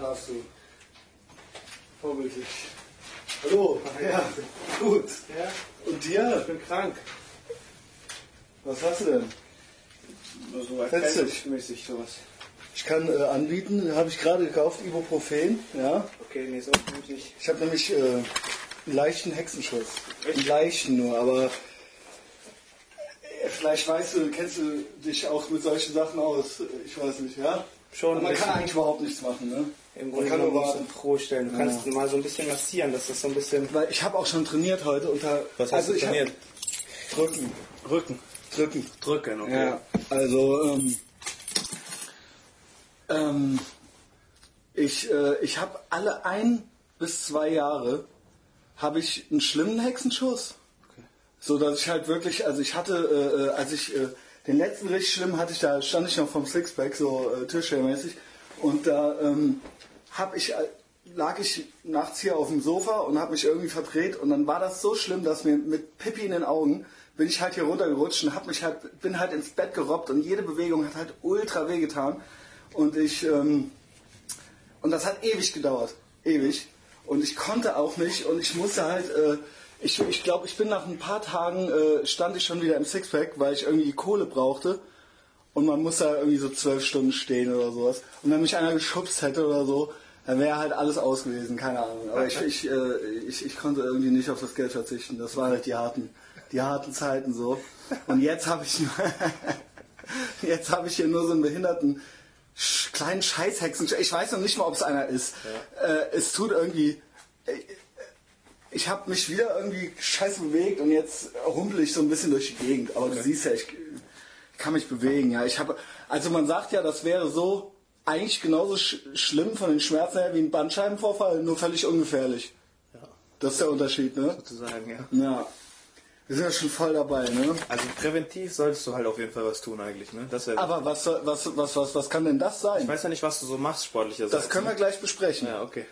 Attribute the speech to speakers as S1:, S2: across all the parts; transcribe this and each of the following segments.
S1: darfst du. Vorbildlich. Hallo. Ja, gut.
S2: Ja,
S1: Und dir?
S2: ich bin krank.
S1: Was hast du denn?
S2: So erkältungsmäßig sowas.
S1: Ich kann äh, anbieten, habe ich gerade gekauft, Ibuprofen. Ja.
S2: Okay, nee, so nicht.
S1: Ich habe nämlich äh, einen leichten Hexenschuss.
S2: Echt?
S1: Einen leichten nur, aber äh, vielleicht weißt du, kennst du dich auch mit solchen Sachen aus. Ich weiß nicht, ja?
S2: Schon
S1: Aber man kann eigentlich überhaupt nichts machen, ne?
S2: Im
S1: Man
S2: Grunde
S1: kann nur
S2: genommen du
S1: warten.
S2: froh stellen. Du kannst mal so ein bisschen massieren, dass das so ein bisschen...
S1: Weil ich habe auch schon trainiert heute unter.
S2: Was hast
S1: also
S2: du
S1: ich hab-
S2: trainiert?
S1: Drücken.
S2: Rücken.
S1: Drücken.
S2: Drücken, okay.
S1: Ja, also ähm, ähm, ich, äh, ich habe alle ein bis zwei Jahre habe ich einen schlimmen Hexenschuss. So dass ich halt wirklich, also ich hatte, äh, äh, als ich äh, den letzten richtig schlimm hatte ich, da stand ich noch vom Sixpack, so äh, Tischlermäßig, und da ähm, hab ich, äh, lag ich nachts hier auf dem Sofa und habe mich irgendwie verdreht und dann war das so schlimm, dass mir mit Pippi in den Augen bin ich halt hier runtergerutscht und hab mich halt, bin halt ins Bett gerobbt und jede Bewegung hat halt ultra weh getan und ich ähm, und das hat ewig gedauert, ewig. Und ich konnte auch nicht und ich musste halt, äh, ich ich glaube, ich bin nach ein paar Tagen, äh, stand ich schon wieder im Sixpack, weil ich irgendwie Kohle brauchte. Und man muss da irgendwie so zwölf Stunden stehen oder sowas. Und wenn mich einer geschubst hätte oder so, dann wäre halt alles aus gewesen, keine Ahnung. Aber ich, ich, äh, ich, ich konnte irgendwie nicht auf das Geld verzichten. Das waren halt die harten, die harten Zeiten so. Und jetzt habe ich jetzt habe ich hier nur so einen behinderten kleinen Scheißhexen. Ich weiß noch nicht mal, ob es einer ist. Äh, es tut irgendwie. äh, Ich habe mich wieder irgendwie scheiße bewegt und jetzt humpel ich so ein bisschen durch die Gegend. Aber du siehst ja, ich kann mich bewegen. Ja, ich habe. Also man sagt ja, das wäre so eigentlich genauso sch schlimm von den Schmerzen her wie ein Bandscheibenvorfall, nur völlig ungefährlich.
S2: Ja,
S1: Das ist der Unterschied, ne?
S2: sozusagen, ja.
S1: Ja. Wir sind ja schon voll dabei, ne?
S2: Also präventiv solltest du halt auf jeden Fall was tun eigentlich, ne? Das.
S1: Aber was, was, was, was, was kann denn das sein?
S2: Ich weiß ja nicht, was du so machst, sportlicherseits.
S1: Das können wir gleich besprechen.
S2: Ja, okay.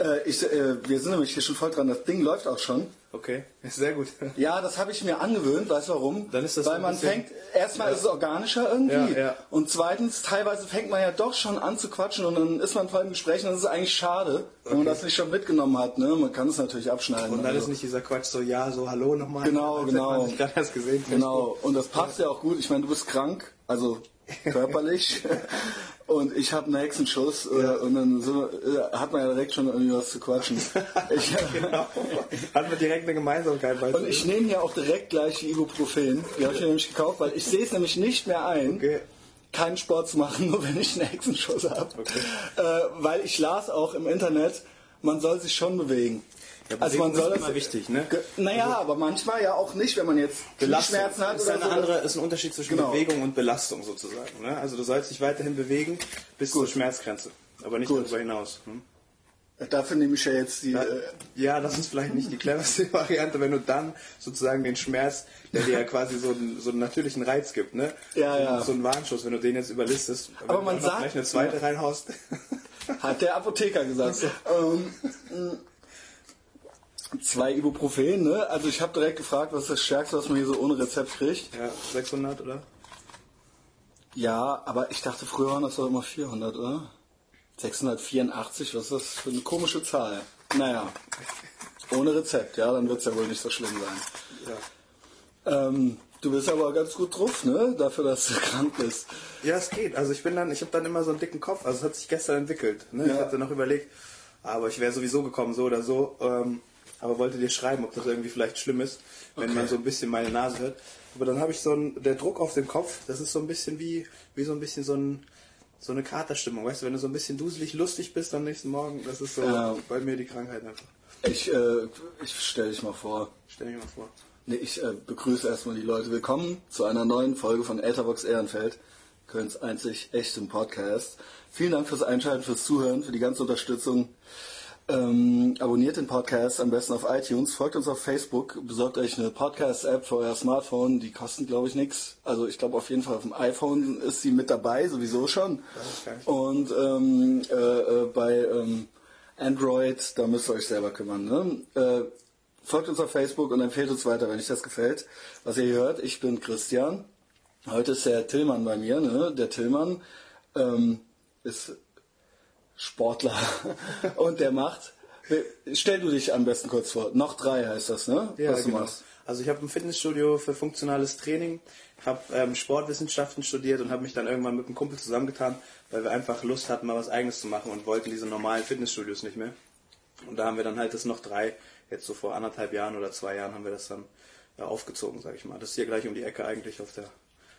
S1: Äh, ich, äh, wir sind nämlich hier schon voll dran. Das Ding läuft auch schon.
S2: Okay, ist sehr gut.
S1: Ja, das habe ich mir angewöhnt. Weißt du warum?
S2: Dann ist das
S1: Weil man fängt, erstmal ist es organischer irgendwie.
S2: Ja, ja.
S1: Und zweitens, teilweise fängt man ja doch schon an zu quatschen und dann ist man voll im Gespräch und das ist eigentlich schade, wenn man das nicht schon mitgenommen hat. Ne? Man kann es natürlich abschneiden.
S2: Und dann
S1: also.
S2: ist nicht dieser Quatsch so, ja, so, hallo nochmal.
S1: Genau, genau. Genau, und das passt ja auch gut. Ich meine, du bist krank, also körperlich. und ich habe einen Hexenschuss. äh, Und dann wir, äh, hat man ja direkt schon irgendwie was zu quatschen. Ich,
S2: Genau. Hatten wir direkt eine Gemeinsamkeit. Weißt
S1: Und ich nehme hier auch direkt gleich die Ibuprofen. Die habe ich mir nämlich gekauft, weil ich sehe es nämlich nicht mehr ein,
S2: Okay.
S1: keinen Sport zu machen, nur wenn ich einen Hexenschuss habe. Äh, weil ich las auch im Internet, man soll sich schon bewegen.
S2: Ja,
S1: also man soll
S2: ist
S1: das,
S2: immer wichtig, ne?
S1: Naja, aber manchmal ja auch nicht, wenn man jetzt
S2: Belastung
S1: Schmerzen hat
S2: ist,
S1: oder
S2: eine
S1: so.
S2: andere, ist ein Unterschied zwischen
S1: Genau.
S2: Bewegung und Belastung sozusagen. Ne? Also du sollst dich weiterhin bewegen bis zur Schmerzgrenze, aber nicht
S1: Gut.
S2: darüber hinaus. Hm?
S1: Dafür nehme ich ja jetzt die. Äh,
S2: Ja, das ist vielleicht nicht die cleverste Variante, wenn du dann sozusagen den Schmerz, der dir ja quasi so einen, so einen natürlichen Reiz gibt, ne?
S1: Ja,
S2: so,
S1: ja.
S2: so einen Warnschuss, wenn du den jetzt überlistest,
S1: Aber
S2: wenn
S1: man sagt-
S2: vielleicht eine zweite reinhaust.
S1: Hat der Apotheker gesagt. Ähm, zwei Ibuprofen, ne? Also ich habe direkt gefragt, was ist das Stärkste, was man hier so ohne Rezept kriegt.
S2: ja, 600 oder?
S1: Ja, aber ich dachte, früher waren das doch immer 400, oder? 684, was ist das für eine komische Zahl? Naja, ohne Rezept, ja, dann wird es ja wohl nicht so schlimm sein.
S2: Ja.
S1: Ähm, du bist aber ganz gut drauf, ne? Dafür, dass du krank bist.
S2: Ja, es geht. Also ich bin dann, ich habe dann immer so einen dicken Kopf. Also es hat sich gestern entwickelt. Ne? Ich
S1: Ja.
S2: hatte noch überlegt, aber ich wäre sowieso gekommen, so oder so. Ähm, aber wollte dir schreiben, ob das irgendwie vielleicht schlimm ist, wenn
S1: Okay.
S2: man so ein bisschen meine Nase hört. Aber dann habe ich so einen, der Druck auf dem Kopf, das ist so ein bisschen wie, wie so ein bisschen so ein, so eine Katerstimmung, weißt du, wenn du so ein bisschen duselig lustig bist am nächsten Morgen, das ist so
S1: Ja.
S2: bei mir die Krankheit einfach.
S1: Ich, äh, ich stell dich mal vor.
S2: Stell dir mal vor.
S1: Nee, ich äh, begrüße erstmal die Leute. Willkommen zu einer neuen Folge von Etherbox Ehrenfeld, Kölns einzig echtem Podcast. Vielen Dank fürs Einschalten, fürs Zuhören, für die ganze Unterstützung. Ähm, abonniert den Podcast am besten auf iTunes, folgt uns auf Facebook, besorgt euch eine Podcast-App für euer Smartphone, die kosten glaube ich nichts. Also ich glaube auf jeden Fall auf dem iPhone ist sie mit dabei, sowieso schon. Und ähm, äh, äh, bei ähm, Android, da müsst ihr euch selber kümmern. Ne? Äh, folgt uns auf Facebook und empfehlt uns weiter, wenn euch das gefällt. Was ihr hier hört, ich bin Christian. Heute ist der Tillmann bei mir. Ne? Der Tillmann ähm, ist Sportler und der macht. Stell du dich am besten kurz vor. Noch drei heißt das, ne?
S2: Ja, Was genau. du machst. Also ich habe ein Fitnessstudio für funktionales Training, habe ähm, Sportwissenschaften studiert und habe mich dann irgendwann mit einem Kumpel zusammengetan, weil wir einfach Lust hatten, mal was Eigenes zu machen und wollten diese normalen Fitnessstudios nicht mehr. Und da haben wir dann halt das noch drei, jetzt so vor anderthalb Jahren oder zwei Jahren haben wir das dann äh, aufgezogen, sag ich mal. Das ist hier gleich um die Ecke eigentlich auf der,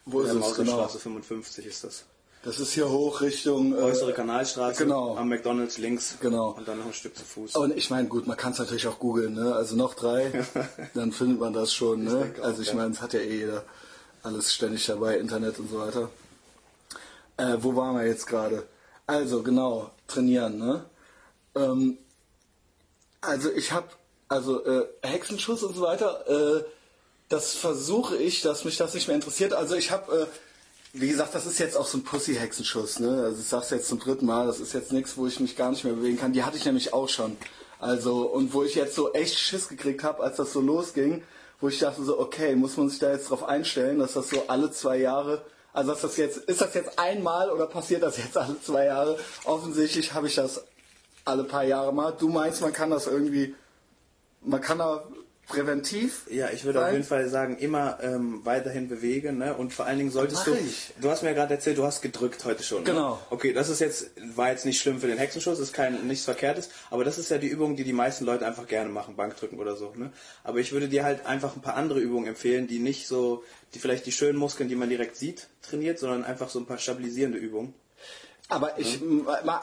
S1: Wo der
S2: ist genau? 55 ist das.
S1: Das ist hier hoch Richtung
S2: äh, äußere Kanalstraße
S1: genau.
S2: am McDonalds links
S1: genau.
S2: und dann noch ein Stück zu Fuß.
S1: Und ich meine, gut, man kann es natürlich auch googeln, ne? Also noch drei, dann findet man das schon, ne? Ich also ich meine, es hat ja eh jeder alles ständig dabei, Internet und so weiter. Äh, wo waren wir jetzt gerade? Also genau, trainieren, ne? Ähm, also ich habe, also äh, Hexenschuss und so weiter, äh, das versuche ich, dass mich das nicht mehr interessiert. Also ich habe äh, wie gesagt, das ist jetzt auch so ein Pussy-Hexenschuss. Ne? Also ich sag's jetzt zum dritten Mal, das ist jetzt nichts, wo ich mich gar nicht mehr bewegen kann. Die hatte ich nämlich auch schon. Also, und wo ich jetzt so echt Schiss gekriegt habe, als das so losging, wo ich dachte so, okay, muss man sich da jetzt drauf einstellen, dass das so alle zwei Jahre, also ist das jetzt, ist das jetzt einmal oder passiert das jetzt alle zwei Jahre? Offensichtlich habe ich das alle paar Jahre mal. Du meinst, man kann das irgendwie, man kann da präventiv.
S2: Ja, ich würde sein. auf jeden Fall sagen, immer ähm, weiterhin bewegen, ne? Und vor allen Dingen solltest du.
S1: Ich.
S2: Du hast mir gerade erzählt, du hast gedrückt heute schon.
S1: Ne? Genau.
S2: Ne? Okay, das ist jetzt war jetzt nicht schlimm für den Hexenschuss, ist kein nichts Verkehrtes, aber das ist ja die Übung, die die meisten Leute einfach gerne machen, Bankdrücken oder so. Ne? Aber ich würde dir halt einfach ein paar andere Übungen empfehlen, die nicht so, die vielleicht die schönen Muskeln, die man direkt sieht, trainiert, sondern einfach so ein paar stabilisierende Übungen.
S1: Aber ich,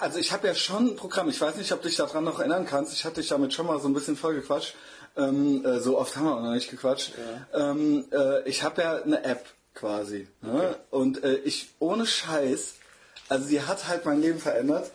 S1: also ich habe ja schon ein Programm. Ich weiß nicht, ob du dich daran noch erinnern kannst. Ich hatte dich damit schon mal so ein bisschen vollgequatscht. Ähm, äh, so oft haben wir auch noch nicht gequatscht. Ja. Ähm, äh, ich habe ja eine App quasi. Ne? Okay. Und äh, ich, ohne Scheiß, also sie hat halt mein Leben verändert.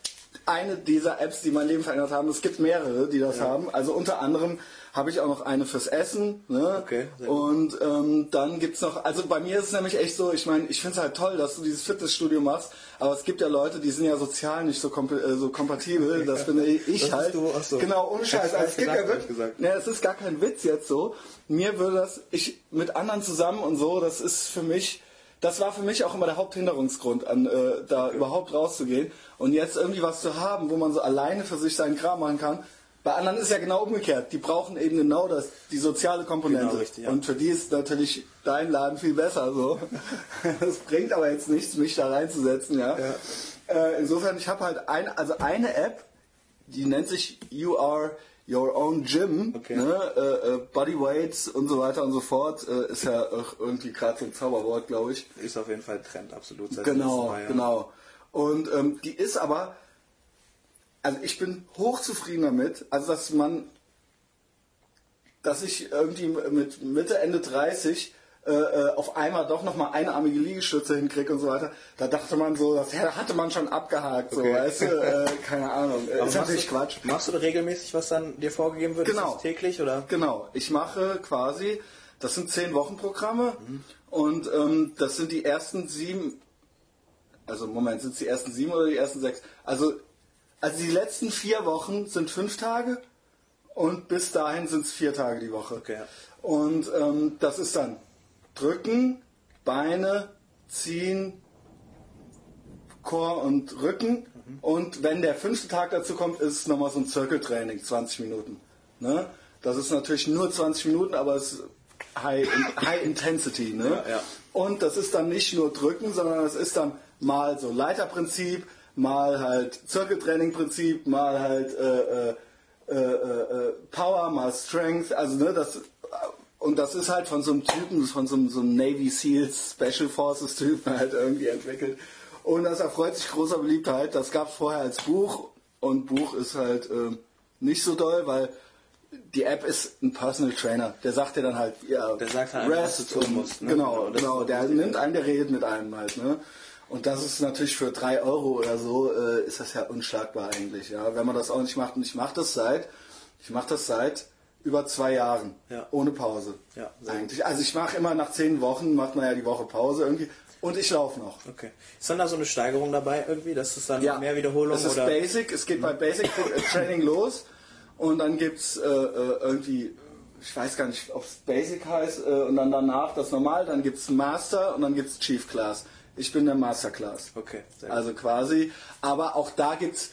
S1: Eine dieser Apps, die mein Leben verändert haben, es gibt mehrere, die das ja. haben. Also unter anderem habe ich auch noch eine fürs Essen. Ne?
S2: Okay,
S1: und ähm, dann gibt es noch, also bei mir ist es nämlich echt so, ich meine, ich finde es halt toll, dass du dieses Fitnessstudio machst, aber es gibt ja Leute, die sind ja sozial nicht so, komp äh, so kompatibel, das finde ich das halt.
S2: Du, so.
S1: Genau, ohne Scheiß. Also, es gibt
S2: ja wirklich,
S1: ne, es ist gar kein Witz jetzt so. Mir würde das, ich mit anderen zusammen und so, das ist für mich, das war für mich auch immer der Haupthinderungsgrund, an, äh, da okay. überhaupt rauszugehen. Und jetzt irgendwie was zu haben, wo man so alleine für sich seinen Kram machen kann, bei anderen ist es ja genau umgekehrt. Die brauchen eben genau das, die soziale Komponente.
S2: Genau, richtig, ja.
S1: Und für die ist natürlich dein Laden viel besser. So. Das bringt aber jetzt nichts, mich da reinzusetzen. Ja. ja. Äh, insofern, ich habe halt ein, also eine App, die nennt sich You Are Your Own Gym,
S2: okay.
S1: ne? äh, äh, Bodyweights und so weiter und so fort, äh, ist ja auch irgendwie gerade so ein Zauberwort, glaube ich.
S2: Ist auf jeden Fall Trend, absolut.
S1: Genau, Mal, ja. genau. Und ähm, die ist aber also ich bin hochzufrieden damit, also dass man, dass ich irgendwie mit Mitte, Ende 30 äh, äh, auf einmal doch nochmal einarmige Liegestütze hinkriege und so weiter. Da dachte man so, das hatte man schon abgehakt, so, okay. weißt du, äh, keine Ahnung.
S2: Aber ist natürlich du, Quatsch. Machst du regelmäßig, was dann dir vorgegeben wird?
S1: Genau.
S2: täglich oder?
S1: Genau. Ich mache quasi, das sind zehn Wochenprogramme mhm. und ähm, das sind die ersten sieben, also Moment, sind es die ersten sieben oder die ersten sechs? Also also die letzten vier Wochen sind fünf Tage und bis dahin sind es vier Tage die Woche.
S2: Okay.
S1: Und ähm, das ist dann drücken, Beine, ziehen, Chor und Rücken. Mhm. Und wenn der fünfte Tag dazu kommt, ist es nochmal so ein Zirkeltraining, 20 Minuten. Ne? Das ist natürlich nur 20 Minuten, aber es ist High, high Intensity. Ne?
S2: Ja, ja.
S1: Und das ist dann nicht nur drücken, sondern es ist dann mal so Leiterprinzip, mal halt Zirkeltraining-Prinzip, mal halt äh, äh, äh, äh, Power, mal Strength, also ne, das und das ist halt von so einem Typen, von so einem, so einem Navy SEALs Special Forces Typen halt irgendwie entwickelt. Und das erfreut sich großer Beliebtheit. Das gab es vorher als Buch und Buch ist halt äh, nicht so doll, weil die App ist ein Personal Trainer. Der sagt dir dann halt, ja,
S2: der sagt halt,
S1: Rest was du tun musst. Ne? Genau, genau. Der nimmt einen, der redet mit einem halt. Ne? Und das ist natürlich für drei Euro oder so, äh, ist das ja unschlagbar eigentlich, ja. Wenn man das auch nicht macht. Und ich mache das seit, ich mache das seit über zwei Jahren.
S2: Ja.
S1: Ohne Pause.
S2: Ja,
S1: eigentlich. Also ich mache immer nach zehn Wochen, macht man ja die Woche Pause irgendwie. Und ich laufe noch.
S2: Okay. Ist dann da so eine Steigerung dabei irgendwie? Das ist dann ja, mehr Wiederholung?
S1: Das ist? Basic. Es geht bei Basic Training los. Und dann gibt es äh, äh, irgendwie ich weiß gar nicht, ob es Basic heißt, äh, und dann danach das Normal, dann gibt es Master und dann gibt es Chief Class. Ich bin der Masterclass.
S2: Okay.
S1: Also quasi. Aber auch da gibt's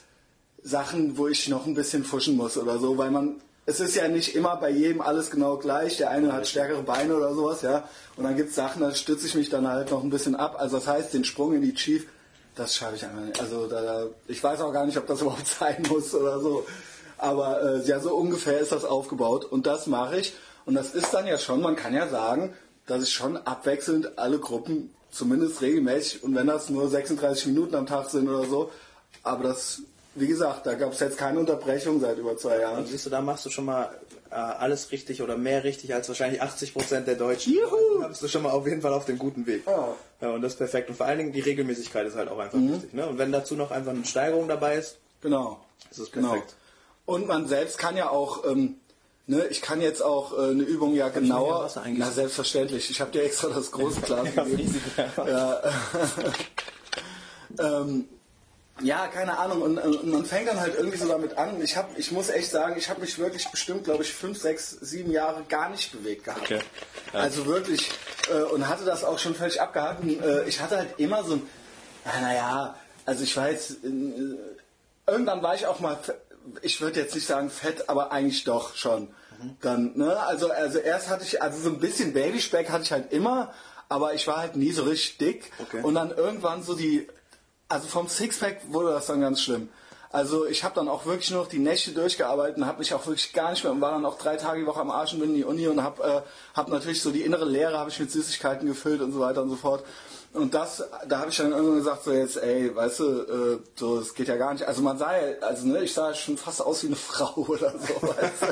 S1: Sachen, wo ich noch ein bisschen fuschen muss oder so, weil man es ist ja nicht immer bei jedem alles genau gleich. Der eine hat stärkere Beine oder sowas, ja. Und dann gibt es Sachen, da stütze ich mich dann halt noch ein bisschen ab. Also das heißt, den Sprung in die Chief, das schaffe ich einfach nicht. Also da, ich weiß auch gar nicht, ob das überhaupt sein muss oder so. Aber äh, ja, so ungefähr ist das aufgebaut. Und das mache ich. Und das ist dann ja schon, man kann ja sagen, dass ich schon abwechselnd alle Gruppen, zumindest regelmäßig, und wenn das nur 36 Minuten am Tag sind oder so, aber das wie gesagt, da gab es jetzt keine Unterbrechung seit über zwei Jahren. Und
S2: siehst du, da machst du schon mal äh, alles richtig oder mehr richtig als wahrscheinlich 80 Prozent der Deutschen.
S1: Juhu!
S2: Da bist du schon mal auf jeden Fall auf dem guten Weg.
S1: Oh.
S2: Ja, und das ist perfekt. Und vor allen Dingen die Regelmäßigkeit ist halt auch einfach mhm. wichtig. Ne? Und wenn dazu noch einfach eine Steigerung dabei ist,
S1: genau.
S2: ist es perfekt.
S1: Genau. Und man selbst kann ja auch, ähm, ne, ich kann jetzt auch äh, eine Übung ja genauer. Na selbstverständlich. Ich habe dir extra das große Glas gegeben. ja. ähm, ja, keine Ahnung. Und, und, man fängt dann halt irgendwie so damit an. Ich, hab, ich muss echt sagen, ich habe mich wirklich bestimmt, glaube ich, fünf, sechs, sieben Jahre gar nicht bewegt gehabt. Okay. Ja. Also wirklich. Äh, und hatte das auch schon völlig abgehakt. Äh, ich hatte halt immer so ein, naja, also ich war jetzt, äh, irgendwann war ich auch mal, ich würde jetzt nicht sagen fett, aber eigentlich doch schon. Mhm. Dann, ne? Also, also erst hatte ich, also so ein bisschen Babyspeck hatte ich halt immer, aber ich war halt nie so richtig dick. Okay. Und dann irgendwann so die also vom Sixpack wurde das dann ganz schlimm. Also ich habe dann auch wirklich nur noch die Nächte durchgearbeitet und habe mich auch wirklich gar nicht mehr und war dann auch drei Tage die Woche am Arsch und bin in die Uni und habe äh, hab natürlich so die innere Leere habe ich mit Süßigkeiten gefüllt und so weiter und so fort. Und das, da habe ich dann irgendwann gesagt, so jetzt, ey, weißt du, äh, so, es geht ja gar nicht. Also man sah ja, also ne, ich sah schon fast aus wie eine Frau oder so, weißt du?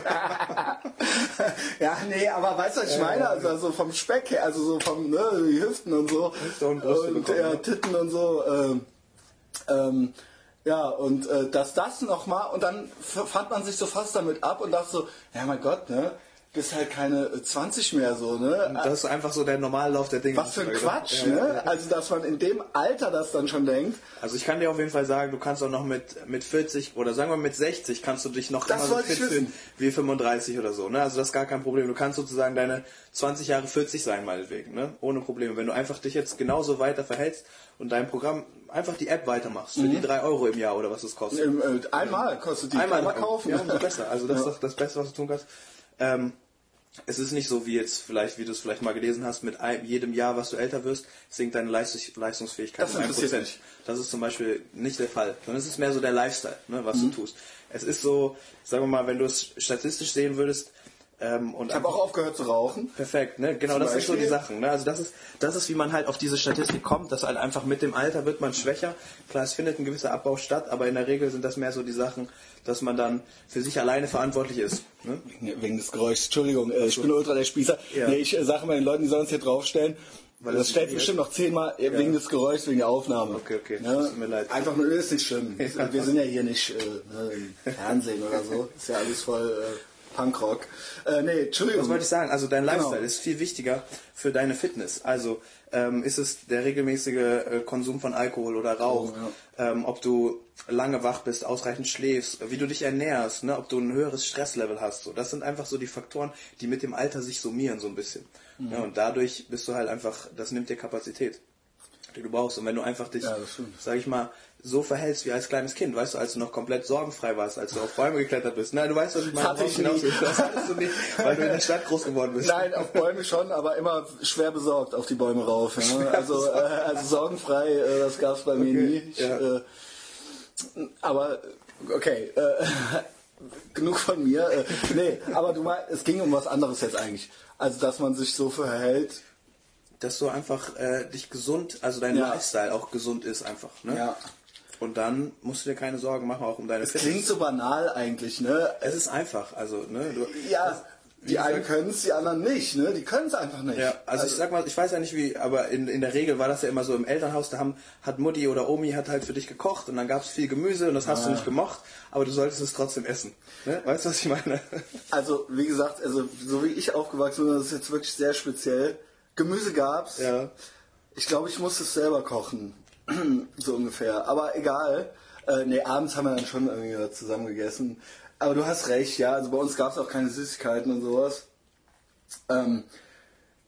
S1: ja, nee, aber weißt du, was ich meine? Also, also vom Speck her, also so vom, ne, die Hüften und so.
S2: Und,
S1: und ja, Titten und so. Äh, ähm, ja, und äh, dass das nochmal, und dann fand man sich so fast damit ab und dachte so, ja mein Gott, ne, bist halt keine 20 mehr so, ne?
S2: Das ist einfach so der Normallauf der Dinge.
S1: Was für ein Quatsch, ja, ne? Ja. Also dass man in dem Alter das dann schon denkt.
S2: Also ich kann dir auf jeden Fall sagen, du kannst auch noch mit, mit 40 oder sagen wir mit 60 kannst du dich noch
S1: das immer so fit fühlen
S2: wie 35 oder so, ne? Also das ist gar kein Problem. Du kannst sozusagen deine 20 Jahre 40 sein, meinetwegen, ne? Ohne Probleme. Wenn du einfach dich jetzt genauso weiter verhältst und dein Programm einfach die App weitermachst für mhm. die 3 Euro im Jahr oder was es kostet.
S1: Äh, einmal kostet die.
S2: Einmal, einmal kaufen. Ja, umso besser. Also das ist doch das Beste, was du tun kannst. Ähm, es ist nicht so wie jetzt vielleicht, wie du es vielleicht mal gelesen hast, mit einem, jedem Jahr, was du älter wirst, sinkt deine Leistungsfähigkeit
S1: das um 1%.
S2: Das ist zum Beispiel nicht der Fall, sondern es ist mehr so der Lifestyle, ne, was mhm. du tust. Es ist so, sagen wir mal, wenn du es statistisch sehen würdest, ähm,
S1: ich habe auch aufgehört zu rauchen.
S2: Perfekt, ne? Genau, das ist so die Sachen. Ne? Also das ist, das ist, wie man halt auf diese Statistik kommt, dass halt einfach mit dem Alter wird man schwächer. Klar, es findet ein gewisser Abbau statt, aber in der Regel sind das mehr so die Sachen, dass man dann für sich alleine verantwortlich ist.
S1: Ne? Wegen des Geräuschs. Entschuldigung, äh, ich bin ultra der Spießer. Ja. Nee, ich äh, sage mal den Leuten, die sollen es hier draufstellen. Weil das, das stellt bestimmt noch zehnmal ja. wegen des Geräuschs, wegen der Aufnahme.
S2: Okay, okay.
S1: Ne? Tut mir leid. Einfach nur, ist nicht schlimm. Wir sind ja hier nicht äh, ne, im Fernsehen oder so. Ist ja alles voll äh, Punkrock. Äh, nee, Entschuldigung.
S2: Was wollte ich sagen? Also dein genau. Lifestyle genau. ist viel wichtiger für deine Fitness. Also ähm, ist es der regelmäßige äh, Konsum von Alkohol oder Rauch, oh, ja. ähm, ob du lange wach bist, ausreichend schläfst, wie du dich ernährst, ne, ob du ein höheres Stresslevel hast. So. Das sind einfach so die Faktoren, die mit dem Alter sich summieren so ein bisschen. Mhm. Ja, und dadurch bist du halt einfach, das nimmt dir Kapazität die du brauchst. Und wenn du einfach dich, ja, sag ich mal, so verhältst wie als kleines Kind, weißt du, als du noch komplett sorgenfrei warst, als du auf Bäume geklettert bist. Nein, du weißt, was ich meine.
S1: Hatte ich nie.
S2: Das hattest du nicht, weil du in der Stadt groß geworden bist.
S1: Nein, auf Bäume schon, aber immer schwer besorgt auf die Bäume rauf. Ja. Also, äh, also sorgenfrei, äh, das gab es bei mir okay. nie. Ich, ja. äh, aber okay, äh, genug von mir. Äh, nee, aber du meinst, es ging um was anderes jetzt eigentlich. Also, dass man sich so verhält,
S2: dass du einfach äh, dich gesund, also dein ja. Lifestyle auch gesund ist einfach. Ne?
S1: Ja.
S2: Und dann musst du dir keine Sorgen machen, auch um deine
S1: Es klingt so banal eigentlich, ne?
S2: Es ist einfach, also, ne? Du,
S1: ja. Das, die einen können es, die anderen nicht, ne? Die können es einfach nicht.
S2: Ja, also, also, ich sag mal, ich weiß ja nicht wie, aber in, in der Regel war das ja immer so im Elternhaus, da haben, hat Mutti oder Omi hat halt für dich gekocht und dann gab es viel Gemüse und das hast ah. du nicht gemocht, aber du solltest es trotzdem essen. Ne? Weißt du, was ich meine?
S1: Also, wie gesagt, also so wie ich aufgewachsen bin, das ist jetzt wirklich sehr speziell. Gemüse gab's.
S2: Ja.
S1: Ich glaube, ich muss es selber kochen. so ungefähr. Aber egal. Äh, nee, abends haben wir dann schon irgendwie zusammen gegessen. Aber du hast recht, ja. Also bei uns gab es auch keine Süßigkeiten und sowas. Ähm,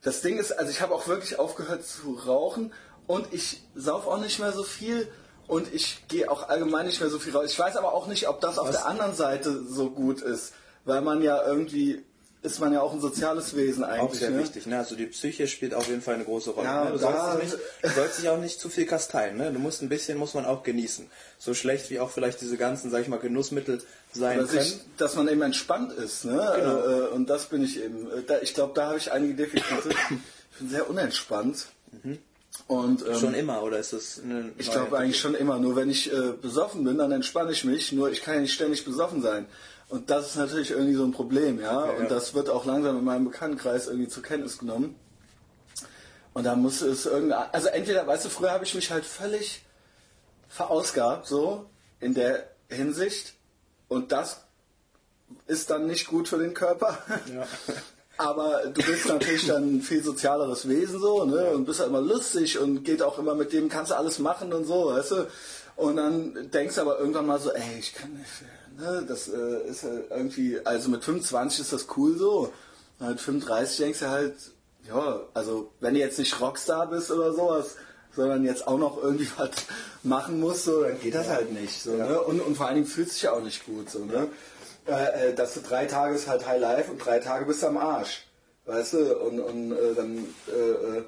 S1: das Ding ist, also ich habe auch wirklich aufgehört zu rauchen und ich sauf auch nicht mehr so viel. und ich gehe auch allgemein nicht mehr so viel raus. Ich weiß aber auch nicht, ob das auf
S2: Was?
S1: der anderen Seite so gut ist, weil man ja irgendwie ist man ja auch ein soziales Wesen
S2: Auch
S1: eigentlich.
S2: sehr
S1: ne?
S2: wichtig, ne? Also die Psyche spielt auf jeden Fall eine große Rolle.
S1: Ja,
S2: ne? du, sollst nicht, du sollst dich auch nicht zu viel kasteien, ne? Du musst ein bisschen, muss man auch genießen. So schlecht wie auch vielleicht diese ganzen, sag ich mal, Genussmittel sein
S1: dass,
S2: können.
S1: ich, dass man eben entspannt ist. Ne?
S2: Genau.
S1: Äh, äh, und das bin ich eben. Äh, ich glaube, da habe ich einige Defizite. ich bin sehr unentspannt. Und, ähm,
S2: Schon immer, oder ist das eine
S1: ich glaube eigentlich schon immer. Nur wenn ich äh, besoffen bin, dann entspanne ich mich. Nur ich kann ja nicht ständig besoffen sein. Und das ist natürlich irgendwie so ein Problem, ja.
S2: Okay,
S1: und
S2: ja.
S1: das wird auch langsam in meinem Bekanntenkreis irgendwie zur Kenntnis genommen. Und da muss es irgendeine, also entweder, weißt du, früher habe ich mich halt völlig verausgabt, so in der Hinsicht. Und das ist dann nicht gut für den Körper.
S2: Ja.
S1: Aber du bist natürlich dann ein viel sozialeres Wesen so, ne? Und bist halt immer lustig und geht auch immer mit dem, kannst du alles machen und so, weißt du? Und dann denkst du aber irgendwann mal so, ey, ich kann nicht, ne? Das äh, ist halt irgendwie, also mit 25 ist das cool so. Und mit 35 denkst du halt, ja, also wenn du jetzt nicht Rockstar bist oder sowas, sondern jetzt auch noch irgendwie was machen musst, so, dann geht das halt nicht. So, ne? und, und vor allen Dingen fühlst du dich ja auch nicht gut. So, ne? Äh, äh, dass du drei Tage ist halt High Life und drei Tage bist du am Arsch. Weißt du? Und, und äh, dann äh, äh,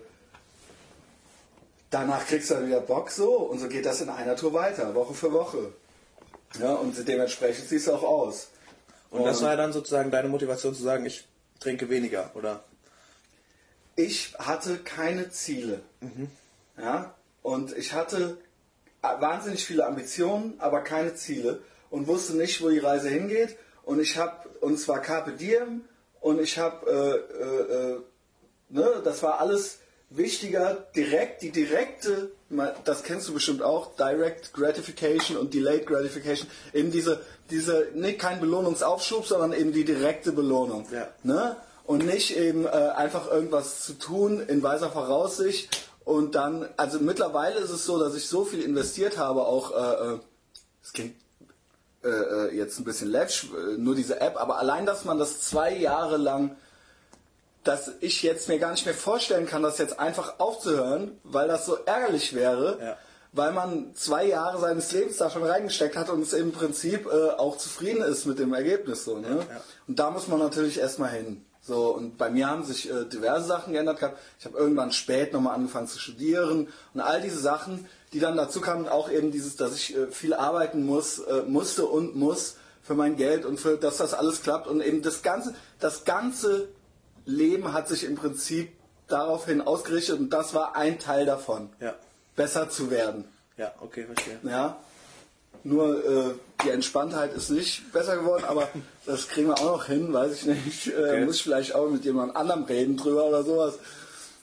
S1: danach kriegst du dann wieder Bock so und so geht das in einer Tour weiter, Woche für Woche. Ja, und dementsprechend siehst du auch aus.
S2: Und das war dann sozusagen deine Motivation zu sagen, ich trinke weniger, oder?
S1: ich hatte keine Ziele. Ja? Und ich hatte wahnsinnig viele Ambitionen, aber keine Ziele und wusste nicht, wo die Reise hingeht. Und ich habe, und zwar Carpe Diem, und ich habe, äh, äh, äh, ne, das war alles wichtiger, direkt, die direkte, das kennst du bestimmt auch, Direct Gratification und Delayed Gratification, eben diese, diese, ne, kein Belohnungsaufschub, sondern eben die direkte Belohnung.
S2: Ja.
S1: Ne? Und nicht eben äh, einfach irgendwas zu tun in weiser Voraussicht und dann, also mittlerweile ist es so, dass ich so viel investiert habe, auch, äh, äh, es klingt äh, äh, jetzt ein bisschen läppisch, äh, nur diese App, aber allein, dass man das zwei Jahre lang, dass ich jetzt mir gar nicht mehr vorstellen kann, das jetzt einfach aufzuhören, weil das so ärgerlich wäre,
S2: Ja.
S1: weil man zwei Jahre seines Lebens da schon reingesteckt hat und es im Prinzip äh, auch zufrieden ist mit dem Ergebnis. So, ne?
S2: ja.
S1: Und da muss man natürlich erstmal hin. So, und bei mir haben sich äh, diverse Sachen geändert gehabt. Ich habe irgendwann spät nochmal angefangen zu studieren und all diese Sachen, die dann dazu kamen, auch eben dieses, dass ich äh, viel arbeiten muss, äh, musste und muss für mein Geld und für, dass das alles klappt und eben das ganze, das ganze Leben hat sich im Prinzip daraufhin ausgerichtet und das war ein Teil davon,
S2: Ja.
S1: besser zu werden.
S2: Ja, okay, verstehe.
S1: Ja. Nur äh, die Entspanntheit ist nicht besser geworden, aber das kriegen wir auch noch hin, weiß ich nicht. Äh,
S2: Okay.
S1: Muss ich vielleicht auch mit jemand anderem reden drüber oder sowas.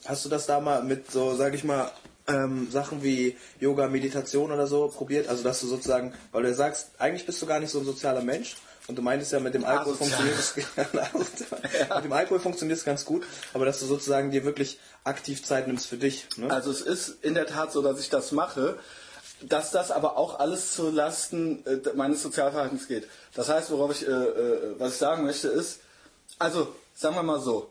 S2: Hast du das da mal mit so, sag ich mal, ähm, Sachen wie Yoga, Meditation oder so probiert? Also dass du sozusagen, weil du sagst, eigentlich bist du gar nicht so ein sozialer Mensch und du meintest ja, mit dem Alkohol
S1: Asozial.
S2: funktioniert es mit dem Alkohol funktioniert es ganz gut, aber dass du sozusagen dir wirklich aktiv Zeit nimmst für dich. Ne?
S1: Also es ist in der Tat so, dass ich das mache, dass das aber auch alles zu Lasten äh, meines Sozialverhaltens geht. Das heißt, worauf ich, äh, äh, was ich sagen möchte, ist, also sagen wir mal so,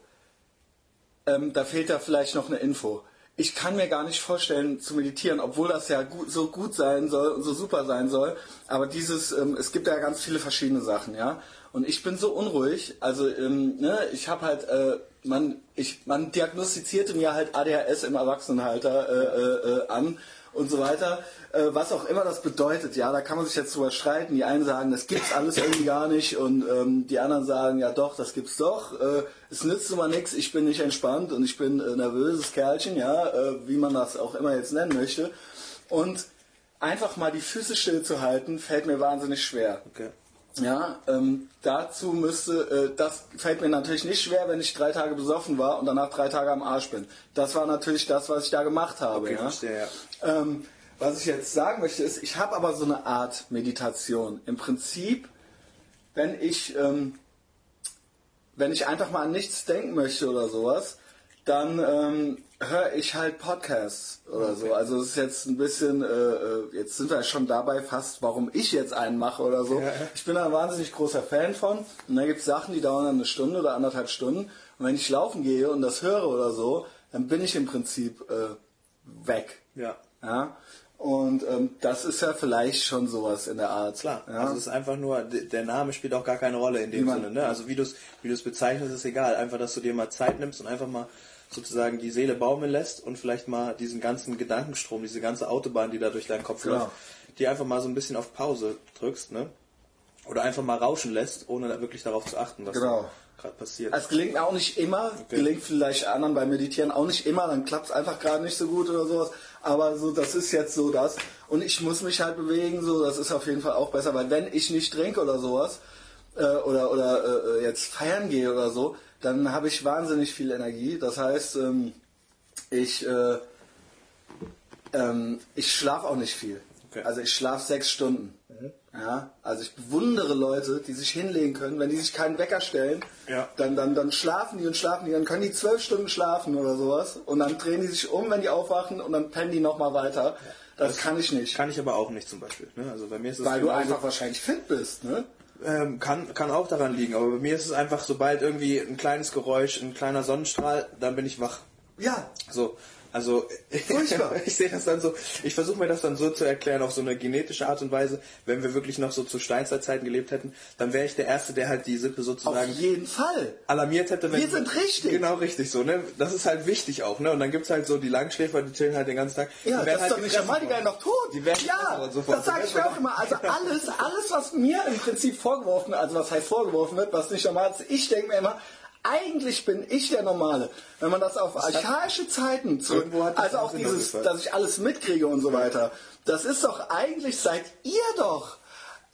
S1: ähm, da fehlt da vielleicht noch eine Info. Ich kann mir gar nicht vorstellen zu meditieren, obwohl das ja gut, so gut sein soll und so super sein soll. Aber dieses, ähm, es gibt ja ganz viele verschiedene Sachen, ja. Und ich bin so unruhig. Also ähm, ne, ich habe halt, äh, man, ich, man diagnostizierte mir halt ADHS im Erwachsenenalter äh, äh, äh, an und so weiter. Äh, was auch immer das bedeutet, ja, da kann man sich jetzt drüber streiten. Die einen sagen, das gibt's alles irgendwie gar nicht und ähm, die anderen sagen, ja doch, das gibt's doch. Äh, es nützt immer nichts, ich bin nicht entspannt und ich bin äh, nervöses Kerlchen, ja, äh, wie man das auch immer jetzt nennen möchte. Und einfach mal die Füße still zu halten, fällt mir wahnsinnig schwer.
S2: Okay.
S1: Ja, ähm, dazu müsste, äh, das fällt mir natürlich nicht schwer, wenn ich drei Tage besoffen war und danach drei Tage am Arsch bin. Das war natürlich das, was ich da gemacht habe.
S2: Okay,
S1: ja?
S2: verstehe, ja.
S1: Ähm, was ich jetzt sagen möchte, ist, ich habe aber so eine Art Meditation. Im Prinzip, wenn ich, ähm, wenn ich einfach mal an nichts denken möchte oder sowas, dann ähm, höre ich halt Podcasts oder so. Also es ist jetzt ein bisschen, äh, äh, jetzt sind wir schon dabei fast, warum ich jetzt einen mache oder so.
S2: Ja.
S1: Ich bin da ein wahnsinnig großer Fan von. Und da gibt es Sachen, die dauern dann eine Stunde oder anderthalb Stunden. Und wenn ich laufen gehe und das höre oder so, dann bin ich im Prinzip äh, weg.
S2: Ja.
S1: Ja. Und ähm, das ist ja vielleicht schon sowas in der Art.
S2: Klar,
S1: Ja?
S2: also es ist einfach nur, der Name spielt auch gar keine Rolle in dem Sinne. Ne? Also wie du es wie du's bezeichnest, ist egal. Einfach, dass du dir mal Zeit nimmst und einfach mal sozusagen die Seele baumeln lässt und vielleicht mal diesen ganzen Gedankenstrom, diese ganze Autobahn, die da durch deinen Kopf
S1: Genau.
S2: läuft, die einfach mal so ein bisschen auf Pause drückst, ne? Oder einfach mal rauschen lässt, ohne da wirklich darauf zu achten, was
S1: Genau.
S2: gerade passiert.
S1: Es gelingt auch nicht immer, gelingt vielleicht anderen beim Meditieren auch nicht immer, dann klappt es einfach gerade nicht so gut oder sowas. Aber so, das ist jetzt so das. Und ich muss mich halt bewegen, so, das ist auf jeden Fall auch besser, weil wenn ich nicht trinke oder sowas, äh, oder, oder äh, jetzt feiern gehe oder so, dann habe ich wahnsinnig viel Energie. Das heißt, ähm, ich, äh, ähm, ich schlafe auch nicht viel.
S2: Okay.
S1: Also ich schlafe sechs Stunden. Ja, also ich bewundere Leute, die sich hinlegen können, wenn die sich keinen Wecker stellen,
S2: Ja.
S1: dann, dann, dann schlafen die und schlafen die, dann können die zwölf Stunden schlafen oder sowas und dann drehen die sich um, wenn die aufwachen und dann pennen die nochmal weiter. Das, kann ich nicht.
S2: Kann ich aber auch nicht zum Beispiel. Ne? Also bei mir ist
S1: weil du einfach wahrscheinlich fit bist, ne?
S2: Ähm, kann, kann auch daran liegen, aber bei mir ist es einfach, sobald irgendwie ein kleines Geräusch, ein kleiner Sonnenstrahl, dann bin ich wach.
S1: Ja.
S2: So, also
S1: Furchtbar.
S2: ich sehe das dann so, ich versuche mir das dann so zu erklären auf so eine genetische Art und Weise, wenn wir wirklich noch so zu Steinzeitzeiten gelebt hätten, dann wäre ich der Erste, der halt die Sippe
S1: Auf
S2: sozusagen
S1: jeden Fall.
S2: alarmiert hätte. Wenn
S1: Wir sind richtig.
S2: Genau richtig so, ne? Das ist halt wichtig auch, ne? Und dann gibt's halt so die Langschläfer, die chillen halt den ganzen Tag.
S1: Ja,
S2: Die
S1: das ist
S2: halt
S1: doch nicht normal, die werden noch tot.
S2: Die werden
S1: ja,
S2: sofort.
S1: das sage ich mir auch immer. Also alles, alles, was mir im Prinzip vorgeworfen, also was heißt vorgeworfen wird, was nicht normal ist, ich denke mir immer, eigentlich bin ich der Normale. Wenn man das auf archaische Zeiten zurück,
S2: das
S1: also auch dieses, dass ich alles mitkriege und so weiter, das ist doch eigentlich, seid ihr doch.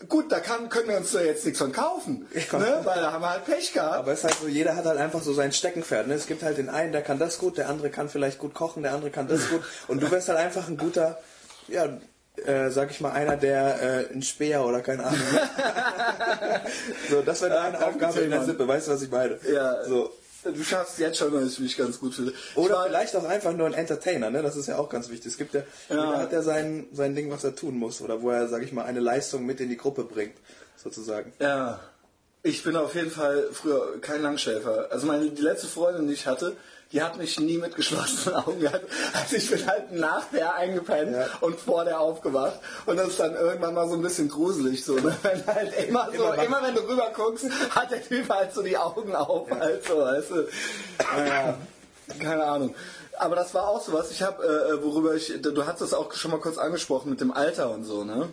S1: Gut, da kann, können wir uns ja jetzt nichts von kaufen, ne? weil da haben wir halt Pech gehabt.
S2: Aber es ist halt so, jeder hat halt einfach so sein Steckenpferd. Ne? Es gibt halt den einen, der kann das gut, der andere kann vielleicht gut kochen, der andere kann das gut. Und du wärst halt einfach ein guter, ja, äh, sag ich mal, einer, der äh, ein Speer oder keine Ahnung. so, das wäre deine Aufgabe in der. Sippe, weißt du, was ich meine?
S1: ja,
S2: So.
S1: du schaffst jetzt schon, dass ich mich ganz gut. Ich
S2: Oder
S1: war-
S2: vielleicht auch einfach nur ein Entertainer, ne? Das ist ja auch ganz wichtig. Es gibt ja, jeder hat ja sein, sein Ding, was er tun muss. Oder wo er, sag ich mal, eine Leistung mit in die Gruppe bringt, sozusagen.
S1: Ja, ich bin auf jeden Fall früher kein Langschläfer. Also meine die letzte Freundin, die ich hatte, die hat mich nie mit geschlossenen Augen gehabt. Also ich bin halt nach der eingepennt
S2: Ja.
S1: und vor der aufgewacht. Und das ist dann irgendwann mal so ein bisschen gruselig. So, ne? Wenn halt immer, so,
S2: Immer
S1: wenn du rüber guckst, hat der Typ halt so die Augen auf. Halt so, weißt du. Naja, keine Ahnung. Aber das war auch so was. Ich habe, äh, worüber ich, du hast es auch schon mal kurz angesprochen mit dem Alter und so, ne?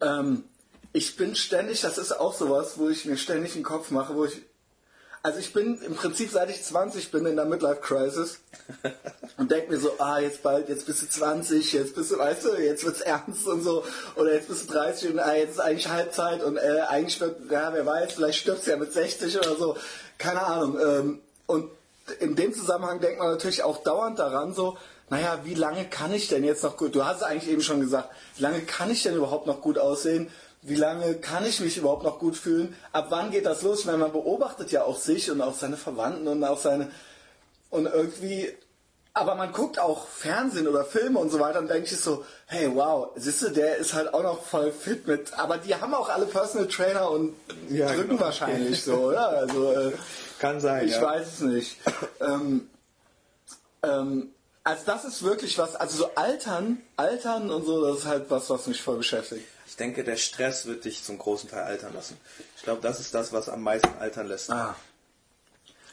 S1: Ähm, ich bin ständig, das ist auch sowas, wo ich mir ständig einen Kopf mache, wo ich. Also ich bin im Prinzip seit ich 20 bin in der Midlife Crisis und denke mir so, ah, jetzt bald, jetzt bist du 20, jetzt bist du, weißt du, jetzt wird's ernst und so, oder jetzt bist du 30 und ah, jetzt ist eigentlich Halbzeit und äh, eigentlich wird, ja, wer weiß, vielleicht stirbst du ja mit 60 oder so, keine Ahnung. Ähm, und in dem Zusammenhang denkt man natürlich auch dauernd daran, so, naja, wie lange kann ich denn jetzt noch gut, du hast es eigentlich eben schon gesagt, wie lange kann ich denn überhaupt noch gut aussehen? Wie lange kann ich mich überhaupt noch gut fühlen? Ab wann geht das los? Ich meine, man beobachtet ja auch sich und auch seine Verwandten und auch seine, und irgendwie, aber man guckt auch Fernsehen oder Filme und so weiter und denkt sich so, hey, wow, siehst du, der ist halt auch noch voll fit mit, aber die haben auch alle Personal Trainer und
S2: Ja,
S1: drücken
S2: genau.
S1: wahrscheinlich so, oder? Also, äh,
S2: Kann sein,
S1: ich
S2: ja.
S1: weiß es nicht. ähm, ähm, also das ist wirklich was, also so altern, altern und so, das ist halt was, was mich voll beschäftigt.
S2: Ich denke, der Stress wird dich zum großen Teil altern lassen. Ich glaube, das ist das, was am meisten altern lässt.
S1: Ah.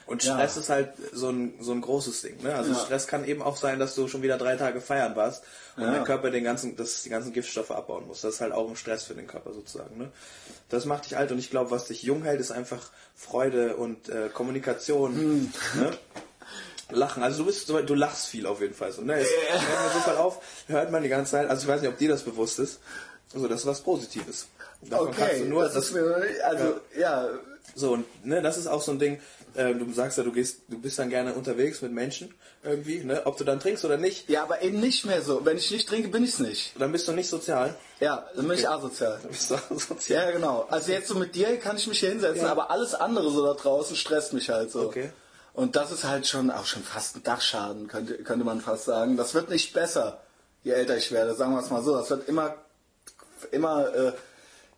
S2: Und
S1: Ja.
S2: Stress ist halt so ein, so ein großes Ding. Ne? Also
S1: Ja.
S2: Stress kann eben auch sein, dass du schon wieder drei Tage feiern warst und
S1: Ja.
S2: dein Körper den ganzen, das, die ganzen Giftstoffe abbauen muss. Das ist halt auch ein Stress für den Körper sozusagen. Ne? Das macht dich alt und ich glaube, was dich jung hält, ist einfach Freude und äh, Kommunikation.
S1: Hm.
S2: Ne? Lachen. Also du bist du lachst viel auf jeden Fall. So, ne? So voll auf, hört man die ganze Zeit. Also ich weiß nicht, ob dir das bewusst ist. Also das ist was Positives. Davon kannst
S1: Okay,
S2: du nur,
S1: das ist mir, also, ja,
S2: so, und ne, das ist auch so ein Ding, äh, du sagst ja, du gehst, du bist dann gerne unterwegs mit Menschen irgendwie, ne? Ob du dann trinkst oder nicht,
S1: ja, aber eben nicht mehr so. Wenn ich nicht trinke, bin ich's nicht.
S2: dann bist du nicht sozial.
S1: Ja, dann bin ich asozial.
S2: Dann bist du sozial.
S1: Ja, genau. Also jetzt so mit dir kann ich mich hier hinsetzen,
S2: Ja.
S1: aber alles andere so da draußen stresst mich halt so.
S2: Okay.
S1: Und das ist halt schon auch schon fast ein Dachschaden, könnte, könnte man fast sagen. Das wird nicht besser, je älter ich werde, sagen wir es mal so. Das wird immer, immer, äh,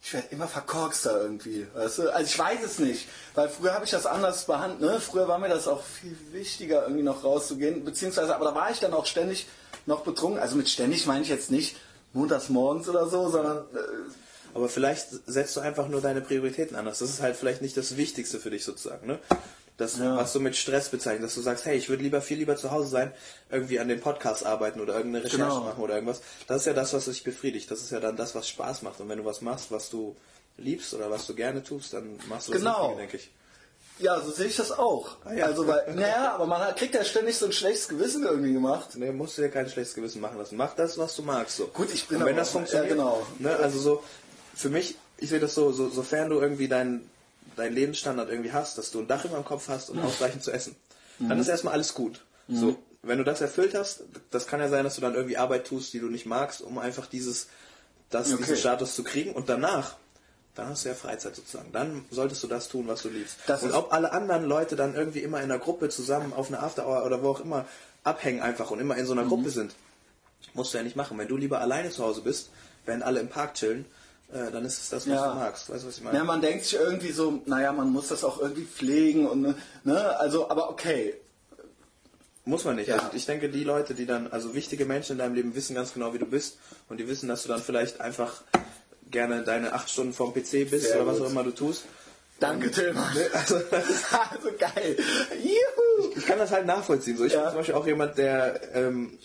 S1: ich werde immer verkorkster irgendwie. Weißt du? Also ich weiß es nicht, weil früher habe ich das anders behandelt. Ne? Früher war mir das auch viel wichtiger, irgendwie noch rauszugehen. Beziehungsweise, aber da war ich dann auch ständig noch betrunken. Also mit ständig meine ich jetzt nicht montags morgens oder so, sondern... Äh,
S2: aber vielleicht setzt du einfach nur deine Prioritäten anders. Das ist halt vielleicht nicht das Wichtigste für dich sozusagen. Ne? Das, ja. was du mit Stress bezeichnest, dass du sagst, hey, ich würde lieber viel lieber zu Hause sein, irgendwie an dem Podcast arbeiten oder irgendeine Recherche genau. machen oder irgendwas. Das ist ja das, was dich befriedigt. Das ist ja dann das, was Spaß macht. Und wenn du was machst, was du liebst oder was du gerne tust, dann machst du das
S1: genau.
S2: denke ich.
S1: Ja, so sehe ich das auch. Ah, ja. Also, weil, naja, aber man kriegt ja ständig so ein schlechtes Gewissen irgendwie gemacht.
S2: Nee, musst du dir kein schlechtes Gewissen machen lassen. Mach das, was du magst. So.
S1: Gut, ich bin
S2: Und wenn das funktioniert,
S1: ja, genau.
S2: ne, also so, für mich, ich sehe das so, so, sofern du irgendwie deinen deinen Lebensstandard irgendwie hast, dass du ein Dach über dem Kopf hast und mhm. ausreichend zu essen, dann mhm. ist erstmal alles gut. Mhm. So, wenn du das erfüllt hast, das kann ja sein, dass du dann irgendwie Arbeit tust, die du nicht magst, um einfach dieses, das, okay. diesen Status zu kriegen und danach, dann hast du ja Freizeit sozusagen. Dann solltest du das tun, was du liebst. Das und ob alle anderen Leute dann irgendwie immer in einer Gruppe zusammen auf einer Afterhour oder wo auch immer abhängen einfach und immer in so einer mhm. Gruppe sind, musst du ja nicht machen. Wenn du lieber alleine zu Hause bist, während alle im Park chillen, äh, dann ist es das, was ja. du magst. Weißt du, was ich meine?
S1: Ja, man denkt sich irgendwie so, naja, man muss das auch irgendwie pflegen und ne, also, aber okay.
S2: Muss man nicht. Ja. Also ich denke, die Leute, die dann, also wichtige Menschen in deinem Leben wissen ganz genau, wie du bist und die wissen, dass du dann vielleicht einfach gerne deine acht Stunden vorm PC bist Sehr oder was auch immer du tust.
S1: Danke, Tilman. Ne, also, also geil. Juhu.
S2: Ich, ich, kann das halt nachvollziehen. So, ich ja. bin zum Beispiel auch jemand, der ähm,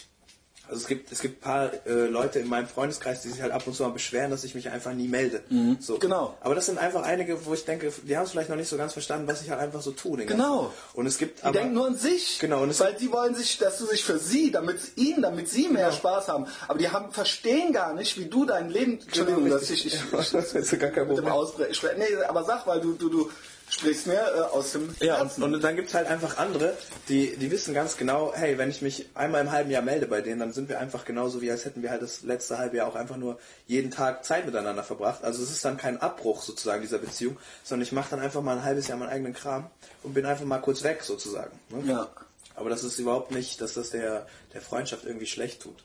S2: also es gibt es gibt ein paar äh, Leute in meinem Freundeskreis, die sich halt ab und zu mal beschweren, dass ich mich einfach nie melde.
S1: Mhm. So. Genau.
S2: Aber das sind einfach einige, wo ich denke, die haben es vielleicht noch nicht so ganz verstanden, was ich halt einfach so tue.
S1: Genau.
S2: Und es gibt
S1: die aber, denken nur an sich.
S2: Genau.
S1: Und weil die wollen sich, dass du sich für sie, damit ihnen, damit sie mehr genau. Spaß haben. Aber die haben verstehen gar nicht, wie du dein Leben.
S2: Genau, Entschuldigung,
S1: genau,
S2: dass ich, ich, ich, das ist gar kein Problem.
S1: Nee, aber sag, weil du du du sprichst mir äh, aus dem
S2: Ja, und, und, dann gibt es halt einfach andere, die, die wissen ganz genau, hey, wenn ich mich einmal im halben Jahr melde bei denen, dann sind wir einfach genauso wie als hätten wir halt das letzte halbe Jahr auch einfach nur jeden Tag Zeit miteinander verbracht. Also es ist dann kein Abbruch sozusagen dieser Beziehung, sondern ich mache dann einfach mal ein halbes Jahr meinen eigenen Kram und bin einfach mal kurz weg sozusagen.
S1: Ne? Ja.
S2: Aber das ist überhaupt nicht, dass das der, der Freundschaft irgendwie schlecht tut.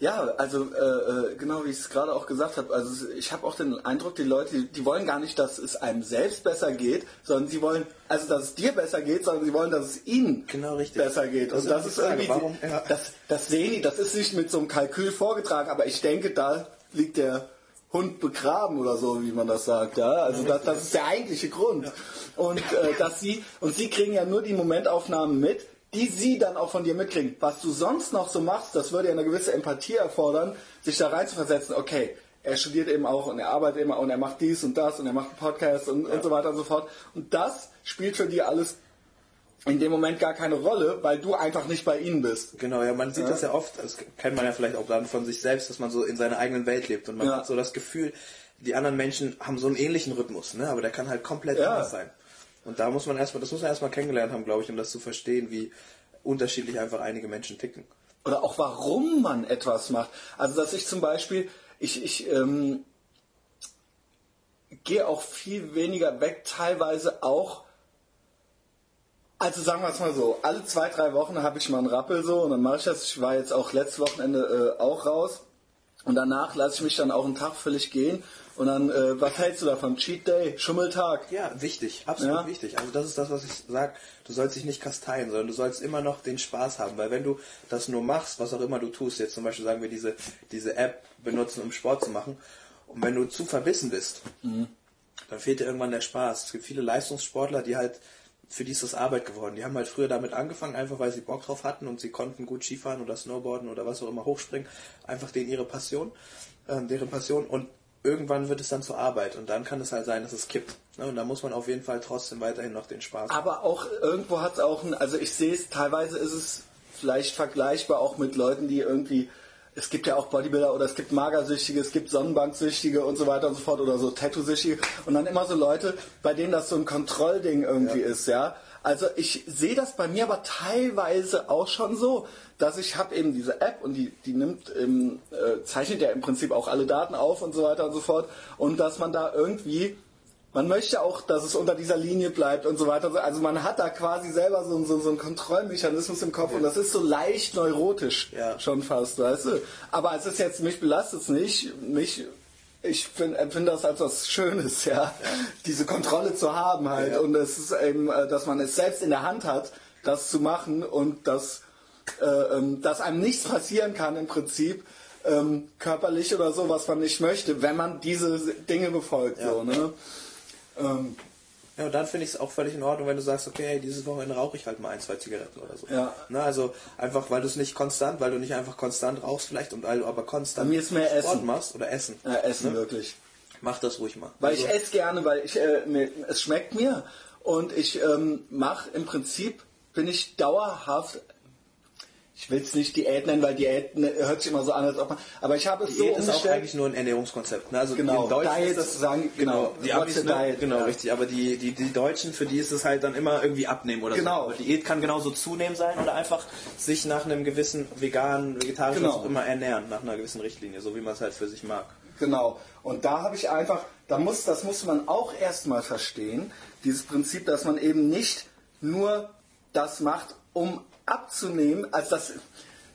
S1: Ja, also äh, äh, genau wie ich es gerade auch gesagt habe, also ich habe auch den Eindruck, die Leute, die, die, wollen gar nicht, dass es einem selbst besser geht, sondern sie wollen, also dass es dir besser geht, sondern sie wollen, dass es ihnen
S2: genau,
S1: besser geht. Das Und das ist irgendwie, Warum? Ja. das, das sehen die, das ist nicht mit so einem Kalkül vorgetragen, aber ich denke, da liegt der Hund begraben oder so, wie man das sagt. Ja? Also das, das ist der eigentliche Grund. Und äh, dass sie und sie kriegen ja nur die Momentaufnahmen mit, die sie dann auch von dir mitkriegen. Was du sonst noch so machst, das würde ja eine gewisse Empathie erfordern, sich da reinzuversetzen, okay, er studiert eben auch und er arbeitet immer und er macht dies und das und er macht einen Podcast und, ja. und so weiter und so fort. Und das spielt für die alles in dem Moment gar keine Rolle, weil du einfach nicht bei ihnen bist.
S2: Genau, ja, man sieht ja. das ja oft, das kennt man ja vielleicht auch dann von sich selbst, dass man so in seiner eigenen Welt lebt und man ja. hat so das Gefühl, die anderen Menschen haben so einen ähnlichen Rhythmus, ne? aber der kann halt komplett anders sein. Und da muss man erstmal, das muss man erstmal kennengelernt haben, glaube ich, um das zu verstehen, wie unterschiedlich einfach einige Menschen ticken.
S1: Oder auch warum man etwas macht. Also dass ich zum Beispiel, ich, ich ähm, gehe auch viel weniger weg, teilweise auch also sagen wir es mal so, alle zwei, drei Wochen habe ich mal einen Rappel so und dann mache ich das. Ich war jetzt auch letztes Wochenende äh, auch raus und danach lasse ich mich dann auch einen Tag völlig gehen und dann, äh, was hältst du davon? Cheat Day, Schummeltag?
S2: Ja, wichtig, absolut ja? wichtig. Also das ist das, was ich sage. Du sollst dich nicht kasteien, sondern du sollst immer noch den Spaß haben. Weil wenn du das nur machst, was auch immer du tust, jetzt zum Beispiel sagen wir diese, diese App benutzen, um Sport zu machen, und wenn du zu verbissen bist, mhm. dann fehlt dir irgendwann der Spaß. Es gibt viele Leistungssportler, die halt für die ist das Arbeit geworden. Die haben halt früher damit angefangen, einfach weil sie Bock drauf hatten und sie konnten gut Skifahren oder Snowboarden oder was auch immer hochspringen. Einfach denen ihre Passion, äh, deren Passion. Und irgendwann wird es dann zur Arbeit und dann kann es halt sein, dass es kippt. Ne? Und da muss man auf jeden Fall trotzdem weiterhin noch den Spaß
S1: haben. Aber auch irgendwo hat es auch, ein, also ich sehe es, teilweise ist es vielleicht vergleichbar auch mit Leuten, die irgendwie, es gibt ja auch Bodybuilder oder es gibt Magersüchtige, es gibt Sonnenbanksüchtige und so weiter und so fort oder so Tattoo-Süchtige und dann immer so Leute, bei denen das so ein Kontrollding irgendwie ja. ist, ja. Also ich sehe das bei mir aber teilweise auch schon so, dass ich habe eben diese App und die, die nimmt, ähm, äh, zeichnet ja im Prinzip auch alle Daten auf und so weiter und so fort und dass man da irgendwie man möchte auch, dass es unter dieser Linie bleibt und so weiter. Also man hat da quasi selber so, so, so einen Kontrollmechanismus im Kopf ja. und das ist so leicht neurotisch
S2: ja.
S1: schon fast, weißt du. Aber es ist jetzt, mich belastet es nicht, mich ich empfinde das als was Schönes, ja, ja. diese Kontrolle zu haben halt ja. und es ist eben, äh, dass man es selbst in der Hand hat, das zu machen und dass, äh, ähm, dass einem nichts passieren kann im Prinzip ähm, körperlich oder so, was man nicht möchte, wenn man diese Dinge befolgt. Ja. So, ne?
S2: ähm, ja, und dann finde ich es auch völlig in Ordnung, wenn du sagst, okay, hey, dieses Wochenende rauche ich halt mal ein, zwei Zigaretten oder so. Ja. Ne, also einfach, weil du es nicht konstant, weil du nicht einfach konstant rauchst vielleicht und weil du aber konstant
S1: Bei mir ist mehr
S2: Sport
S1: Essen.
S2: machst oder Essen.
S1: Ja, Essen ne? wirklich.
S2: Mach das ruhig mal.
S1: Weil also, ich esse gerne, weil ich, äh, mir, es schmeckt mir und ich ähm, mache im Prinzip, bin ich dauerhaft ich will es nicht Diät nennen, weil Diät ne, hört sich immer so an, als ob man. Aber ich habe es
S2: Diät
S1: so
S2: ist auch eigentlich nur ein Ernährungskonzept. Ne? Also
S1: genau,
S2: in Deutsch
S1: Diet ist das sagen, genau,
S2: die Amis, ne? Genau, ja. richtig. Aber die, die, die Deutschen, für die ist es halt dann immer irgendwie abnehmen oder
S1: genau.
S2: so. Aber Diät kann genauso zunehmen sein oder einfach sich nach einem gewissen veganen, vegetarischen, genau. immer ernähren, nach einer gewissen Richtlinie, so wie man es halt für sich mag.
S1: Genau. Und da habe ich einfach, da muss, das muss man auch erstmal verstehen, dieses Prinzip, dass man eben nicht nur das macht, um abzunehmen, als das,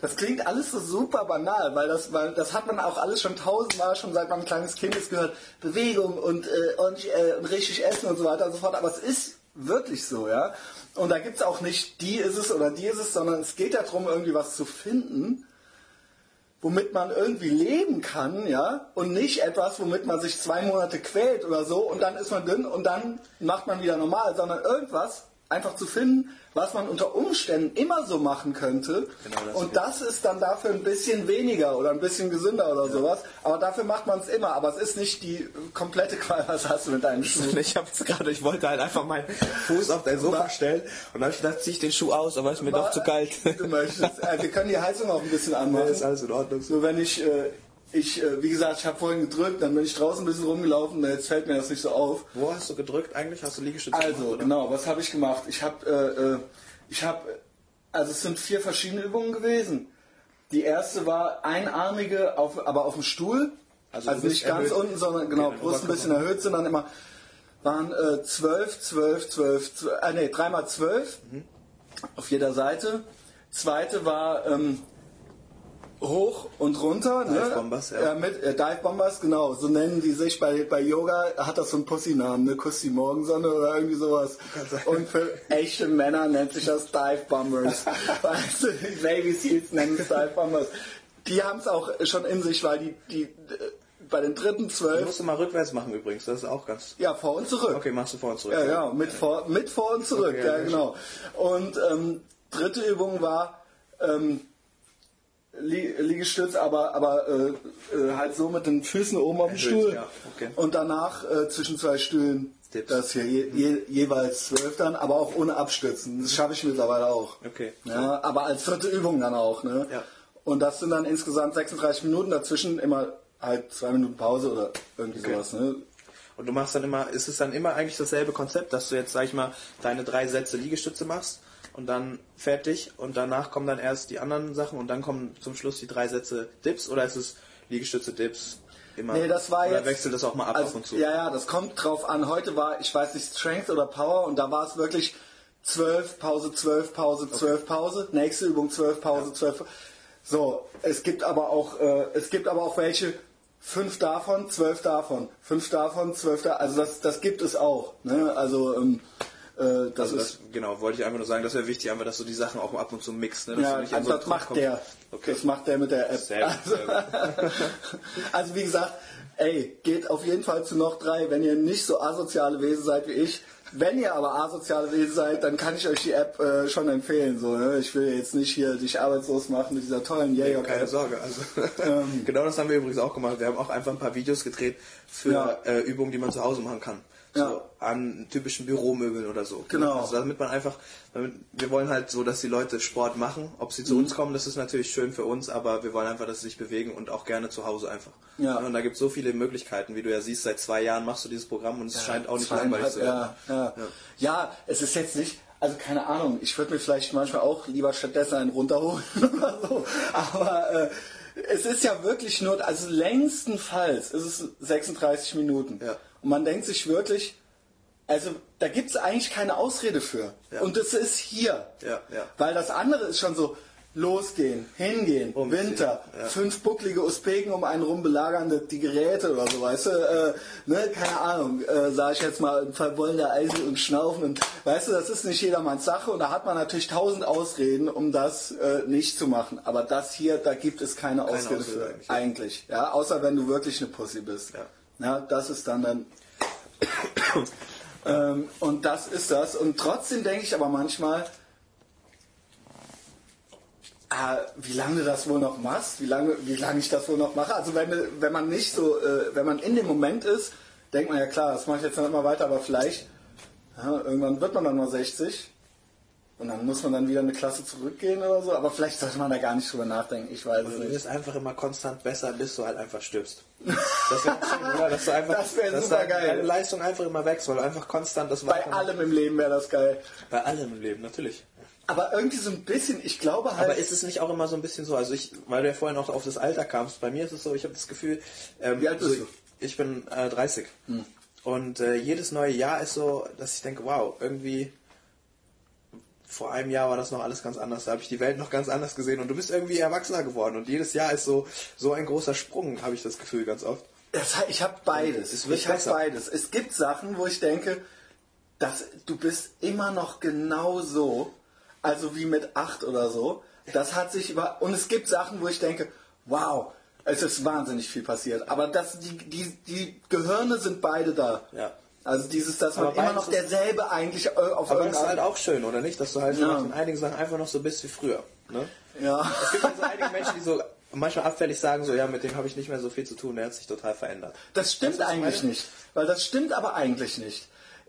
S1: das klingt alles so super banal, weil das, weil das hat man auch alles schon tausendmal, schon seit man ein kleines Kind ist, gehört. Bewegung und, äh, und, äh, und richtig essen und so weiter und so fort. Aber es ist wirklich so, ja. Und da gibt es auch nicht, die ist es oder die ist es, sondern es geht darum, irgendwie was zu finden, womit man irgendwie leben kann, ja, und nicht etwas, womit man sich zwei Monate quält oder so und dann ist man dünn und dann macht man wieder normal, sondern irgendwas einfach zu finden, was man unter Umständen immer so machen könnte. Genau das und das ist dann dafür ein bisschen weniger oder ein bisschen gesünder oder ja. sowas. Aber dafür macht man es immer. Aber es ist nicht die komplette Qual. Was hast du mit deinem Schuh?
S2: Ich habe gerade, ich wollte halt einfach meinen Fuß auf dein Sofa stellen und dann ich ziehe ich den Schuh aus, aber es ist mir doch zu kalt.
S1: Du möchtest. Äh, wir können die Heizung auch ein bisschen anmachen.
S2: Ja, ist alles in Ordnung.
S1: So, wenn ich äh, ich, äh, wie gesagt, ich habe vorhin gedrückt, dann bin ich draußen ein bisschen rumgelaufen, jetzt fällt mir das nicht so auf.
S2: Wo hast du gedrückt eigentlich? Hast du Liegestütze
S1: Also, gemacht, genau, was habe ich gemacht? Ich habe, äh, äh, ich habe, also es sind vier verschiedene Übungen gewesen. Die erste war einarmige, auf, aber auf dem Stuhl. Also, also nicht ganz erhöht. unten, sondern genau, okay, Brust ein bisschen erhöht, sind dann immer, waren äh, 12, 12, 12, 12 äh, nee, dreimal 12 mhm. auf jeder Seite. Zweite war ähm, hoch und runter.
S2: Dive ne? Bombers, ja.
S1: ja mit, äh, Dive Bombers, genau. So nennen die sich bei, bei Yoga, hat das so einen Pussy-Namen, ne? Kuss die Morgensonne oder irgendwie sowas. Und für echte Männer nennt sich das Dive Bombers. weißt du, die Baby Seals nennen es Dive Bombers. Die haben es auch schon in sich, weil die, die, äh, bei den dritten zwölf. Du
S2: musst du mal rückwärts machen übrigens, das ist auch ganz.
S1: Ja, vor und zurück.
S2: Okay, machst du vor und zurück.
S1: Ja, ja, mit, vor, mit vor und zurück, okay, ja, ja, genau. Und ähm, dritte Übung war, ähm, Liegestütz, aber, aber äh, äh, halt so mit den Füßen oben auf dem Stuhl. Ja. Okay. Und danach äh, zwischen zwei Stühlen. Dips. Das hier je, je, jeweils zwölf dann, aber auch ohne Abstützen. Das schaffe ich mittlerweile auch.
S2: Okay.
S1: Ja, aber als vierte Übung dann auch. Ne? Ja. Und das sind dann insgesamt 36 Minuten, dazwischen immer halt zwei Minuten Pause oder irgendwie okay. sowas. Ne?
S2: Und du machst dann immer, ist es dann immer eigentlich dasselbe Konzept, dass du jetzt, sag ich mal, deine drei Sätze Liegestütze machst und dann fertig und danach kommen dann erst die anderen Sachen und dann kommen zum Schluss die drei Sätze Dips oder ist es Liegestütze, Dips?
S1: Immer, nee, das war
S2: oder
S1: jetzt,
S2: wechselt das auch mal ab
S1: also,
S2: und zu?
S1: Ja, ja, das kommt drauf an. Heute war, ich weiß nicht, Strength oder Power und da war es wirklich 12, Pause, 12, Pause, 12, okay. Pause. Nächste Übung 12, Pause, ja. 12. So, es gibt aber auch, äh, es gibt aber auch welche, fünf davon, zwölf davon, fünf davon, zwölf davon. Also das, das gibt es auch. Ne? Also ähm,
S2: äh, das also ist genau, wollte ich einfach nur sagen, das wäre wichtig, einfach, dass du die Sachen auch ab und zu mixt. Ne?
S1: ja, also das macht kommst. der. Okay. Das macht der mit der App. Sehr gut, sehr also wie gesagt, ey, geht auf jeden Fall zu noch drei, wenn ihr nicht so asoziale Wesen seid wie ich. Wenn ihr aber asoziale Wesen seid, dann kann ich euch die App äh, schon empfehlen. So, ne? Ich will jetzt nicht hier dich arbeitslos machen mit dieser tollen
S2: Jäger. Nee, keine Sorge. Also ähm, genau das haben wir übrigens auch gemacht. Wir haben auch einfach ein paar Videos gedreht für ja. äh, Übungen, die man zu Hause machen kann ja. so an typischen Büromöbeln oder so.
S1: Genau.
S2: Also damit man einfach, damit, wir wollen halt so, dass die Leute Sport machen. Ob sie zu mhm. uns kommen, das ist natürlich schön für uns, aber wir wollen einfach, dass sie sich bewegen und auch gerne zu Hause einfach. Ja. Und da gibt es so viele Möglichkeiten, wie du ja siehst, seit zwei Jahren machst du dieses Programm und es ja, scheint auch nicht langweilig zu
S1: werden. Ja, ja. ja, es ist jetzt nicht, also keine Ahnung, ich würde mir vielleicht manchmal auch lieber stattdessen einen runterholen oder so, aber äh, es ist ja wirklich nur, also längstenfalls ist es 36 Minuten. Ja. Und man denkt sich wirklich, also da gibt es eigentlich keine Ausrede für. Ja. Und das ist hier.
S2: Ja, ja.
S1: Weil das andere ist schon so, losgehen, hingehen,
S2: Umziehen,
S1: Winter, fünf bucklige Usbeken um einen rum belagern die- Geräte oder so, weißt du, äh, ne, keine Ahnung, äh, sag ich jetzt mal, verwollende Eisen und Schnaufen und, weißt du, das ist nicht jedermanns Sache und da hat man natürlich tausend Ausreden, um das äh, nicht zu machen, aber das hier, da gibt es keine, Ausrede
S2: Ausrede
S1: für,
S2: eigentlich,
S1: eigentlich, ja, außer wenn du wirklich eine Pussy bist,
S2: Ja.
S1: das ist dann dann ähm, und das ist das. Und trotzdem denke ich aber manchmal, ah, wie lange du das wohl noch machst, wie lange, wie lange ich das wohl noch mache. Also wenn, wenn man nicht so, äh, wenn man in dem Moment ist, denkt man ja klar, das mache ich jetzt noch immer weiter, aber vielleicht ja, irgendwann wird man dann mal 60 und dann muss man dann wieder eine Klasse zurückgehen oder so. Aber vielleicht sollte man da gar nicht drüber nachdenken. Ich weiß es
S2: Du
S1: nicht.
S2: wirst einfach immer konstant besser, bis du halt einfach stirbst. Das wäre oder? Dass du einfach,
S1: Das wär
S2: dass
S1: supergeil.
S2: deine Leistung einfach immer wächst, weil du einfach konstant das
S1: Bei allem im Leben wäre das geil.
S2: Bei allem im Leben, natürlich.
S1: Aber irgendwie so ein bisschen, ich glaube halt.
S2: Aber ist es nicht auch immer so ein bisschen so, also ich, weil du ja vorhin auch auf das Alter kamst, bei mir ist es so, ich habe das Gefühl, ähm,
S1: Wie alt bist
S2: so,
S1: du? Hm.
S2: Ich bin äh, 30. Und äh, jedes neue Jahr ist so, dass ich denke, wow, irgendwie vor einem Jahr war das noch alles ganz anders. Da habe ich die Welt noch ganz anders gesehen und du bist irgendwie erwachsener geworden. Und jedes Jahr ist so, so ein großer Sprung, habe ich das Gefühl ganz oft.
S1: Das, ich habe beides. Ich habe beides. Es gibt Sachen, wo ich denke, dass du bist immer noch genau so, also wie mit acht oder so. Das hat sich über und es gibt Sachen, wo ich denke, wow, es ist wahnsinnig viel passiert. Aber das, die, die, die Gehirne sind beide da.
S2: Ja.
S1: Also dieses, dass man
S2: Aber
S1: immer
S2: beides
S1: noch derselbe eigentlich äh, auf
S2: Aber das ist halt auch schön, oder nicht? Dass du halt
S1: Ja.
S2: in einigen Sachen einfach noch so bist wie früher. Ne?
S1: Ja.
S2: Es gibt also einige Menschen, die so manchmal abfällig sagen, so ja, mit dem habe ich nicht mehr so viel zu tun, der hat sich total verändert.
S1: Das stimmt
S2: ich
S1: eigentlich
S2: meine?
S1: nicht. Weil das stimmt aber eigentlich nicht.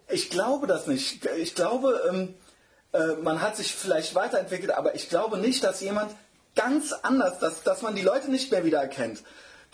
S1: Ich glaube das nicht. Ich glaube, ähm, äh, man hat sich vielleicht weiterentwickelt, aber ich glaube nicht, dass jemand ganz anders, dass, dass man die Leute nicht mehr wiedererkennt.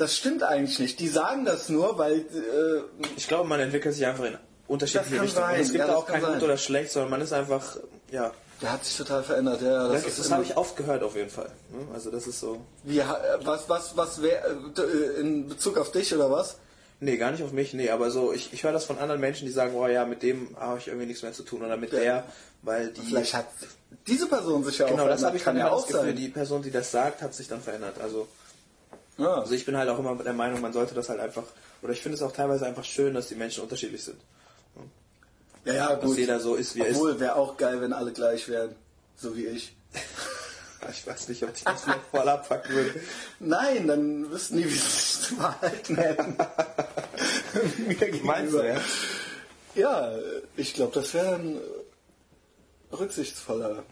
S1: Das stimmt eigentlich nicht. Die sagen das nur, weil äh,
S2: Ich glaube, man entwickelt sich einfach in unterschiedliche Richtungen.
S1: sein,
S2: Und es gibt
S1: ja,
S2: auch kein
S1: sein.
S2: gut oder schlecht, sondern man ist einfach, ja,
S1: der hat sich total verändert. Ja, das,
S2: das, das habe ich oft gehört auf jeden Fall. ne? Also das ist so,
S1: Wie, ha- äh, was, was, was wär, äh, in Bezug auf dich oder was?
S2: nee, gar nicht auf mich, nee, aber so, ich, ich höre das von anderen Menschen, die sagen, oh ja, mit dem habe ich irgendwie nichts mehr zu tun oder mit
S1: Ja.
S2: der, weil die,
S1: Vielleicht hat diese Person sich ja auch
S2: genau, das
S1: verändert.
S2: habe ich dann
S1: ja
S2: immer
S1: auch
S2: das Gefühl,
S1: sein.
S2: die Person, die das sagt, hat sich dann verändert. Also
S1: ja.
S2: Also ich bin halt auch immer der Meinung, man sollte das halt einfach, oder ich finde es auch teilweise einfach schön, dass die Menschen unterschiedlich sind.
S1: ja, ja,
S2: Dass
S1: gut.
S2: jeder so ist, wie er ist.
S1: Obwohl, wäre auch geil, wenn alle gleich wären. So wie ich.
S2: Ich weiß nicht, ob ich das noch voll abpacken würde.
S1: Nein, dann wüssten die, wie sie sich zu verhalten hätten.
S2: Meinst du, ja?
S1: Ja, ich glaube, das wäre ein äh, rücksichtsvoller.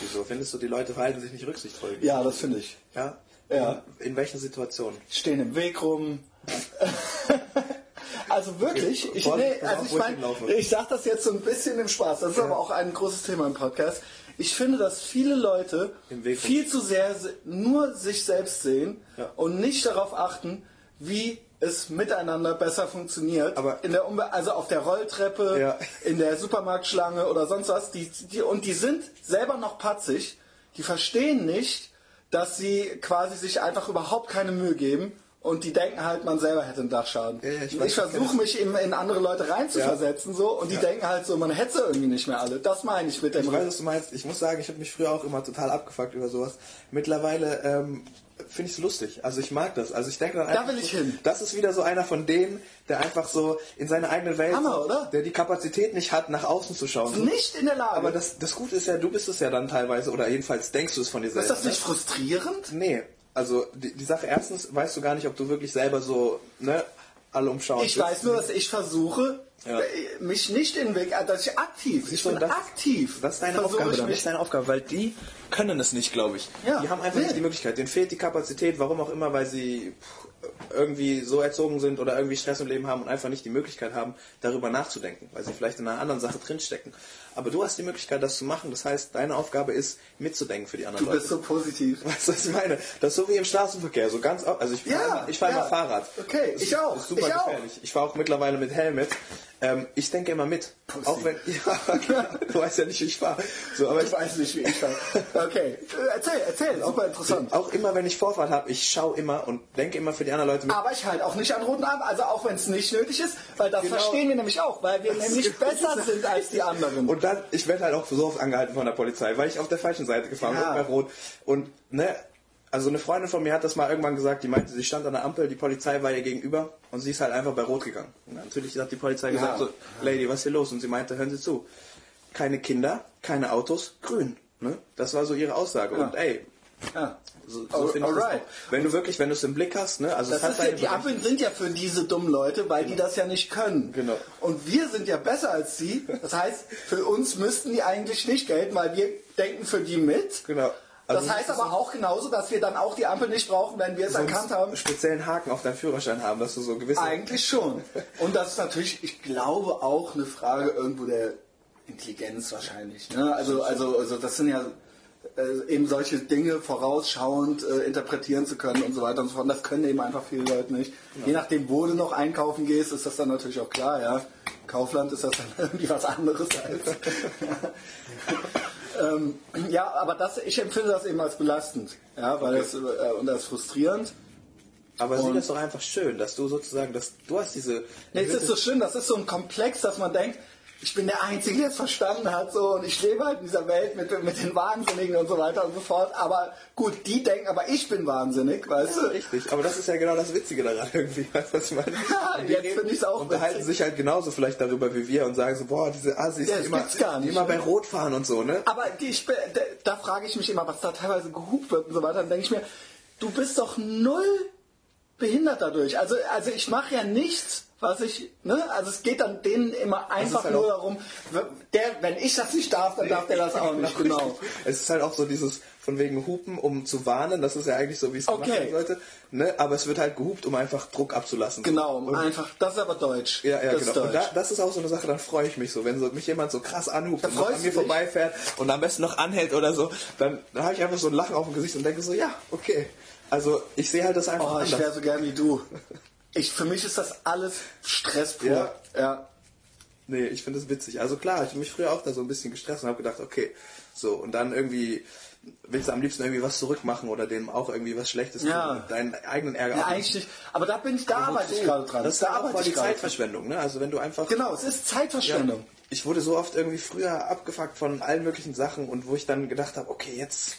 S2: Wieso? Findest du, die Leute verhalten sich nicht rücksichtsvoll?
S1: Ja, das finde ich.
S2: Ja?
S1: Ja.
S2: In, welchen Situationen?
S1: Stehen im Weg rum. also wirklich, ich,
S2: Pass-
S1: nee, also ich
S2: wo ich
S1: ich sage das jetzt so ein bisschen im Spaß, das ist aber auch ein großes Thema im Podcast. Ich finde, dass viele Leute viel zu sehr se- nur sich selbst sehen
S2: Ja.
S1: und nicht darauf achten, wie es miteinander besser funktioniert.
S2: Aber-
S1: in der Umbe also auf der Rolltreppe,
S2: Ja.
S1: in der Supermarktschlange oder sonst was. Die, die, und die sind selber noch patzig. Die verstehen nicht, dass sie quasi sich einfach überhaupt keine Mühe geben. Und die denken halt, man selber hätte einen Dachschaden.
S2: Ja, ja, ich
S1: ich versuche mich in, in andere Leute reinzuversetzen so und die denken halt so, man hätte sie irgendwie nicht mehr alle. Das meine ich mit dem
S2: Ich weiß, was du meinst. Ich muss sagen, ich habe mich früher auch immer total abgefuckt über sowas. Mittlerweile ähm, finde ich es lustig. Also ich mag das. Also ich denke dann einfach,
S1: will ich hin.
S2: Das ist wieder so einer von denen, der einfach so in seine eigene Welt,
S1: Hammer, oder?
S2: der die Kapazität nicht hat, nach außen zu schauen.
S1: nicht in der Lage.
S2: Aber das, das Gute ist ja, du bist es ja dann teilweise, oder jedenfalls denkst du es von dir
S1: ist
S2: selbst.
S1: das nicht frustrierend?
S2: Ne? Nee, also die, die Sache, erstens weißt du gar nicht, ob du wirklich selber so, ne, alle umschauen.
S1: Ich weiß nur, dass ich versuche,
S2: Ja.
S1: äh, mich nicht in den Weg, dass ich aktiv, ich
S2: du,
S1: bin
S2: das-
S1: aktiv.
S2: Das ist deine Aufgabe, dann. das ist deine Aufgabe, weil die können es nicht, glaube ich.
S1: Ja,
S2: die haben einfach nicht die Möglichkeit. Denen fehlt die Kapazität, warum auch immer, weil sie irgendwie so erzogen sind oder irgendwie Stress im Leben haben und einfach nicht die Möglichkeit haben, darüber nachzudenken, weil sie vielleicht in einer anderen Sache drinstecken. Aber du hast die Möglichkeit, das zu machen. Das heißt, deine Aufgabe ist, mitzudenken für die anderen
S1: Du
S2: Leute.
S1: bist so positiv.
S2: Weißt du, was ich meine? Das ist so wie im Straßenverkehr, so ganz, also ich fahre
S1: Ja,
S2: ich fahr
S1: ja.
S2: mal Fahrrad.
S1: Okay, ich auch,
S2: ist super
S1: ich auch.
S2: gefährlich. Ich fahre auch mittlerweile mit Helmet. Ähm, ich denke immer mit.
S1: Pussy.
S2: Auch wenn, ja, du weißt ja nicht, wie ich fahre. So, aber
S1: Ich weiß nicht, wie ich war. Okay, äh, erzähl, erzähl, super interessant.
S2: auch immer, wenn ich Vorfahrt habe, ich schaue immer und denke immer für die anderen Leute mit.
S1: Aber ich halte auch nicht an roten Ampeln, also auch wenn es nicht nötig ist, weil das
S2: Genau.
S1: verstehen wir nämlich auch, weil wir nämlich besser sind als die anderen.
S2: Und dann, ich werde halt auch so oft angehalten von der Polizei, weil ich auf der falschen Seite gefahren bin,
S1: Ja.
S2: bei Rot. Und, ne, also eine Freundin von mir hat das mal irgendwann gesagt, die meinte, sie stand an der Ampel, die Polizei war ihr gegenüber und sie ist halt einfach bei Rot gegangen. Und natürlich hat die Polizei gesagt,
S1: Ja.
S2: so, Lady, was ist hier los? Und sie meinte, hören Sie zu, keine Kinder, keine Autos, grün. Ne? Das war so ihre Aussage.
S1: Ja.
S2: Und ey,
S1: ja.
S2: so, so
S1: Al-
S2: finde ich das
S1: alright.
S2: auch. Wenn du wirklich, wenn du es im Blick hast, ne, also
S1: Das ist ja, die Ampeln sind ja für diese dummen Leute, weil die das ja nicht können.
S2: Genau.
S1: Und wir sind ja besser als sie. Das heißt, für uns müssten die eigentlich nicht gelten, weil wir denken für die mit.
S2: Genau. Also
S1: das heißt aber auch genauso, dass wir dann auch die Ampel nicht brauchen, wenn wir es erkannt haben.
S2: speziellen Haken auf deinem Führerschein haben, dass du so gewisse
S1: Eigentlich schon. Und das ist natürlich, ich glaube, auch eine Frage irgendwo der Intelligenz wahrscheinlich. Ne? Also, also, also das sind ja äh, eben solche Dinge vorausschauend äh, interpretieren zu können und so weiter und so fort. Das können eben einfach viele Leute nicht. Je nachdem, wo du noch einkaufen gehst, ist das dann natürlich auch klar. Ja, Kaufland ist das dann irgendwie was anderes als. ähm, ja, aber das, ich empfinde das eben als belastend. Ja, weil es äh, und das ist frustrierend.
S2: Aber sieh
S1: Und-
S2: das doch einfach schön, dass du sozusagen, dass du hast diese.
S1: Nee, es ist so schön, das ist so ein Komplex, dass man denkt, ich bin der Einzige, der es verstanden hat, so, und ich lebe halt in dieser Welt mit, mit den Wahnsinnigen und so weiter und so fort. Aber gut, die denken, aber ich bin wahnsinnig, weißt du?
S2: Richtig, aber das ist ja genau das Witzige daran irgendwie, weißt du, was ich meine?
S1: Ja,
S2: Und
S1: jetzt finde ich's auch
S2: unterhalten
S1: witzig.
S2: sich halt genauso vielleicht darüber wie wir und sagen so, boah, diese Assis,
S1: Ja,
S2: die immer,
S1: gar
S2: die
S1: nicht,
S2: immer bei
S1: ne?
S2: Rot fahren und so, ne?
S1: Aber die, ich, da, da frage ich mich immer, was da teilweise gehupt wird und so weiter. Dann denke ich mir, du bist doch null behindert dadurch. Also, also ich mache ja nichts, was ich, ne? Also es geht dann denen immer einfach
S2: halt
S1: nur darum, der, wenn ich das nicht darf, dann darf der das auch nicht, genau.
S2: Es ist halt auch so dieses von wegen Hupen, um zu warnen, das ist ja eigentlich so, wie es gemacht
S1: Okay.
S2: werden sollte, ne? Aber es wird halt gehupt, um einfach Druck abzulassen.
S1: Genau, um einfach, das ist aber Deutsch.
S2: Ja, ja,
S1: das
S2: genau.
S1: Ist
S2: Und da, das ist auch so eine Sache, dann freue ich mich so, wenn so mich jemand so krass anhupt
S1: Da
S2: und an mir
S1: dich?
S2: vorbeifährt und am besten noch anhält oder so, dann, dann habe ich einfach so ein Lachen auf dem Gesicht und denke so, ja, okay. Also ich sehe halt das einfach
S1: Oh, ich
S2: anders.
S1: wäre so gern wie du. Ich, für mich ist das alles Stress pur.
S2: Ja.
S1: ja.
S2: Nee, ich finde das witzig. Also klar, ich habe mich früher auch da so ein bisschen gestresst und habe gedacht, okay, so und dann irgendwie willst du am liebsten irgendwie was zurückmachen oder dem auch irgendwie was Schlechtes
S1: Ja.
S2: tun deinen eigenen Ärger
S1: Ja, eigentlich nicht. Aber da bin ich, da arbeite ich gerade dran.
S2: Das ist
S1: da
S2: auch die. Zeitverschwendung, ne? Also wenn du einfach
S1: Genau, es ist Zeitverschwendung.
S2: Ja, ich wurde so oft irgendwie früher abgefuckt von allen möglichen Sachen und wo ich dann gedacht habe, okay, jetzt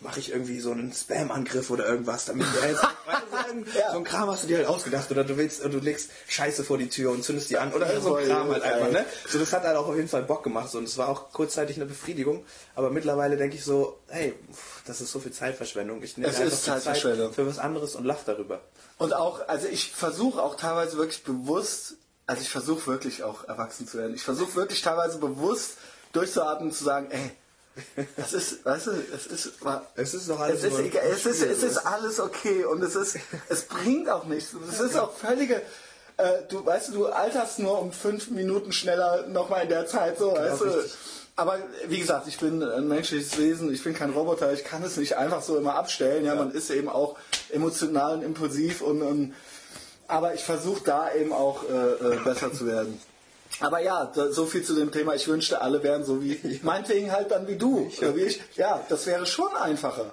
S2: mache ich irgendwie so einen Spam-Angriff oder irgendwas, damit so, ein-
S1: Ja.
S2: so ein Kram hast du dir halt ausgedacht oder du willst, du legst Scheiße vor die Tür und zündest die an oder so ein Kram halt einfach, ne? So, das hat halt auch auf jeden Fall Bock gemacht so, und es war auch kurzzeitig eine Befriedigung, aber mittlerweile denke ich so, hey, das ist so viel Zeitverschwendung. Ich nehme
S1: Es
S2: einfach
S1: ist
S2: die Zeit
S1: Zeitverschwendung.
S2: für was anderes und lach darüber.
S1: Und auch, also ich versuche auch teilweise wirklich bewusst, also ich versuche wirklich auch erwachsen zu werden. Ich versuche wirklich teilweise bewusst durchzuatmen und zu sagen, ey, das ist, weißt du, es ist,
S2: Es ist doch alles
S1: es ist, egal, es ist, es ist alles okay und es ist, es bringt auch nichts. Es ist auch völlige, äh, du, weißt du, du alterst nur um fünf Minuten schneller nochmal in der Zeit, so, weißt du.
S2: richtig.
S1: Aber wie gesagt, ich bin ein menschliches Wesen, ich bin kein Roboter, ich kann es nicht einfach so immer abstellen. Ja, man ist eben auch emotional und impulsiv und, und aber ich versuche da eben auch äh, äh, besser zu werden. Aber ja, so viel zu dem Thema. Ich wünschte, alle wären so wie, meinetwegen halt dann wie du. Oder wie ich. Ja, das wäre schon einfacher.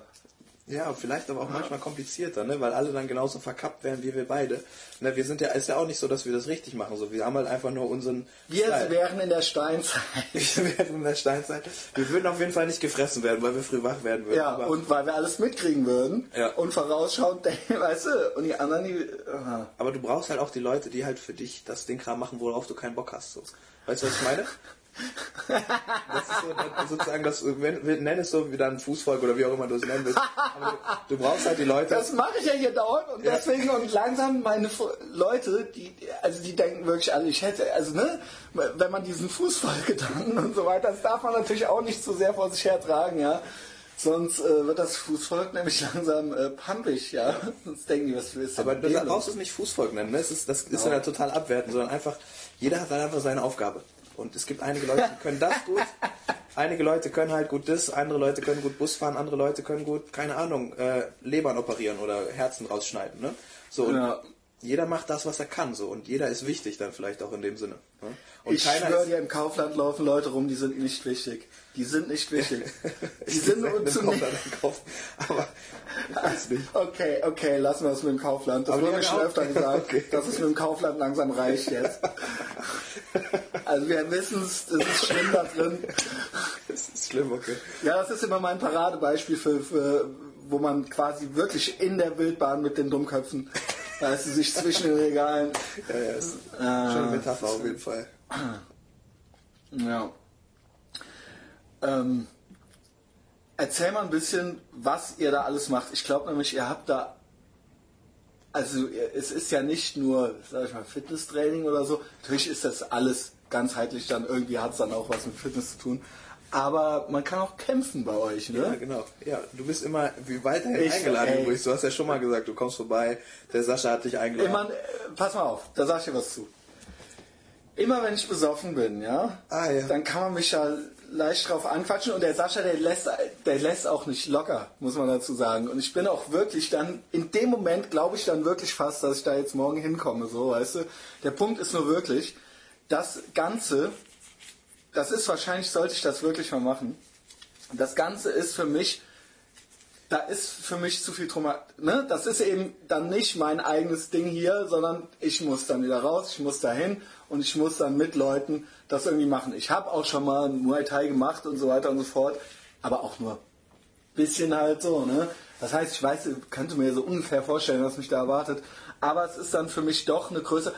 S2: Ja, vielleicht aber auch manchmal komplizierter, ne? weil alle dann genauso verkappt werden wie wir beide. Ne? Wir sind ja, ist ja auch nicht so, dass wir das richtig machen. So, wir haben halt einfach nur unseren
S1: Wir
S2: Style.
S1: wären in der Steinzeit.
S2: Wir wären in der Steinzeit. Wir würden auf jeden Fall nicht gefressen werden, weil wir früh wach werden würden.
S1: Ja,
S2: aber,
S1: und weil wir alles mitkriegen würden
S2: Ja.
S1: und vorausschauend denken, weißt du, und die anderen, die. aha.
S2: aber du brauchst halt auch die Leute, die halt für dich das den Kram machen, worauf du keinen Bock hast. So. Weißt du, was ich meine? Das ist so, das- sozusagen das, wenn, nennen es so wie dann Fußvolk oder wie auch immer du es nennen willst. Aber du, du brauchst halt die Leute.
S1: Das mache ich ja hier dauernd und
S2: Ja.
S1: deswegen und langsam meine Leute, die also die denken wirklich, also ich hätte, also ne, wenn man diesen Fußvolkgedanken und so weiter, das darf man natürlich auch nicht zu sehr vor sich hertragen, ja. Sonst äh, wird das Fußvolk nämlich langsam äh, pampig, ja. Sonst denken die, was ist denn
S2: Aber du brauchst es nicht Fußvolk nennen, ne? Es ist, das ist ja total abwertend, sondern einfach, jeder hat halt einfach seine Aufgabe. Und es gibt einige Leute, die können das gut, einige Leute können halt gut das, andere Leute können gut Bus fahren, andere Leute können gut, keine Ahnung, äh, Lebern operieren oder Herzen rausschneiden, ne? So, und
S1: Ja.
S2: jeder macht das, was er kann, so und jeder ist wichtig dann vielleicht auch in dem Sinne. Ne? Und
S1: ich schwöre dir, im Kaufland laufen Leute rum, die sind nicht wichtig. Die sind nicht wichtig. Die sind nur zu. Aber weiß nicht. Okay, okay, lassen wir es mit dem Kaufland. Das aber wurde mir schon öfter gesagt, okay. dass es mit dem Kaufland langsam reicht jetzt. Also wir wissen es, es ist schlimm da drin.
S2: Das ist schlimm, okay.
S1: Ja, das ist immer mein Paradebeispiel für, für wo man quasi wirklich in der Wildbahn mit den Dummköpfen Weißt du, sich zwischen den Regalen.
S2: Ja, ja, ist äh, schon eine Metapher auf jeden Fall.
S1: Ja. Ähm, erzähl mal ein bisschen, was ihr da alles macht. Ich glaube nämlich, ihr habt da. Also, es ist ja nicht nur, sag ich mal, Fitnesstraining oder so. Natürlich ist das alles ganzheitlich dann, irgendwie hat es dann auch was mit Fitness zu tun aber man kann auch kämpfen bei euch, ne?
S2: Ja, genau. Ja, du bist immer wie weiterhin ich, eingeladen ey. übrigens. Du hast ja schon mal gesagt, du kommst vorbei. Der Sascha hat dich eingeladen.
S1: Immer, pass mal auf, da sag ich dir was zu. Immer wenn ich besoffen bin, ja,
S2: ah, ja.
S1: dann kann man mich ja leicht drauf anquatschen und der Sascha, der lässt, der lässt auch nicht locker, muss man dazu sagen. Und ich bin auch wirklich dann, in dem Moment glaube ich dann wirklich fast, dass ich da jetzt morgen hinkomme, so, weißt du. Der Punkt ist nur wirklich, das Ganze das ist wahrscheinlich, sollte ich das wirklich mal machen. Das Ganze ist für mich, da ist für mich zu viel drum. Ne? Das ist eben dann nicht mein eigenes Ding hier, sondern ich muss dann wieder raus, ich muss dahin und ich muss dann mit Leuten das irgendwie machen. Ich habe auch schon mal Muay Thai gemacht und so weiter und so fort, aber auch nur ein bisschen halt so. Ne? Das heißt, ich weiß, könnte mir so ungefähr vorstellen, was mich da erwartet. Aber es ist dann für mich doch eine Größe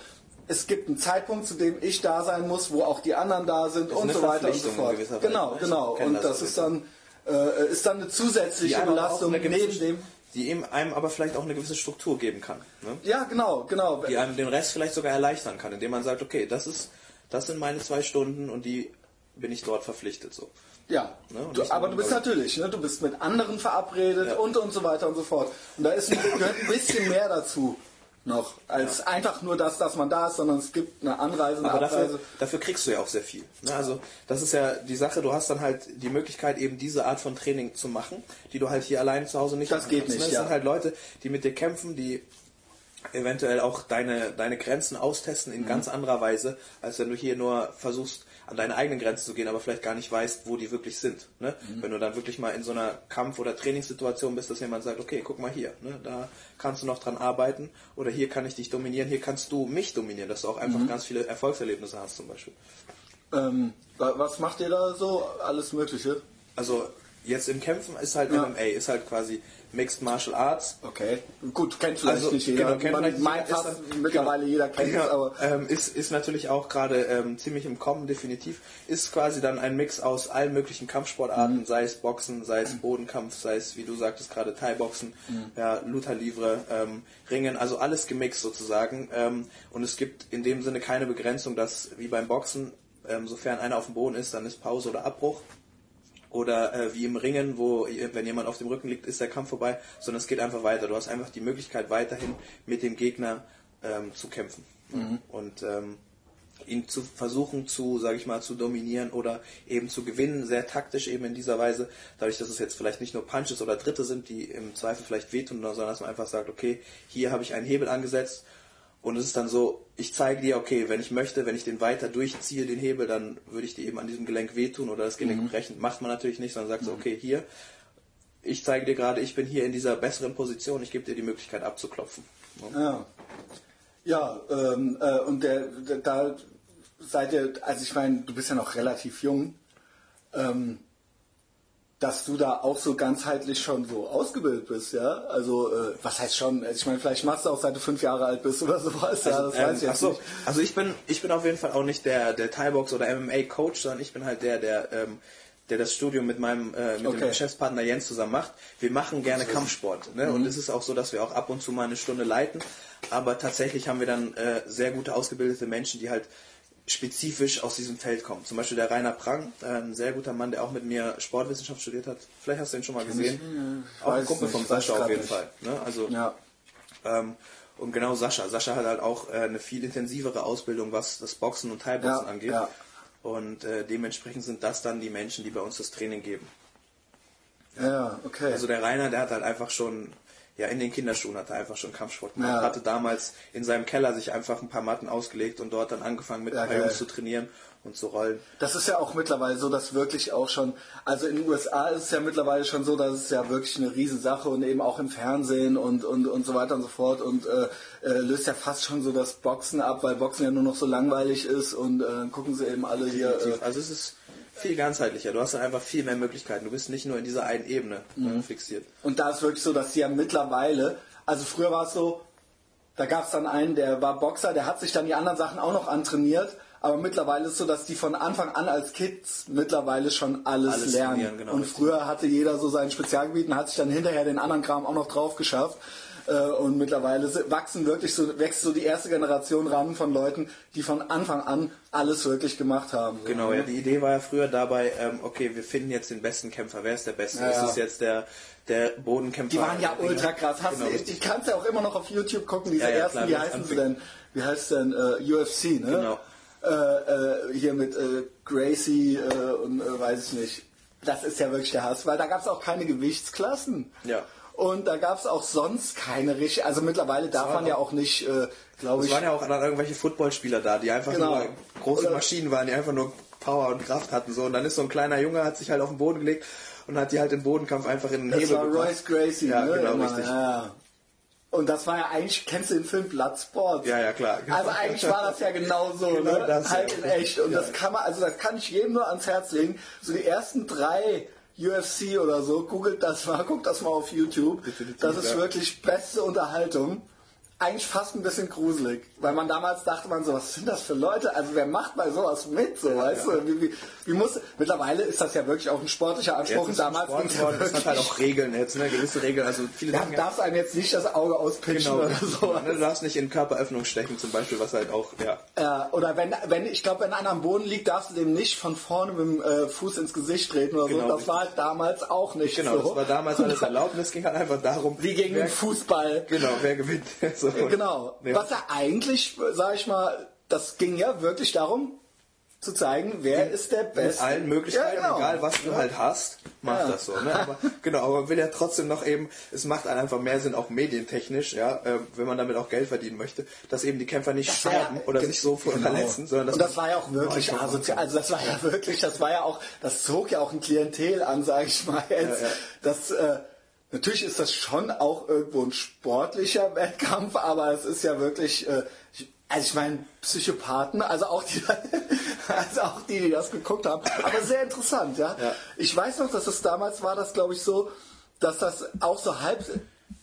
S1: es gibt einen Zeitpunkt, zu dem ich da sein muss, wo auch die anderen da sind und so weiter und so fort. Genau, genau. Und das, das ist dann, äh, ist dann eine zusätzliche Belastung
S2: eine neben dem die eben einem aber vielleicht auch eine gewisse Struktur geben kann. Ne?
S1: Ja, genau, genau.
S2: Die einem den Rest vielleicht sogar erleichtern kann, indem man sagt, okay, das ist, das sind meine zwei Stunden und die bin ich dort verpflichtet so.
S1: Ja, ne? du, aber du bist natürlich, ne? du bist mit anderen verabredet ja. und und so weiter und so fort. Und da ist gehört ein bisschen mehr dazu noch, als ja. einfach nur das, dass man da ist, sondern es gibt eine Anreise, eine
S2: Aber dafür, dafür, kriegst du ja auch sehr viel. Ne? Also das ist ja die Sache, du hast dann halt die Möglichkeit, eben diese Art von Training zu machen, die du halt hier alleine zu Hause nicht
S1: Das geht kannst, nicht.
S2: Ne? Das ja. sind halt Leute, die mit dir kämpfen, die eventuell auch deine, deine Grenzen austesten in mhm. ganz anderer Weise, als wenn du hier nur versuchst, an deine eigenen Grenzen zu gehen, aber vielleicht gar nicht weißt, wo die wirklich sind. Ne? Mhm. Wenn du dann wirklich mal in so einer Kampf- oder Trainingssituation bist, dass jemand sagt, okay, guck mal hier, ne? da kannst du noch dran arbeiten oder hier kann ich dich dominieren, hier kannst du mich dominieren, dass du auch einfach mhm. ganz viele Erfolgserlebnisse hast zum Beispiel.
S1: Ähm, was macht ihr da so? Alles Mögliche?
S2: Also jetzt im Kämpfen ist halt ja. MMA, ist halt quasi Mixed Martial Arts.
S1: Okay, gut, kennt vielleicht also, nicht jeder. Genau, kennt Man meint fast dann, mittlerweile genau, jeder kennt ja, es, aber...
S2: Ähm, ist, ist natürlich auch gerade ähm, ziemlich im Kommen, definitiv. Ist quasi dann ein Mix aus allen möglichen Kampfsportarten, mhm. sei es Boxen, sei es Bodenkampf, sei es, wie du sagtest gerade, Thai-Boxen, mhm. ja, Luther Livre, ähm, Ringen, also alles gemixt sozusagen. Ähm, und es gibt in dem Sinne keine Begrenzung, dass wie beim Boxen, ähm, sofern einer auf dem Boden ist, dann ist Pause oder Abbruch oder äh, wie im Ringen, wo wenn jemand auf dem Rücken liegt, ist der Kampf vorbei, sondern es geht einfach weiter. Du hast einfach die Möglichkeit weiterhin mit dem Gegner ähm, zu kämpfen mhm. und ähm, ihn zu versuchen zu, sage ich mal, zu dominieren oder eben zu gewinnen, sehr taktisch eben in dieser Weise, dadurch, dass es jetzt vielleicht nicht nur Punches oder Dritte sind, die im Zweifel vielleicht wehtun, sondern dass man einfach sagt, okay, hier habe ich einen Hebel angesetzt und es ist dann so, ich zeige dir, okay, wenn ich möchte, wenn ich den weiter durchziehe, den Hebel, dann würde ich dir eben an diesem Gelenk wehtun oder das Gelenk mhm. brechen. Macht man natürlich nicht, sondern sagt so, mhm. okay, hier, ich zeige dir gerade, ich bin hier in dieser besseren Position, ich gebe dir die Möglichkeit abzuklopfen.
S1: Ja, ja ähm, äh, und der, der, da seid ihr, also ich meine, du bist ja noch relativ jung. Ähm, dass du da auch so ganzheitlich schon so ausgebildet bist, ja? Also, äh, was heißt schon? Also ich meine, vielleicht machst du auch seit du fünf Jahre alt bist oder sowas,
S2: also, ja, das ähm, weiß ich jetzt so. nicht. Also ich bin, ich bin auf jeden Fall auch nicht der, der Thai-Box oder MMA-Coach, sondern ich bin halt der, der, ähm, der das Studium mit meinem äh, mit okay. dem Geschäftspartner Jens zusammen macht. Wir machen gerne Kampfsport. Ne? Mhm. Und es ist auch so, dass wir auch ab und zu mal eine Stunde leiten. Aber tatsächlich haben wir dann äh, sehr gute ausgebildete Menschen, die halt spezifisch aus diesem Feld kommt. Zum Beispiel der Rainer Prang, äh, ein sehr guter Mann, der auch mit mir Sportwissenschaft studiert hat. Vielleicht hast du ihn schon mal gesehen. Ich, auch ein Kumpel vom Sascha auf jeden nicht. Fall. Ne? Also, ja. ähm, und genau Sascha. Sascha hat halt auch äh, eine viel intensivere Ausbildung, was das Boxen und Thai-Boxen ja, angeht. Ja. Und äh, dementsprechend sind das dann die Menschen, die bei uns das Training geben.
S1: Ja, okay.
S2: Also der Rainer, der hat halt einfach schon ja, in den Kinderschuhen hat er einfach schon Kampfsport gemacht.
S1: Ja.
S2: Hatte damals in seinem Keller sich einfach ein paar Matten ausgelegt und dort dann angefangen mit
S1: Ja,
S2: ein paar. Jungs zu trainieren und zu rollen.
S1: Das ist ja auch mittlerweile so, dass wirklich auch schon, also in den USA ist es ja mittlerweile schon so, dass es ja wirklich eine Riesensache und eben auch im Fernsehen und, und, und so weiter und so fort und äh, äh, löst ja fast schon so das Boxen ab, weil Boxen ja nur noch so langweilig ist und äh, gucken sie eben alle hier. Äh,
S2: Also es ist viel ganzheitlicher. Du hast dann einfach viel mehr Möglichkeiten. Du bist nicht nur in dieser einen Ebene
S1: Mhm.
S2: fixiert.
S1: Und da ist wirklich so, dass sie ja mittlerweile, also früher war es so, da gab es dann einen, der war Boxer, der hat sich dann die anderen Sachen auch noch antrainiert. Aber mittlerweile ist es so, dass die von Anfang an als Kids mittlerweile schon alles,
S2: Alles
S1: lernen.
S2: genau,
S1: und
S2: richtig.
S1: früher hatte jeder so sein Spezialgebiet und hat sich dann hinterher den anderen Kram auch noch drauf geschafft. Äh, Und mittlerweile wachsen wirklich so, wächst so die erste Generation ran von Leuten, die von Anfang an alles wirklich gemacht haben.
S2: Genau, ja. Die Idee war ja früher dabei, ähm, okay, wir finden jetzt den besten Kämpfer. Wer ist der Beste?
S1: Ja,
S2: ist
S1: ja.
S2: es jetzt der, der Bodenkämpfer?
S1: Die waren ja ultra krass. Hast
S2: Genau,
S1: du, ich kann es ja auch immer noch auf YouTube gucken, diese
S2: Ja,
S1: ersten,
S2: klar,
S1: wie heißen sie denn? Wie heißt denn äh, UFC, ne?
S2: Genau.
S1: Äh, äh, hier mit äh, Gracie äh, und weiß ich nicht. Das ist ja wirklich der Hass, weil da gab es auch keine Gewichtsklassen.
S2: Ja.
S1: Und da gab es auch sonst keine richtig. Also mittlerweile darf man ja auch- nicht, äh, glaube
S2: Es
S1: ich.
S2: waren ja auch dann irgendwelche Footballspieler da, die einfach
S1: Genau.
S2: nur große
S1: Oder-
S2: Maschinen waren, die einfach nur Power und Kraft hatten. So. Und dann ist so ein kleiner Junge, hat sich halt auf den Boden gelegt und hat die halt im Bodenkampf einfach in den
S1: Das
S2: Hebel
S1: war
S2: gebracht.
S1: Royce Gracie,
S2: Ja,
S1: ne?
S2: genau,
S1: Immer,
S2: richtig.
S1: Ja. Und das war ja eigentlich, kennst du den Film Bloodsport?
S2: Ja, ja, klar.
S1: Also eigentlich war das ja genau so,
S2: Genau
S1: ne?
S2: das,
S1: halt
S2: ja.
S1: in echt. Und
S2: Ja.
S1: das kann man, also das kann ich jedem nur ans Herz legen. So die ersten drei UFC oder so, googelt das mal, guckt das mal auf YouTube. Das ist wirklich beste Unterhaltung. Eigentlich fast ein bisschen gruselig, weil man damals dachte man so, was sind das für Leute? Also wer macht bei sowas mit, so weißt du? Wie, wie, wie muss? Mittlerweile ist das ja wirklich auch ein sportlicher Anspruch.
S2: Jetzt
S1: und damals
S2: Sport
S1: ja
S2: es hat halt auch Regeln jetzt, ne? gewisse Regeln. Also viele ja,
S1: darfst einem jetzt nicht das Auge auspitchen
S2: genau,
S1: oder so.
S2: du darfst nicht in Körperöffnung stechen zum Beispiel, was halt auch, ja,
S1: Äh, oder wenn, wenn ich glaube, wenn einer am Boden liegt, darfst du dem nicht von vorne mit dem äh, Fuß ins Gesicht treten oder
S2: Genau,
S1: so. Das war halt damals auch nicht
S2: genau,
S1: so.
S2: das war damals alles erlaubt und es ging halt einfach darum,
S1: Wie gegen
S2: wer,
S1: den Fußball.
S2: genau, wer gewinnt. so.
S1: Genau.
S2: Ja.
S1: Was ja eigentlich, sag ich mal, das ging ja wirklich darum, zu zeigen, wer ist der
S2: Mit
S1: Beste.
S2: allen Möglichkeiten,
S1: Ja, genau.
S2: egal was du halt hast, mach
S1: Ja.
S2: das so. Ne? Aber, genau, aber man will ja trotzdem noch eben, es macht einen einfach mehr Sinn, auch medientechnisch, ja, äh, wenn man damit auch Geld verdienen möchte, dass eben die Kämpfer nicht
S1: Das war ja-
S2: sterben oder sich so verletzen, sondern dass
S1: und das war ja auch wirklich asozial. Also das war ja wirklich, das war ja auch, das zog ja auch ein Klientel an, sage ich mal jetzt.
S2: Ja, ja.
S1: Das, äh, natürlich ist das schon auch irgendwo ein sportlicher Wettkampf, aber es ist ja wirklich, äh, ich- also ich meine, Psychopathen, also auch die, also auch die, die das geguckt haben, aber sehr interessant, ja.
S2: Ja.
S1: Ich weiß noch, dass es damals war, das glaube ich so, dass das auch so halb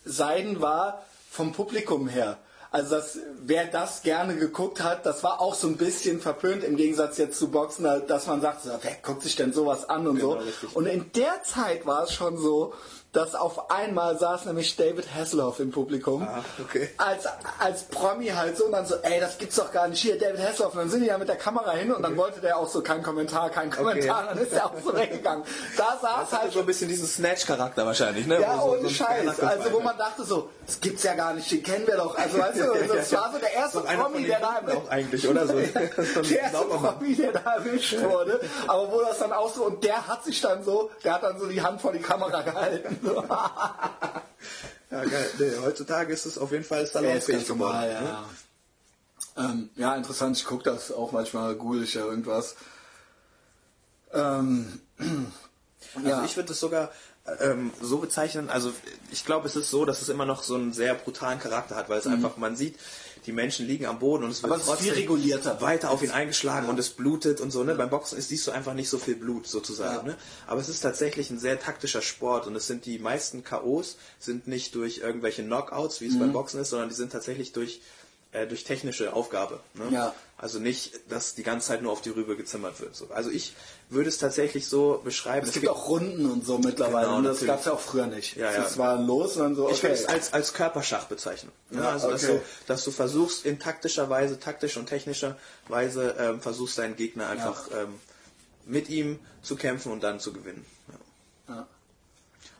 S1: Seiden war vom Publikum her. Also das, wer das gerne geguckt hat, das war auch so ein bisschen verpönt im Gegensatz jetzt zu Boxen, dass man sagt, wer guckt sich denn sowas an und
S2: Genau,
S1: so.
S2: richtig.
S1: Und in der Zeit war es schon so, dass auf einmal saß nämlich David Hasselhoff im Publikum.
S2: Ah, okay.
S1: Als, als Promi halt so und dann so, ey, das gibt's doch gar nicht hier, David Hasselhoff. Und dann sind die ja mit der Kamera hin und dann wollte der auch so kein Kommentar, kein Kommentar. Dann ist er auch so weggegangen. Da saß
S2: Das
S1: halt
S2: so ein bisschen diesen Snatch-Charakter wahrscheinlich, ne?
S1: ja,
S2: so-
S1: ohne
S2: so
S1: Scheiß. Also wo
S2: Fight.
S1: man dachte so, das gibt's ja gar nicht, den kennen wir doch. Also weißt du, das war so der erste Promi, der da
S2: Guten auch eigentlich, oder? So,
S1: der erste. Promi, der da erwischt wurde. Aber wo das dann auch so, und der hat sich dann so, der hat dann so die Hand vor die Kamera gehalten.
S2: Ja, geil. Nee, heutzutage ist es auf jeden Fall salonfähig geworden. ne?
S1: ja. Ähm, ja, interessant, ich gucke das auch manchmal, google ich ja irgendwas. Ähm,
S2: Also
S1: ja.
S2: ich würde es sogar ähm, so bezeichnen, also ich glaube, es ist so, dass es immer noch so einen sehr brutalen Charakter hat, weil es einfach, man sieht, die Menschen liegen am Boden und es wird.
S1: Aber
S2: trotzdem
S1: viel regulierter.
S2: weiter auf ihn eingeschlagen und es blutet und so. Ne? Beim Boxen ist, siehst du einfach nicht so viel Blut sozusagen.
S1: Ja.
S2: Ne? Aber es ist tatsächlich ein sehr taktischer Sport und es sind die meisten KOs sind nicht durch irgendwelche Knockouts, wie es
S1: Mhm.
S2: beim Boxen ist, sondern die sind tatsächlich durch äh, durch technische Aufgabe. Ne?
S1: Ja.
S2: Also nicht, dass die ganze Zeit nur auf die Rübe gezimmert wird. So. Also ich würde es tatsächlich so beschreiben.
S1: es gibt auch Runden und so mittlerweile.
S2: Genau,
S1: und das
S2: natürlich.
S1: gab's ja auch früher nicht.
S2: Ja, ja.
S1: Das war los und dann so,
S2: Ich würde
S1: okay.
S2: es als, als Körperschach bezeichnen. Ja,
S1: Ja,
S2: also, dass,
S1: okay.
S2: du, dass du versuchst, in taktischer Weise, taktisch und technischer Weise, ähm, versuchst deinen Gegner einfach ähm, mit ihm zu kämpfen und dann zu gewinnen. Ja.
S1: Ja.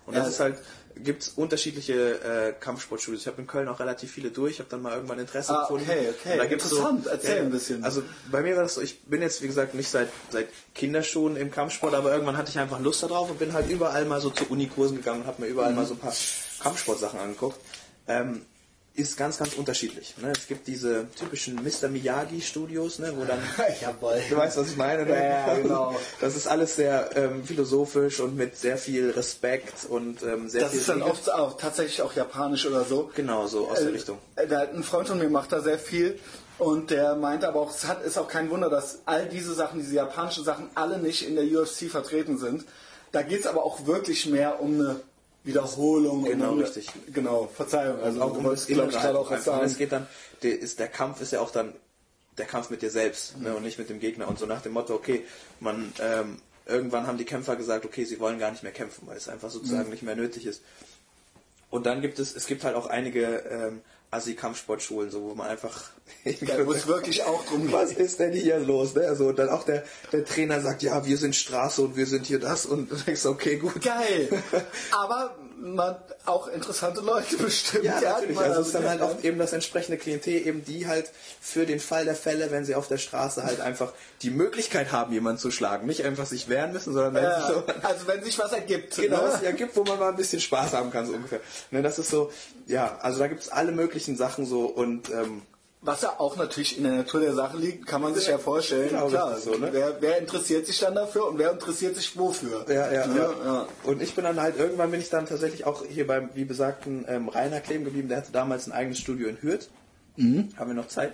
S2: Und
S1: Ja.
S2: das ist halt, gibt es unterschiedliche äh, Kampfsportstudios. Ich habe in Köln auch relativ viele durch, habe dann mal irgendwann Interesse
S1: Ah,
S2: gefunden.
S1: okay, okay.
S2: Da gibt's
S1: Interessant.
S2: so,
S1: Erzähl ein bisschen.
S2: Also bei mir war das so, ich bin jetzt wie gesagt nicht seit, seit Kinderschuhen im Kampfsport, aber irgendwann hatte ich einfach Lust darauf und bin halt überall mal so zu Unikursen gegangen und habe mir überall
S1: Mhm.
S2: mal so ein paar Kampfsportsachen angeguckt. Ähm, ist ganz, ganz unterschiedlich. Ne? Es gibt diese typischen Mr. Miyagi-Studios, ne, wo dann
S1: Jawohl.
S2: Du weißt, was ich meine? ne?
S1: Ja, genau.
S2: Das ist alles sehr ähm, philosophisch und mit sehr viel Respekt und ähm, sehr
S1: Das
S2: viel
S1: ist dann
S2: Liebe.
S1: oft auch tatsächlich auch japanisch oder so.
S2: Genau, so aus der Richtung.
S1: Äh, da- Ein Freund von mir macht da sehr viel und der meinte aber auch, es hat, ist auch kein Wunder, dass all diese Sachen, diese japanischen Sachen, alle nicht in der UFC vertreten sind. Da geht es aber auch wirklich mehr um eine Wiederholung.
S2: Genau,
S1: eine,
S2: richtig.
S1: Genau, Verzeihung. Also
S2: auch um das
S1: ich, gerade auch was
S2: einfach.
S1: sagen.
S2: Es geht dann, der, ist, der Kampf ist ja auch dann der Kampf mit dir selbst ne, und nicht mit dem Gegner. Und so nach dem Motto, okay, man ähm, irgendwann haben die Kämpfer gesagt, okay, sie wollen gar nicht mehr kämpfen, weil es einfach sozusagen nicht mehr nötig ist. Und dann gibt es, es gibt halt auch einige ähm, Assi-Kampfsportschulen, so wo man einfach
S1: wo es wirklich auch drum
S2: was ist denn hier los? Ne? Also dann auch der, der Trainer sagt, ja, wir sind Straße und wir sind hier das und du denkst, okay, gut.
S1: Geil. Aber man auch interessante Leute bestimmt.
S2: Ja, natürlich.
S1: man-
S2: Also es ist dann halt auch eben das entsprechende Klientel, eben die halt für den Fall der Fälle, wenn sie auf der Straße halt einfach die Möglichkeit haben, jemanden zu schlagen. Nicht einfach sich wehren müssen, sondern wenn
S1: Ja,
S2: sie so
S1: also wenn sich was ergibt.
S2: genau
S1: ne?
S2: was es ja gibt, wo man mal ein bisschen Spaß haben kann, so ungefähr. Ne, das ist so, ja, also da gibt es alle möglichen Sachen so und ähm,
S1: Was ja auch natürlich in der Natur der Sache liegt, kann man sich ja vorstellen.
S2: Genau,
S1: Klar,
S2: so, ne?
S1: wer, wer interessiert sich dann dafür und wer interessiert sich wofür?
S2: Ja, ja,
S1: Ne?
S2: ja. Und ich bin dann halt, irgendwann bin ich dann tatsächlich auch hier beim, wie besagten, ähm, Rainer kleben geblieben. Der hatte damals ein eigenes Studio in Hürth.
S1: Mhm.
S2: Haben wir noch Zeit?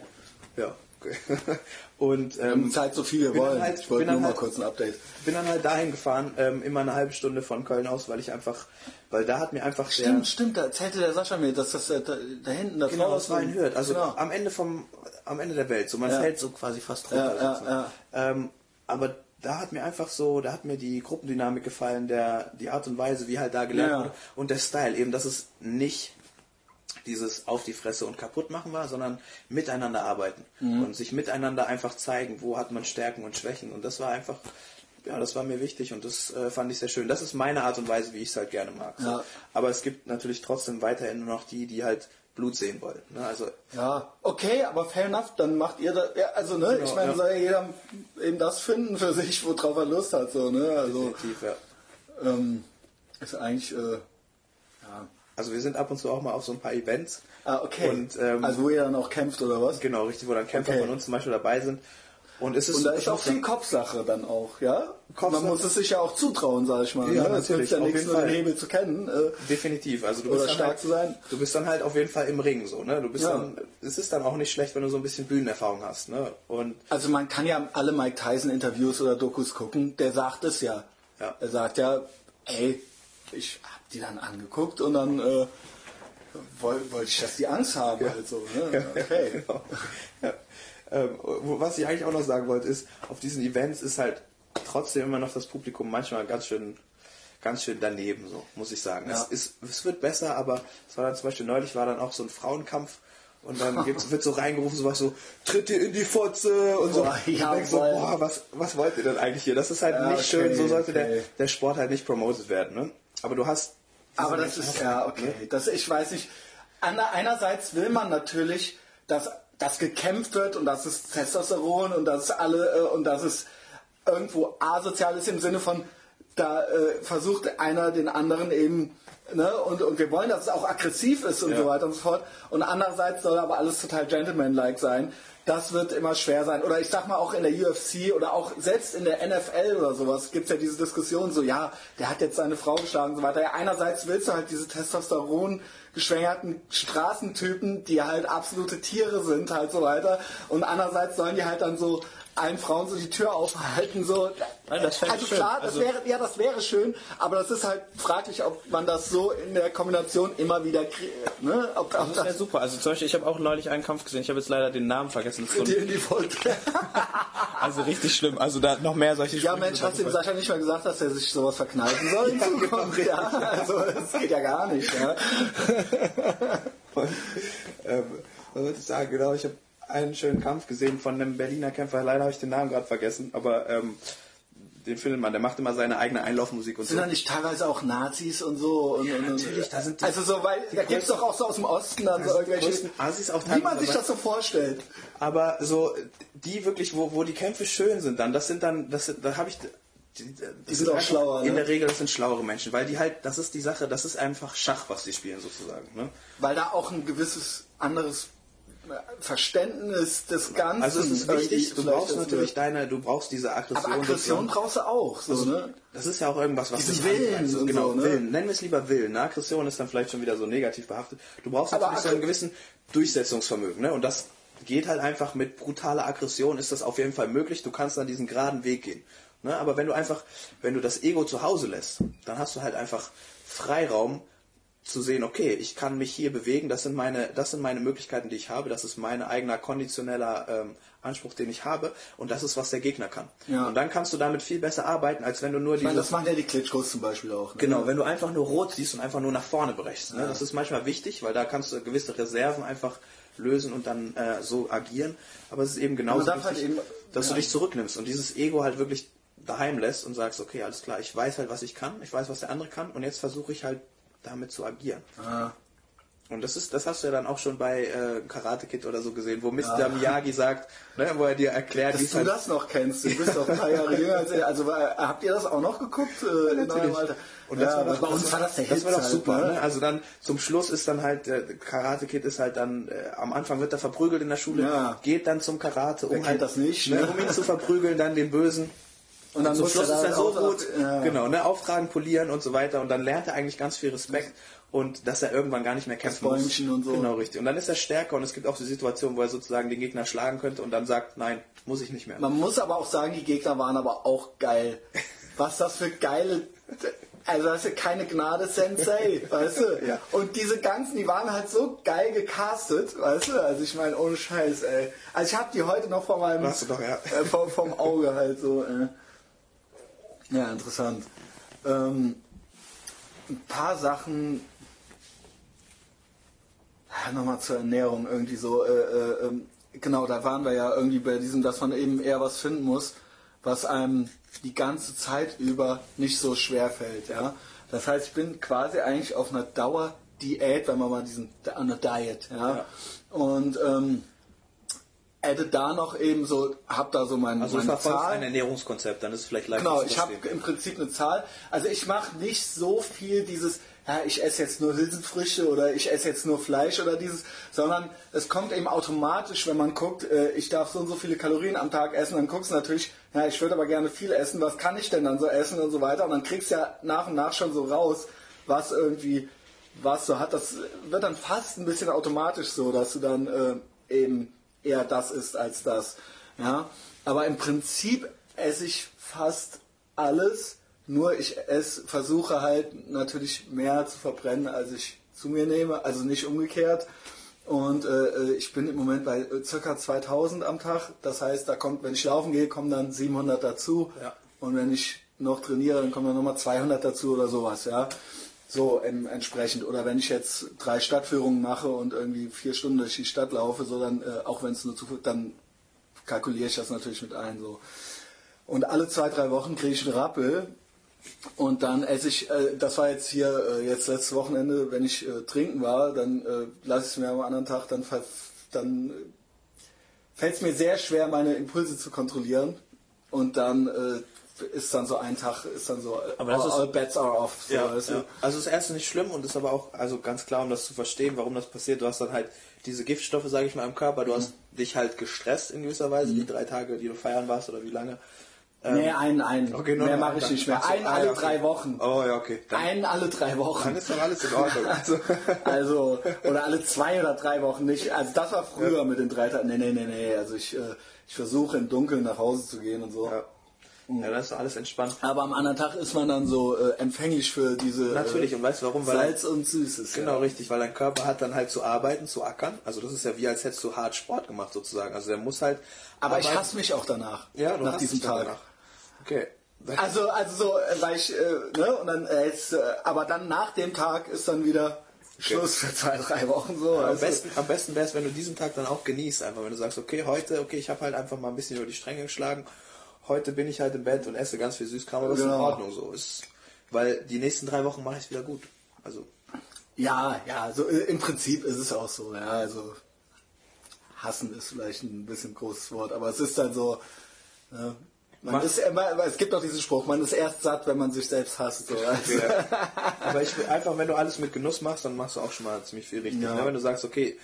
S2: Ja, Und
S1: Wir haben
S2: ähm,
S1: Zeit so viel wir wollen.
S2: halt-
S1: ich wollte nur
S2: dann
S1: mal
S2: halt-
S1: kurz ein Update.
S2: bin dann halt dahin gefahren, ähm, immer eine halbe Stunde von Köln aus, weil ich einfach, weil da hat mir einfach der...
S1: Stimmt, stimmt, da erzählte der Sascha mir, dass das äh, da, da hinten das
S2: Genau, das war in Hürth. Also
S1: genau.
S2: am Ende vom, am Ende der Welt. So, man
S1: Ja.
S2: fällt so quasi fast
S1: Ja,
S2: runter.
S1: ja,
S2: sozusagen. Ähm, aber da hat mir einfach so, da hat mir die Gruppendynamik gefallen, der, die Art und Weise, wie halt da gelernt
S1: Ja.
S2: wurde. Und der Style eben, dass es nicht dieses auf die Fresse und kaputt machen war, sondern miteinander arbeiten
S1: Mhm.
S2: und sich miteinander einfach zeigen, wo hat man Stärken und Schwächen. Und das war einfach, ja, das war mir wichtig und das äh, fand ich sehr schön. Das ist meine Art und Weise, wie ich es halt gerne mag. So.
S1: Ja.
S2: Aber es gibt natürlich trotzdem weiterhin nur noch die, die halt Blut sehen wollen. Ne? Also
S1: Ja, okay, aber fair enough, dann macht ihr das, ja, also ne,
S2: Genau,
S1: ich meine,
S2: ja.
S1: soll ja jeder eben das finden für sich, worauf er Lust hat, so, ne, also,
S2: definitiv, ja.
S1: ähm, ist eigentlich, äh,
S2: Also wir sind ab und zu auch mal auf so ein paar Events.
S1: ah, okay,
S2: Und, ähm,
S1: also wo ihr dann auch kämpft oder was?
S2: Genau, richtig, wo dann Kämpfer
S1: Okay.
S2: von uns zum Beispiel dabei sind. Und es ist,
S1: Und da ist auch viel Kopfsache dann auch, ja?
S2: Kopfsache.
S1: Man muss es sich ja auch zutrauen, sag ich mal.
S2: Ja,
S1: ne? Es
S2: natürlich,
S1: hilft ja nichts, nur den. Hebel zu kennen. Äh,
S2: Definitiv. Also du
S1: Oder
S2: bist
S1: stark
S2: halt,
S1: zu sein.
S2: Du bist dann halt auf jeden Fall im Ring so, ne? Du bist
S1: Ja.
S2: dann, es ist dann auch nicht schlecht, wenn du so ein bisschen Bühnenerfahrung hast, ne? Und
S1: Also man kann ja alle Mike Tyson Interviews oder Dokus gucken, der sagt es ja.
S2: Ja.
S1: Er sagt ja, ey, ich die dann angeguckt und dann äh, wollte wollt ich, dass die Angst haben. Also, ne? Okay.
S2: Genau. Ja. Ähm, was ich eigentlich auch noch sagen wollte, ist, auf diesen Events ist halt trotzdem immer noch das Publikum manchmal ganz schön, ganz schön daneben, so, muss ich sagen.
S1: Ja.
S2: Es, ist, es wird besser, aber es war dann zum Beispiel neulich war dann auch so ein Frauenkampf und dann wird so reingerufen, sowas so, tritt ihr in die Fotze und so.
S1: Boah,
S2: Und du denkst so, boah, was, was wollt ihr denn eigentlich hier? Das ist halt
S1: Ja,
S2: nicht
S1: okay,
S2: schön, so sollte der,
S1: okay.
S2: der Sport halt nicht promoted werden, ne? Aber du hast.
S1: Aber das ist ja okay. Das, ich weiß nicht. Einerseits will man natürlich, dass das gekämpft wird und dass es Testosteron und dass es alle äh, und dass es irgendwo asozial ist im Sinne von da äh, versucht einer den anderen eben ne und, und wir wollen, dass es auch aggressiv ist und
S2: Ja.
S1: so weiter und so fort. Und andererseits soll aber alles total gentlemanlike sein. Das wird immer schwer sein. Oder ich sag mal auch in der UFC oder auch selbst in der NFL oder sowas gibt es ja diese Diskussion so, ja, der hat jetzt seine Frau geschlagen und so weiter. Ja, einerseits willst du halt diese Testosteron geschwängerten Straßentypen, die halt absolute Tiere sind, halt so weiter. Und andererseits sollen die halt dann so allen Frauen so die Tür aufhalten, so.
S2: Nein, das
S1: also klar, das
S2: Also-
S1: wäre, ja, das wäre schön, aber das ist halt fraglich, ob man das so in der Kombination immer wieder kriegt, ne? Ob, ob
S2: Das wäre super. Also zum Beispiel, ich habe auch neulich einen Kampf gesehen. Ich habe jetzt leider den Namen vergessen. Das
S1: die die Folge.
S2: also richtig schlimm. Also da noch mehr solche
S1: Ja,
S2: Sprüche
S1: Mensch, hast du dem Sascha nicht mal gesagt, dass er sich sowas verkneifen soll in Zukunft? Ja, also das geht ja gar nicht. Ja.
S2: Und, ähm, was wollte ich sagen? Genau, ich habe einen schönen Kampf gesehen von einem Berliner Kämpfer. Leider habe ich den Namen gerade vergessen, aber ähm, den Filmmann, der macht immer seine eigene Einlaufmusik und
S1: Sind
S2: so.
S1: da nicht teilweise auch Nazis und so? Und, und,
S2: natürlich, da sind die-
S1: Also so, weil da gibt es doch auch so aus dem Osten dann so
S2: sind die
S1: irgendwelche.
S2: Assis auch
S1: wie man sich das so vorstellt.
S2: Aber so die wirklich, wo, wo die Kämpfe schön sind, dann das sind dann, das sind, da habe ich die, das
S1: sind auch
S2: einfach-
S1: schlauer,
S2: In
S1: ne?
S2: der Regel das sind schlauere Menschen, weil die halt, das ist die Sache, das ist einfach Schach, was die spielen sozusagen. Ne?
S1: Weil da auch ein gewisses anderes Verständnis des Ganzen.
S2: Also es ist
S1: irgendwie
S2: wichtig, du brauchst natürlich deine, du brauchst diese Aggression.
S1: Aber Aggression brauchst du auch. So, ne?
S2: Das ist ja auch irgendwas, was
S1: Diesen Willen und
S2: genau,
S1: so, ne?
S2: Willen. Nennen wir es lieber Willen. Ne? Aggression ist dann vielleicht schon wieder so negativ behaftet. Du brauchst
S1: Aber
S2: natürlich so einen gewissen Durchsetzungsvermögen. Ne? Und das geht halt einfach mit brutaler Aggression ist das auf jeden Fall möglich. Du kannst dann diesen geraden Weg gehen. Ne? Aber wenn du einfach, wenn du das Ego zu Hause lässt, dann hast du halt einfach Freiraum zu sehen, okay, ich kann mich hier bewegen, das sind meine, das sind meine Möglichkeiten, die ich habe, das ist mein eigener konditioneller ähm, Anspruch, den ich habe und das ist, was der Gegner kann.
S1: Ja.
S2: Und dann kannst du damit viel besser arbeiten, als wenn du nur dieses
S1: das machen ja die Klitschkos zum Beispiel auch. Ne?
S2: Genau, wenn du einfach nur rot siehst und einfach nur nach vorne brechst. Ne? Das ist manchmal wichtig, weil da kannst du gewisse Reserven einfach lösen und dann äh, so agieren. Aber es ist eben genauso
S1: darf halt
S2: wichtig,
S1: eben-
S2: dass du
S1: ja.
S2: dich zurücknimmst und dieses Ego halt wirklich daheim lässt und sagst, okay, alles klar, ich weiß halt, was ich kann, ich weiß, was der andere kann und jetzt versuche ich halt damit zu agieren.
S1: Ah.
S2: Und das ist, das hast du ja dann auch schon bei äh, Karate Kid oder so gesehen, wo Mr. Miyagi sagt, ne, wo er dir erklärt, wie
S1: Dass du
S2: halt
S1: das noch kennst, du bist doch ein paar Jahre jünger als er. Also war, habt ihr das auch noch geguckt äh, in eurem
S2: Natürlich.
S1: Alter?
S2: Und das
S1: ja,
S2: war doch,
S1: bei uns war das der
S2: Das war doch
S1: halt,
S2: super.
S1: ne?
S2: Ne? Also dann zum Schluss ist dann halt der Karate Kid ist halt dann äh, am Anfang wird er verprügelt in der Schule,
S1: Ja.
S2: geht dann zum Karate, um halt
S1: das nicht,
S2: ne?
S1: ne?
S2: um ihn zu verprügeln, dann den Bösen.
S1: Und dann
S2: zum
S1: muss
S2: Schluss ist er so gut,
S1: ja.
S2: genau, ne, auftragen, polieren und so weiter und dann lernt er eigentlich ganz viel Respekt und dass er irgendwann gar nicht mehr kämpfen muss.
S1: Bäumchen und so.
S2: Genau, richtig. Und dann ist er stärker und es gibt auch die Situation, wo er sozusagen den Gegner schlagen könnte und dann sagt, nein, muss ich nicht mehr.
S1: Man muss aber auch sagen, die Gegner waren aber auch geil. Was das für geile. Also das ist ja keine Gnade Sensei, weißt du?
S2: Ja.
S1: Und diese ganzen, die waren halt so geil gecastet, weißt du? Also ich meine, ohne Scheiß, ey. Also ich habe die heute noch vor meinem
S2: doch, ja.
S1: äh, vom, vom Auge halt so. Äh. Ja, interessant. Ähm, ein paar Sachen. Nochmal zur Ernährung irgendwie so. Äh, äh, ähm, genau, da waren wir ja irgendwie bei diesem, dass man eben eher was finden muss, was einem die ganze Zeit über nicht so schwer fällt. Ja? Das heißt, ich bin quasi eigentlich auf einer Dauerdiät, wenn man mal diesen an einer Diet. Ja?
S2: Ja.
S1: Und ähm, hätte da noch eben so, hab da so mein,
S2: Also
S1: meine Zahl.
S2: ein Ernährungskonszept, dann ist es vielleicht leichter
S1: Genau, ich habe im Prinzip eine Zahl. Also ich mache nicht so viel dieses, ja, ich esse jetzt nur Hülsenfrüchte oder ich esse jetzt nur Fleisch oder dieses, sondern es kommt eben automatisch, wenn man guckt, äh, ich darf so und so viele Kalorien am Tag essen, dann guckst du natürlich, ja, ich würde aber gerne viel essen, was kann ich denn dann so essen und so weiter und dann kriegst du ja nach und nach schon so raus, was irgendwie, was so hat. Das wird dann fast ein bisschen automatisch so, dass du dann äh, eben eher das isst als das. Ja, aber im Prinzip esse ich fast alles, nur ich esse, versuche halt natürlich mehr zu verbrennen, als ich zu mir nehme, also nicht umgekehrt. Und äh, ich bin im Moment bei äh, circa 2000 am Tag. Das heißt, da kommt, wenn ich laufen gehe, kommen dann 700 dazu.
S2: Ja.
S1: Und wenn ich noch trainiere, dann kommen dann nochmal 200 dazu oder sowas, ja. So ähm, entsprechend. Oder wenn ich jetzt drei Stadtführungen mache und irgendwie vier Stunden durch die Stadt laufe, so dann, äh, auch wenn es nur zu viel, dann kalkuliere ich das natürlich mit ein. So. Und alle zwei, drei Wochen kriege ich einen Rappel. Und dann esse ich, äh, das war jetzt hier, äh, jetzt letztes Wochenende, wenn ich äh, trinken war, dann äh, lasse ich es mir am anderen Tag, dann, dann fällt es mir sehr schwer, meine Impulse zu kontrollieren. Und dann äh, ist dann so ein Tag, ist dann so,
S2: Aber das
S1: all,
S2: ist-
S1: all bets are off. So,
S2: Ja,
S1: weißt du?
S2: ja. Also das erste nicht schlimm und ist aber auch also ganz klar, um das zu verstehen, warum das passiert. Du hast dann halt diese Giftstoffe, sage ich mal, im Körper. Du hast dich halt gestresst in gewisser Weise, die drei Tage, die du feiern warst oder wie lange.
S1: nee, einen, einen.
S2: Okay, nur
S1: Mehr mache ich nicht mehr. Einen
S2: ah,
S1: alle
S2: ja, okay.
S1: drei Wochen.
S2: Oh ja, okay. Dann,
S1: Einen alle drei Wochen.
S2: dann ist dann alles in Ordnung. Also,
S1: Also, oder alle zwei oder drei Wochen nicht. Also das war früher mit den drei Tagen. Nee, nee, nee, nee. Also ich, äh, ich versuche im Dunkeln nach Hause zu gehen und so.
S2: ja. Ja, das ist alles entspannt.
S1: Aber am anderen Tag ist man dann so äh, empfänglich für diese
S2: Natürlich,
S1: äh,
S2: und weißt du warum? Weil
S1: Salz und Süßes.
S2: Genau,
S1: ja.
S2: richtig, weil dein Körper hat dann halt zu arbeiten, zu ackern. Also das ist ja wie, als hättest du hart Sport gemacht sozusagen. Also der muss halt.
S1: Aber ich
S2: arbeiten.
S1: hasse mich auch danach.
S2: ja, du
S1: nach diesem Tag.
S2: danach. Okay.
S1: Also, also so, äh, weil ich, äh, ne, und dann, äh, jetzt, äh, aber dann nach dem Tag ist dann wieder Schluss für zwei, drei Wochen so.
S2: am
S1: also,
S2: besten, am besten wäre es, wenn du diesen Tag dann auch genießt, einfach wenn du sagst, okay, heute, okay, ich habe halt einfach mal ein bisschen über die Stränge geschlagen. Heute bin ich halt im Bett und esse ganz viel Süßkram, aber das ist in
S1: Genau.
S2: Ordnung so. Ist, weil die nächsten drei Wochen mache ich es wieder gut. Also,
S1: Ja, ja, so äh, im Prinzip ist es auch so, ja, also hassen ist vielleicht ein bisschen großes Wort, aber es ist dann so, ne, man
S2: Mach-
S1: ist, immer- es gibt auch diesen Spruch, man ist erst satt, wenn man sich selbst hasst. So. Also,
S2: aber ich will einfach, wenn du alles mit Genuss machst, dann machst du auch schon mal ziemlich viel richtig.
S1: Ja.
S2: Ne? Wenn du sagst, okay,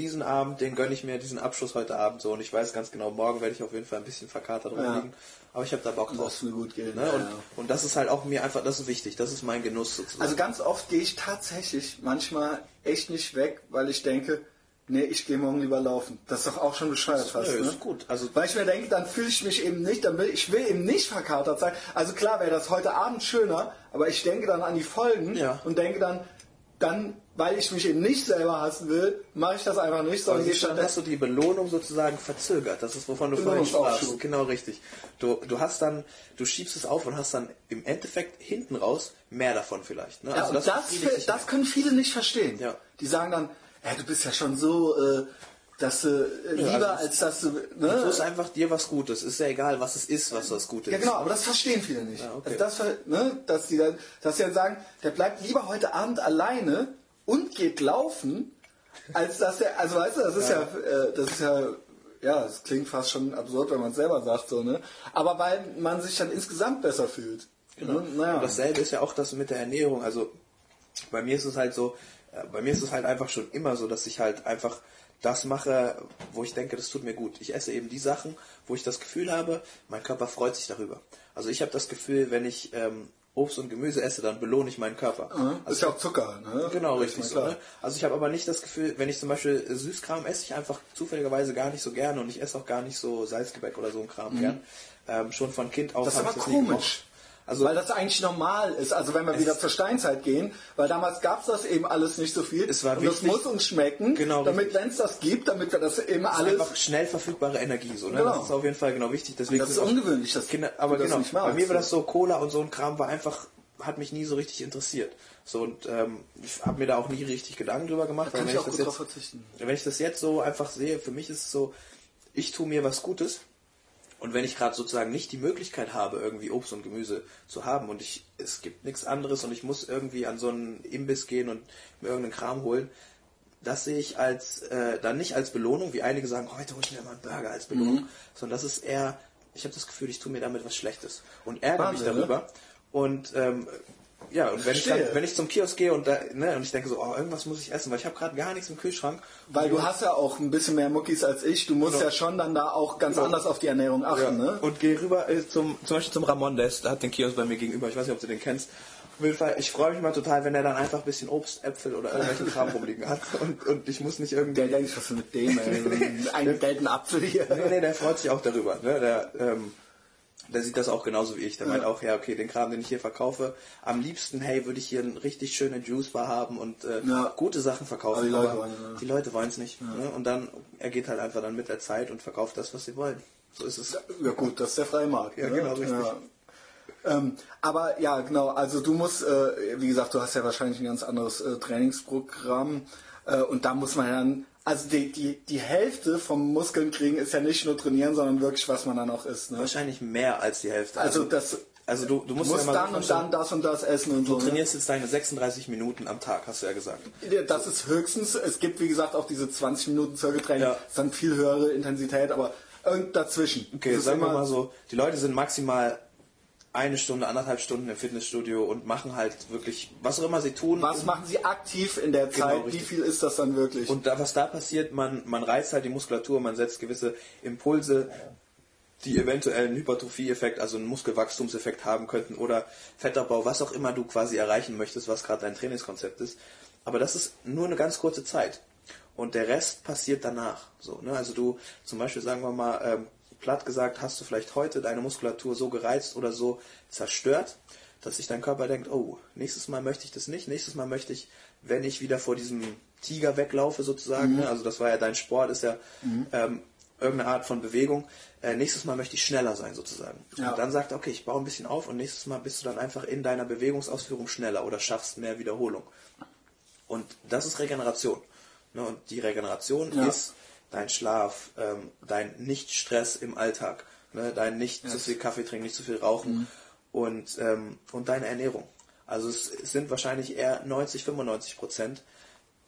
S2: diesen Abend, den gönne ich mir, diesen Abschluss heute Abend so und ich weiß ganz genau, morgen werde ich auf jeden Fall ein bisschen verkatert
S1: Ja.
S2: rumliegen, aber ich habe da Bock drauf.
S1: Das will gut gehen,
S2: Ne?
S1: ja,
S2: Und, das ist halt auch mir einfach, das ist wichtig, das ist mein Genuss sozusagen.
S1: Also ganz oft gehe ich tatsächlich manchmal echt nicht weg, weil ich denke, nee, ich gehe morgen lieber laufen. Das ist doch auch schon bescheuert fast.
S2: Nö,
S1: ne?
S2: ist gut. Also
S1: Weil ich mir denke, dann fühle ich mich eben nicht, dann will, ich will eben nicht verkatert sein. Also klar wäre das heute Abend schöner, aber ich denke dann an die Folgen
S2: Ja.
S1: und denke dann, dann, weil ich mich eben nicht selber hassen will, mache ich das einfach nicht, sondern
S2: Also dann hast
S1: stattdessen.
S2: du die Belohnung sozusagen verzögert. Das ist, wovon du vorhin
S1: Belohnungsaufschub.
S2: sprachst. Genau richtig. Du, du hast dann, du schiebst es auf und hast dann im Endeffekt hinten raus mehr davon vielleicht. Ne?
S1: Ja, und das,
S2: befriedigt dich
S1: das können viele nicht verstehen.
S2: Ja.
S1: Die sagen dann, ja, du bist ja schon so, äh, dass du äh, lieber
S2: also
S1: als dass du.
S2: Du
S1: Ne?
S2: tust einfach dir was Gutes. Ist ja egal, was es ist, was das Gute
S1: Ja
S2: ist.
S1: genau, aber das verstehen viele nicht.
S2: Ja, okay.
S1: also das, ne, dass die dann, dass sie dann sagen, der bleibt lieber heute Abend alleine und geht laufen, als dass er, also weißt du, das ist ja, äh, das ist ja, ja, es klingt fast schon absurd, wenn man es selber sagt, so ne. Aber weil man sich dann insgesamt besser fühlt.
S2: Genau.
S1: Ne? Naja.
S2: Und dasselbe ist ja auch das mit der Ernährung. Also bei mir ist es halt so, äh, bei mir ist es halt einfach schon immer so, dass ich halt einfach das mache, wo ich denke, das tut mir gut. Ich esse eben die Sachen, wo ich das Gefühl habe, mein Körper freut sich darüber. Also ich habe das Gefühl, wenn ich ähm, Obst und Gemüse esse, dann belohne ich meinen Körper.
S1: Das ist ja auch Zucker, ne?
S2: Genau,
S1: Das
S2: richtig so. Ne? Also ich habe aber nicht das Gefühl, wenn ich zum Beispiel Süßkram esse, ich einfach zufälligerweise gar nicht so gerne und ich esse auch gar nicht so Salzgebäck oder so ein Kram gern. Ähm, schon von Kind auf
S1: Mhm. Das ist aber komisch.
S2: Also
S1: weil das eigentlich normal ist. Also wenn wir wieder zur Steinzeit gehen, weil damals gab es das eben alles nicht so viel.
S2: Es war
S1: und das
S2: wichtig-
S1: muss uns schmecken,
S2: Genau,
S1: damit es das gibt, damit wir das eben
S2: Das ist
S1: alles.
S2: einfach schnell verfügbare Energie. So, ne?
S1: Genau.
S2: Das ist auf jeden Fall genau wichtig. Deswegen
S1: Das ist ungewöhnlich, dass
S2: Kinder, aber
S1: das
S2: genau,
S1: nicht magst.
S2: bei mir war das so, Cola und so ein Kram war einfach, hat mich nie so richtig interessiert. So und ähm, ich habe mir da auch nie richtig Gedanken drüber gemacht.
S1: Da kann ich
S2: wenn
S1: auch
S2: das
S1: gut
S2: jetzt,
S1: verzichten.
S2: Wenn ich das jetzt so einfach sehe, für mich ist es so, ich tue mir was Gutes. Und wenn ich gerade sozusagen nicht die Möglichkeit habe, irgendwie Obst und Gemüse zu haben und ich, es gibt nichts anderes und ich muss irgendwie an so einen Imbiss gehen und mir irgendeinen Kram holen, das sehe ich als äh, dann nicht als Belohnung, wie einige sagen, heute hole ich mir mal einen Burger als Belohnung,
S1: Mhm.
S2: sondern das ist eher, ich habe das Gefühl, ich tue mir damit was Schlechtes und ärgere mich
S1: Wahnsinn, ne?
S2: darüber. Und ähm, ja, und wenn ich, dann, wenn ich zum Kiosk gehe und, da, ne, und ich denke so, oh, irgendwas muss ich essen, weil ich habe gerade gar nichts im Kühlschrank.
S1: Weil du hast ja auch ein bisschen mehr Muckis als ich. Du musst
S2: Genau.
S1: ja schon dann da auch ganz
S2: Genau.
S1: anders auf die Ernährung achten,
S2: Ja.
S1: ne?
S2: Und gehe rüber äh, zum, zum Beispiel zum Ramon, der, ist, hat den Kiosk bei mir gegenüber. Ich weiß nicht, ob du den kennst. Auf jeden Fall, ich freue mich mal total, wenn er dann einfach ein bisschen Obst, Äpfel oder irgendwelchen Kram rumliegen hat. Und, und ich muss nicht irgendwie.
S1: Der denkt, was ist mit dem, ey? Einen Eingestellten Apfel hier.
S2: Nee, nee, der freut sich auch darüber. Ne? Der, ähm, der sieht das auch genauso wie ich. Der meint auch, ja, okay, den Kram, den ich hier verkaufe, am liebsten, hey, würde ich hier eine richtig schöne Juice-Bar haben und äh,
S1: Ja.
S2: gute Sachen verkaufen.
S1: Aber die Leute wollen, ja.
S2: die Leute wollen es nicht. Ne? Und dann, er geht halt einfach dann mit der Zeit und verkauft das, was sie wollen. So ist es.
S1: Ja gut, das ist der freie Markt.
S2: Ja,
S1: ne?
S2: genau, richtig.
S1: Ähm, aber ja, genau, also du musst, äh, wie gesagt, du hast ja wahrscheinlich ein ganz anderes äh, Trainingsprogramm äh, und da muss man dann, also die, die, die Hälfte vom Muskeln kriegen ist ja nicht nur trainieren, sondern wirklich, was man dann auch isst. Ne?
S2: Wahrscheinlich mehr als die Hälfte.
S1: Also das,
S2: also du, du
S1: du
S2: musst,
S1: musst
S2: ja
S1: dann und dann das und das essen und so.
S2: Du
S1: ne?
S2: trainierst jetzt deine 36 Minuten am Tag, hast du ja gesagt.
S1: Das ist höchstens, es gibt wie gesagt auch diese 20 Minuten Zirkeltraining,
S2: Ja.
S1: das ist dann viel höhere Intensität, aber irgend dazwischen.
S2: Okay, sagen wir mal so, die Leute sind maximal eine Stunde, anderthalb Stunden im Fitnessstudio und machen halt wirklich, was auch immer sie tun.
S1: Was machen sie aktiv in der
S2: Genau,
S1: Zeit? Wie
S2: richtig.
S1: viel ist das dann wirklich?
S2: Und da, was da passiert, man, man reizt halt die Muskulatur, man setzt gewisse Impulse, die eventuell einen Hypertrophie-Effekt, also einen Muskelwachstumseffekt haben könnten oder Fettabbau, was auch immer du quasi erreichen möchtest, was gerade dein Trainingskonzept ist. Aber das ist nur eine ganz kurze Zeit. Und der Rest passiert danach. So, ne? Also du, zum Beispiel sagen wir mal, ähm, platt gesagt, hast du vielleicht heute deine Muskulatur so gereizt oder so zerstört, dass sich dein Körper denkt, oh, nächstes Mal möchte ich das nicht, nächstes Mal möchte ich, wenn ich wieder vor diesem Tiger weglaufe sozusagen, ne? also das war ja dein Sport, ist ja ähm, irgendeine Art von Bewegung, äh, nächstes Mal möchte ich schneller sein sozusagen.
S1: Ja.
S2: Und dann sagt er, okay, ich baue ein bisschen auf und nächstes Mal bist du dann einfach in deiner Bewegungsausführung schneller oder schaffst mehr Wiederholung. Und das ist Regeneration. Ne? Und die Regeneration
S1: Ja.
S2: ist dein Schlaf, ähm, dein Nicht-Stress im Alltag. Ne? Dein nicht zu viel Kaffee trinken, nicht zu viel rauchen
S1: Mhm.
S2: und, ähm, und deine Ernährung. Also es, es sind wahrscheinlich eher 90, 95 Prozent,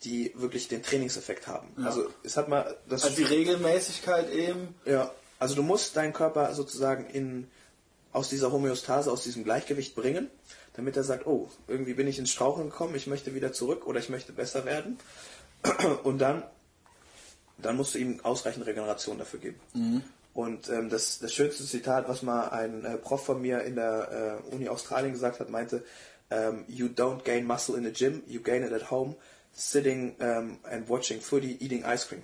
S2: die wirklich den Trainingseffekt haben. Also es hat mal das
S1: Also die Regelmäßigkeit eben.
S2: ja, also du musst deinen Körper sozusagen in, aus dieser Homöostase, aus diesem Gleichgewicht bringen, damit er sagt, oh, irgendwie bin ich ins Straucheln gekommen, ich möchte wieder zurück oder ich möchte besser werden. Und dann, dann musst du ihm ausreichend Regeneration dafür geben. Und ähm, das, das schönste Zitat, was mal ein äh, Prof von mir in der äh, Uni Australien gesagt hat, meinte, ähm, you don't gain muscle in the gym, you gain it at home, sitting um, and watching footy, eating ice cream.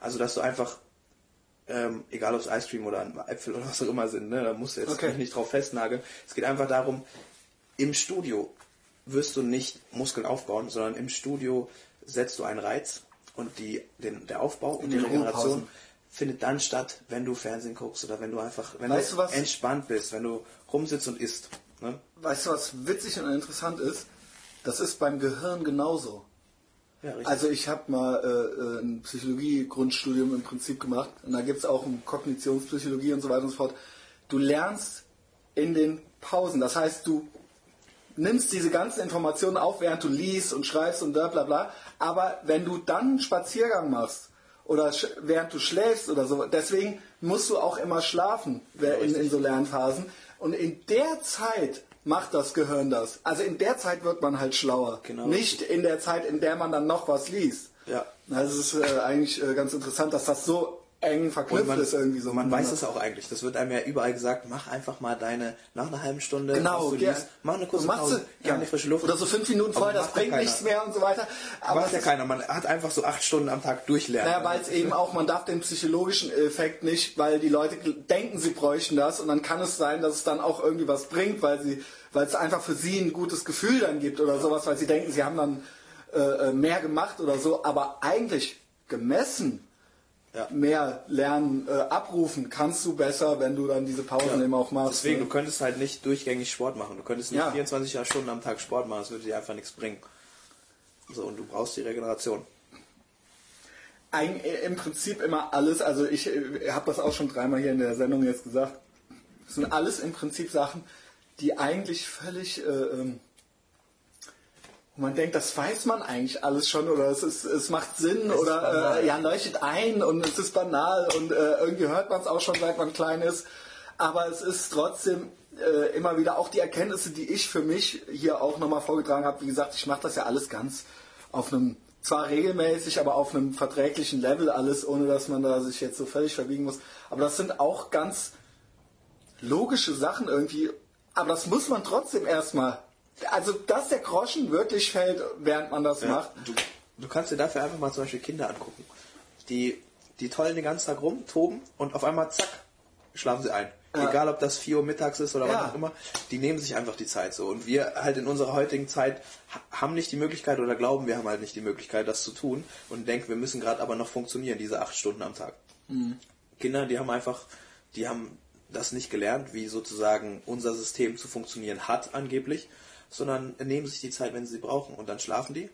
S2: Also dass du einfach ähm, egal ob es Ice Cream oder Äpfel oder was auch immer sind, ne? da musst du jetzt
S1: Okay.
S2: nicht drauf festnageln. Es geht einfach darum, im Studio wirst du nicht Muskeln aufbauen, sondern im Studio setzt du einen Reiz und die, den, der Aufbau und die Regeneration findet dann statt, wenn du Fernsehen guckst oder wenn du einfach, wenn
S1: Weißt
S2: du
S1: was?
S2: entspannt bist, wenn du rumsitzt und isst. Ne?
S1: Weißt du, was witzig und interessant ist? Das ist beim Gehirn genauso.
S2: Ja.
S1: Also ich habe mal äh, äh, ein Psychologie-Grundstudium im Prinzip gemacht und da gibt es auch um Kognitionspsychologie und so weiter und so fort. Du lernst in den Pausen, das heißt, du nimmst diese ganzen Informationen auf, während du liest und schreibst und bla bla bla, aber wenn du dann einen Spaziergang machst oder während du schläfst oder so, deswegen musst du auch immer schlafen in, in so Lernphasen und in der Zeit macht das Gehirn das. Also in der Zeit wird man halt schlauer.
S2: Genau.
S1: Nicht in der Zeit, in der man dann noch was liest.
S2: Ja.
S1: Also es ist äh, eigentlich äh, ganz interessant, dass das so eng verknüpft
S2: man,
S1: ist irgendwie so.
S2: man weiß es auch eigentlich. Das wird einem ja überall gesagt, mach einfach mal deine, nach einer halben Stunde,
S1: Genau,
S2: du
S1: ja.
S2: liest, mach eine kurze Pause,
S1: ja.
S2: die frische Luft.
S1: Oder so fünf Minuten vorher, das bringt
S2: keiner.
S1: nichts mehr und so weiter.
S2: Aber macht ja keiner. Man hat einfach so acht Stunden am Tag durchlernen.
S1: Naja, weil es eben auch, man darf den psychologischen Effekt nicht, weil die Leute denken, sie bräuchten das und dann kann es sein, dass es dann auch irgendwie was bringt, weil sie, weil es einfach für sie ein gutes Gefühl dann gibt oder sowas, weil sie denken, sie haben dann äh, äh, mehr gemacht oder so, aber eigentlich gemessen
S2: Ja.
S1: mehr lernen, äh, abrufen kannst du besser, wenn du dann diese Pausen eben auch machst.
S2: Deswegen,
S1: ne?
S2: du könntest halt nicht durchgängig Sport machen. Du könntest nicht
S1: Ja.
S2: 24 Stunden am Tag Sport machen. Das würde dir einfach nichts bringen. So, und du brauchst die Regeneration.
S1: Ein, äh, im Prinzip immer alles, also ich äh, habe das auch schon dreimal hier in der Sendung jetzt gesagt, das sind alles im Prinzip Sachen, die eigentlich völlig, äh, ähm, wo man denkt, das weiß man eigentlich alles schon oder es, ist, es macht Sinn
S2: ist
S1: oder äh, ja, leuchtet ein und es ist banal und äh, irgendwie hört man es auch schon, seit man klein ist, aber es ist trotzdem äh, immer wieder auch die Erkenntnisse, die ich für mich hier auch nochmal vorgetragen habe. Wie gesagt, ich mache das ja alles ganz auf einem, zwar regelmäßig, aber auf einem verträglichen Level alles, ohne dass man da sich jetzt so völlig verbiegen muss. Aber das sind auch ganz logische Sachen irgendwie. Aber das muss man trotzdem erstmal. Also, dass der Groschen wirklich fällt, während man das macht.
S2: Du, du kannst dir dafür einfach mal zum Beispiel Kinder angucken. Die, die tollen den ganzen Tag rum, toben und auf einmal zack, schlafen sie ein.
S1: Ja.
S2: Egal ob das 4 Uhr mittags ist oder
S1: Ja.
S2: was auch immer, die nehmen sich einfach die Zeit so. Und wir halt in unserer heutigen Zeit ha- haben nicht die Möglichkeit oder glauben, wir haben halt nicht die Möglichkeit, das zu tun und denken, wir müssen gerade aber noch funktionieren, diese acht Stunden am Tag. Kinder, die haben einfach, die haben das nicht gelernt, wie sozusagen unser System zu funktionieren hat angeblich, sondern nehmen sich die Zeit, wenn sie sie brauchen und dann schlafen die,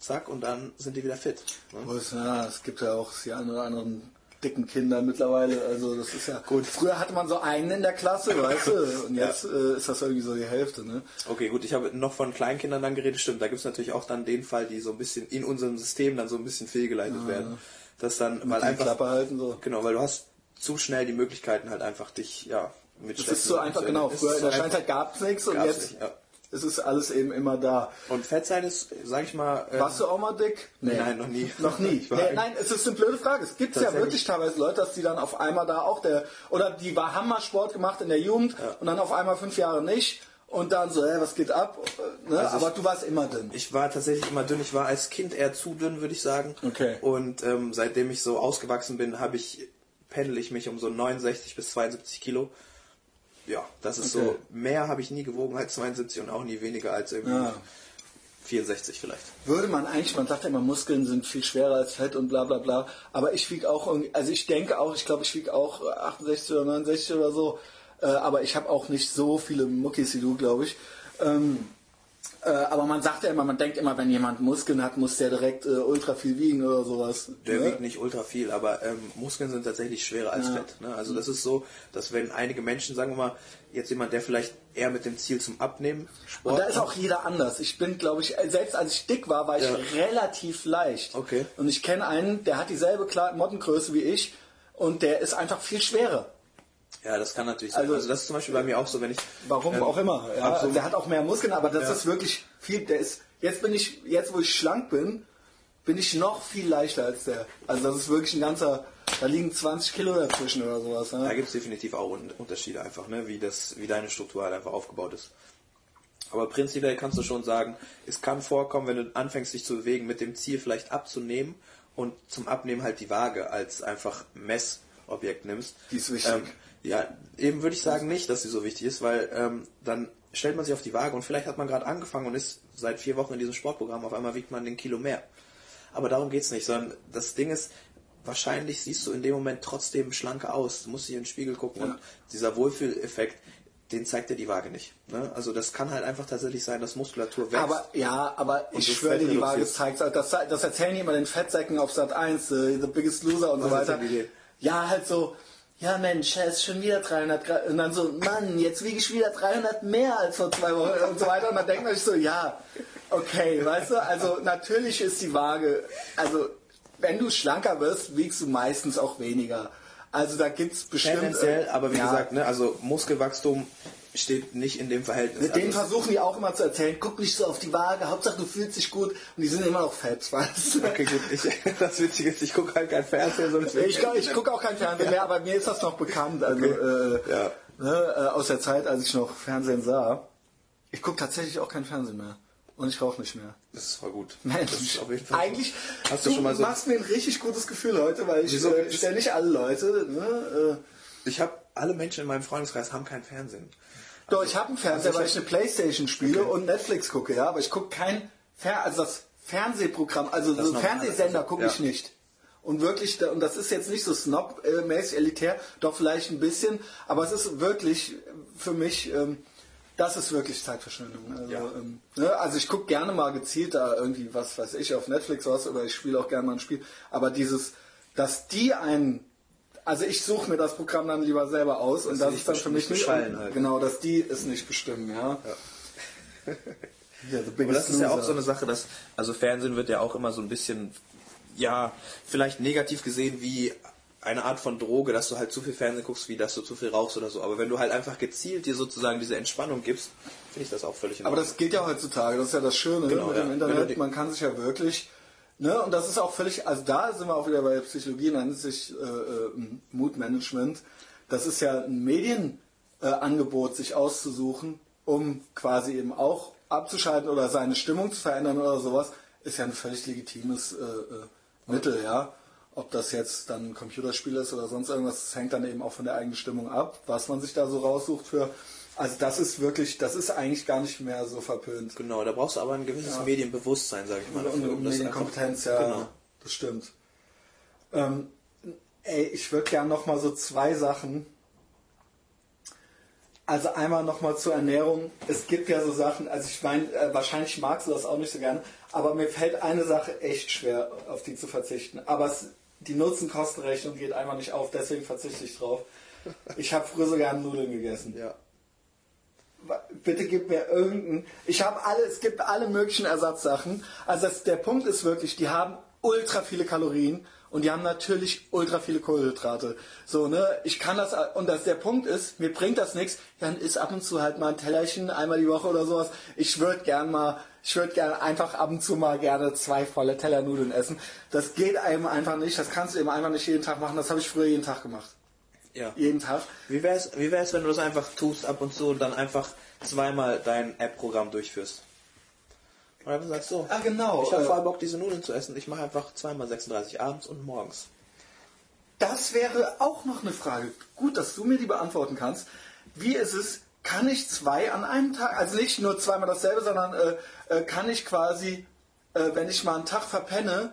S2: zack, und dann sind die wieder fit. Ne?
S1: Es, ja, es gibt ja auch die oder anderen dicken Kinder mittlerweile. Also das ist ja gut. Früher hatte man so einen in der Klasse, weißt du, und
S2: Ja.
S1: jetzt äh, ist das irgendwie so die Hälfte. Ne?
S2: Okay, gut, ich habe noch von Kleinkindern dann geredet, stimmt, da gibt es natürlich auch dann den Fall, die so ein bisschen in unserem System dann so ein bisschen fehlgeleitet werden. Dass dann, weil
S1: Die
S2: einfach,
S1: Klappe halten so.
S2: genau, weil du hast zu schnell die Möglichkeiten halt einfach dich, ja, mit
S1: Das ist so einfach, genau. Früher in der Steinzeit gab es nichts und jetzt
S2: nicht, ja.
S1: Ist es alles eben immer da.
S2: Und Fett sein ist, sag ich mal, äh,
S1: Warst du auch mal dick? Nee.
S2: Nein, noch nie.
S1: Noch nie.
S2: Ich
S1: Nee, nein, es ist eine blöde Frage. Es gibt ja wirklich teilweise Leute, dass die dann auf einmal da auch der, oder die war Hammer-Sport gemacht in der Jugend und dann auf einmal fünf Jahre nicht und dann so, ey, was geht ab? Ne?
S2: Also ich-
S1: Aber du warst immer dünn.
S2: Ich war tatsächlich immer dünn. Ich war als Kind eher zu dünn, würde ich sagen.
S1: Okay.
S2: Und ähm, seitdem ich so ausgewachsen bin, habe ich pendel ich mich um so 69 bis 72 Kilo. Ja, das ist
S1: Okay.
S2: so. Mehr habe ich nie gewogen als 72 und auch nie weniger als irgendwie
S1: Ja.
S2: 64 vielleicht.
S1: Würde man eigentlich, man sagt ja immer, Muskeln sind viel schwerer als Fett und bla bla bla. Aber ich wiege auch, irgendwie- also ich denke auch, ich glaube, ich wiege auch 68 oder 69 oder so. Äh, aber ich habe auch nicht so viele Muckis wie du, glaube ich. Ähm, Äh, aber man sagt ja immer, man denkt immer, wenn jemand Muskeln hat, muss der direkt äh, ultra viel wiegen oder sowas.
S2: Der
S1: ne?
S2: wiegt nicht ultra viel, aber ähm, Muskeln sind tatsächlich schwerer als
S1: Ja.
S2: Fett. Ne? Also das ist so, dass wenn einige Menschen, sagen wir mal, jetzt jemand, der vielleicht eher mit dem Ziel zum Abnehmen Sport
S1: Und da ist auch jeder anders. Ich bin, glaube ich, äh, selbst als ich dick war, war ich
S2: Ja.
S1: relativ leicht.
S2: Okay.
S1: Und ich kenne einen, der hat dieselbe Klamottengröße wie ich und der ist einfach viel schwerer.
S2: Ja, das kann natürlich sein.
S1: Also-
S2: Also, das ist zum Beispiel bei mir auch so, wenn ich.
S1: Warum
S2: ähm,
S1: auch immer. Ja,
S2: hab so-
S1: der hat auch mehr Muskeln, aber das
S2: Ja.
S1: ist wirklich viel. Der ist jetzt bin ich jetzt, wo ich schlank bin, bin ich noch viel leichter als der. Also das ist wirklich ein ganzer. Da liegen 20 Kilo dazwischen oder sowas.
S2: Da
S1: Ne?
S2: gibt es definitiv auch Un- Unterschiede einfach, ne? wie, das, wie deine Struktur halt einfach aufgebaut ist. Aber prinzipiell kannst du schon sagen, es kann vorkommen, wenn du anfängst dich zu bewegen, mit dem Ziel vielleicht abzunehmen und zum Abnehmen halt die Waage als einfach Messobjekt nimmst.
S1: Die ist wichtig.
S2: Ähm, ja, eben würde ich sagen nicht, dass sie so wichtig ist, weil ähm, dann stellt man sich auf die Waage und vielleicht hat man gerade angefangen und ist seit vier Wochen in diesem Sportprogramm, auf einmal wiegt man den Kilo mehr. Aber darum geht's nicht, sondern das Ding ist, wahrscheinlich siehst du in dem Moment trotzdem schlanker aus. Du musst dich in den Spiegel gucken und dieser Wohlfühleffekt, den zeigt dir die Waage nicht. Ne? Also das kann halt einfach tatsächlich sein, dass Muskulatur wächst.
S1: Aber ja, aber ich schwöre dir, die Waage zeigt das, das erzählen die immer den Fettsäcken auf Sat 1, äh, The Biggest Loser und so
S2: Was
S1: weiter.
S2: die dir?
S1: Ja, halt so, ja Mensch, er ist schon wieder 300 Grad. Und dann so, Mann, jetzt wiege ich wieder 300 mehr als vor zwei Wochen und so weiter. Und dann denkt man sich so, ja, okay, weißt du, also natürlich ist die Waage, also wenn du schlanker wirst, wiegst du meistens auch weniger. Also da gibt's bestimmt...
S2: Tendenziell, aber wie
S1: ja,
S2: gesagt, ne, also Muskelwachstum steht nicht in dem Verhältnis.
S1: Mit denen
S2: also,
S1: versuchen die auch immer zu erzählen, guck nicht so auf die Waage, Hauptsache du fühlst dich gut und die sind immer noch fett, weißt du?
S2: Okay, gut. Ich, das Witzige ist, ich gucke halt kein Fernsehen, sonst
S1: Ich, ich gucke auch kein Fernsehen mehr, aber mir ist das noch bekannt. Also äh,
S2: Ja.
S1: ne, äh, aus der Zeit, als ich noch Fernsehen sah. Ich gucke tatsächlich auch kein Fernsehen mehr. Und ich rauche nicht mehr.
S2: Das ist voll gut.
S1: Mensch, eigentlich,
S2: Hast du schon mal so-
S1: machst mir ein richtig gutes Gefühl heute, weil ich
S2: Wieso?
S1: äh, stelle nicht alle Leute. Ne, äh,
S2: Ich habe alle Menschen in meinem Freundeskreis haben kein Fernsehen.
S1: Doch, ich habe einen Fernseher,
S2: also
S1: weil
S2: ich
S1: eine Playstation spiele und Netflix gucke, ja, aber ich gucke kein Fer also das Fernsehprogramm, also
S2: Das
S1: so Fernsehsender
S2: also,
S1: gucke
S2: ja.
S1: ich nicht. Und wirklich, und das ist jetzt nicht so snob-mäßig elitär, doch vielleicht ein bisschen, aber es ist wirklich für mich, ähm, das ist wirklich Zeitverschwendung. Also,
S2: Ja.
S1: ähm, ne, also ich gucke gerne mal gezielt da irgendwie, was weiß ich, auf Netflix was oder ich spiele auch gerne mal ein Spiel, aber dieses, dass die einen, also ich suche mir das Programm dann lieber selber aus und das ist dann für mich
S2: nicht halt.
S1: genau, dass die es nicht bestimmen, ja. Ja, the
S2: Aber das ist ja auch so eine Sache, dass, also Fernsehen wird ja auch immer so ein bisschen, ja, vielleicht negativ gesehen wie eine Art von Droge, dass du halt zu viel Fernsehen guckst, wie dass du zu viel rauchst oder so. Aber wenn du halt einfach gezielt dir sozusagen diese Entspannung gibst, finde ich das auch völlig in
S1: Aber
S2: Ordnung.
S1: das geht ja heutzutage, das ist ja das Schöne
S2: Genau,
S1: mit
S2: ja.
S1: dem Internet. Man kann sich ja wirklich, ne, und das ist auch völlig, also da sind wir auch wieder bei Psychologie, nennt sich äh, äh, Moodmanagement. Das ist ja ein Medienangebot, äh, sich auszusuchen, um quasi eben auch abzuschalten oder seine Stimmung zu verändern oder sowas, ist ja ein völlig legitimes äh, äh, Mittel, ja. Ob das jetzt dann ein Computerspiel ist oder sonst irgendwas, das hängt dann eben auch von der eigenen Stimmung ab, was man sich da so raussucht für. Also das ist wirklich, das ist eigentlich gar nicht mehr so verpönt.
S2: Genau, da brauchst du aber ein gewisses Medienbewusstsein, sage ich mal.
S1: Und,
S2: dafür, das
S1: Medienkompetenz,
S2: einfach-
S1: ja,
S2: Genau.
S1: das stimmt. Ähm, ey, ich würde gerne noch mal so zwei Sachen. Also einmal noch mal zur Ernährung. Es gibt ja so Sachen, also ich meine, äh, wahrscheinlich magst du das auch nicht so gerne, aber mir fällt eine Sache echt schwer, auf die zu verzichten. Aber es, die Nutzen-Kosten-Rechnung geht einfach nicht auf, deswegen verzichte ich drauf. Ich habe früher so gerne Nudeln gegessen.
S2: Ja.
S1: Bitte gib mir irgendeinen. Ich habe alle, es gibt alle möglichen Ersatzsachen. Also das, der Punkt ist wirklich, die haben ultra viele Kalorien und die haben natürlich ultra viele Kohlenhydrate. So, ne, ich kann das, und das, der Punkt ist, mir bringt das nichts, dann isst ab und zu halt mal ein Tellerchen einmal die Woche oder sowas. Ich würde gern mal, ich würde gern einfach ab und zu mal gerne zwei volle Teller Nudeln essen. Das geht einem einfach nicht, das kannst du eben einfach nicht jeden Tag machen. Das habe ich früher jeden Tag gemacht.
S2: Ja.
S1: Jeden Tag.
S2: Wie wär's, wie wär's, wenn du das einfach tust ab und zu und dann einfach zweimal dein App-Programm durchführst? Und einfach sagst so,
S1: Ah, genau.
S2: ich habe
S1: äh,
S2: voll Bock, diese Nudeln zu essen. Ich mache einfach zweimal 36 abends und morgens.
S1: Das wäre auch noch eine Frage. Gut, dass du mir die beantworten kannst. Wie ist es, kann ich zwei an einem Tag, also nicht nur zweimal dasselbe, sondern äh, äh, kann ich quasi, äh, wenn ich mal einen Tag verpenne,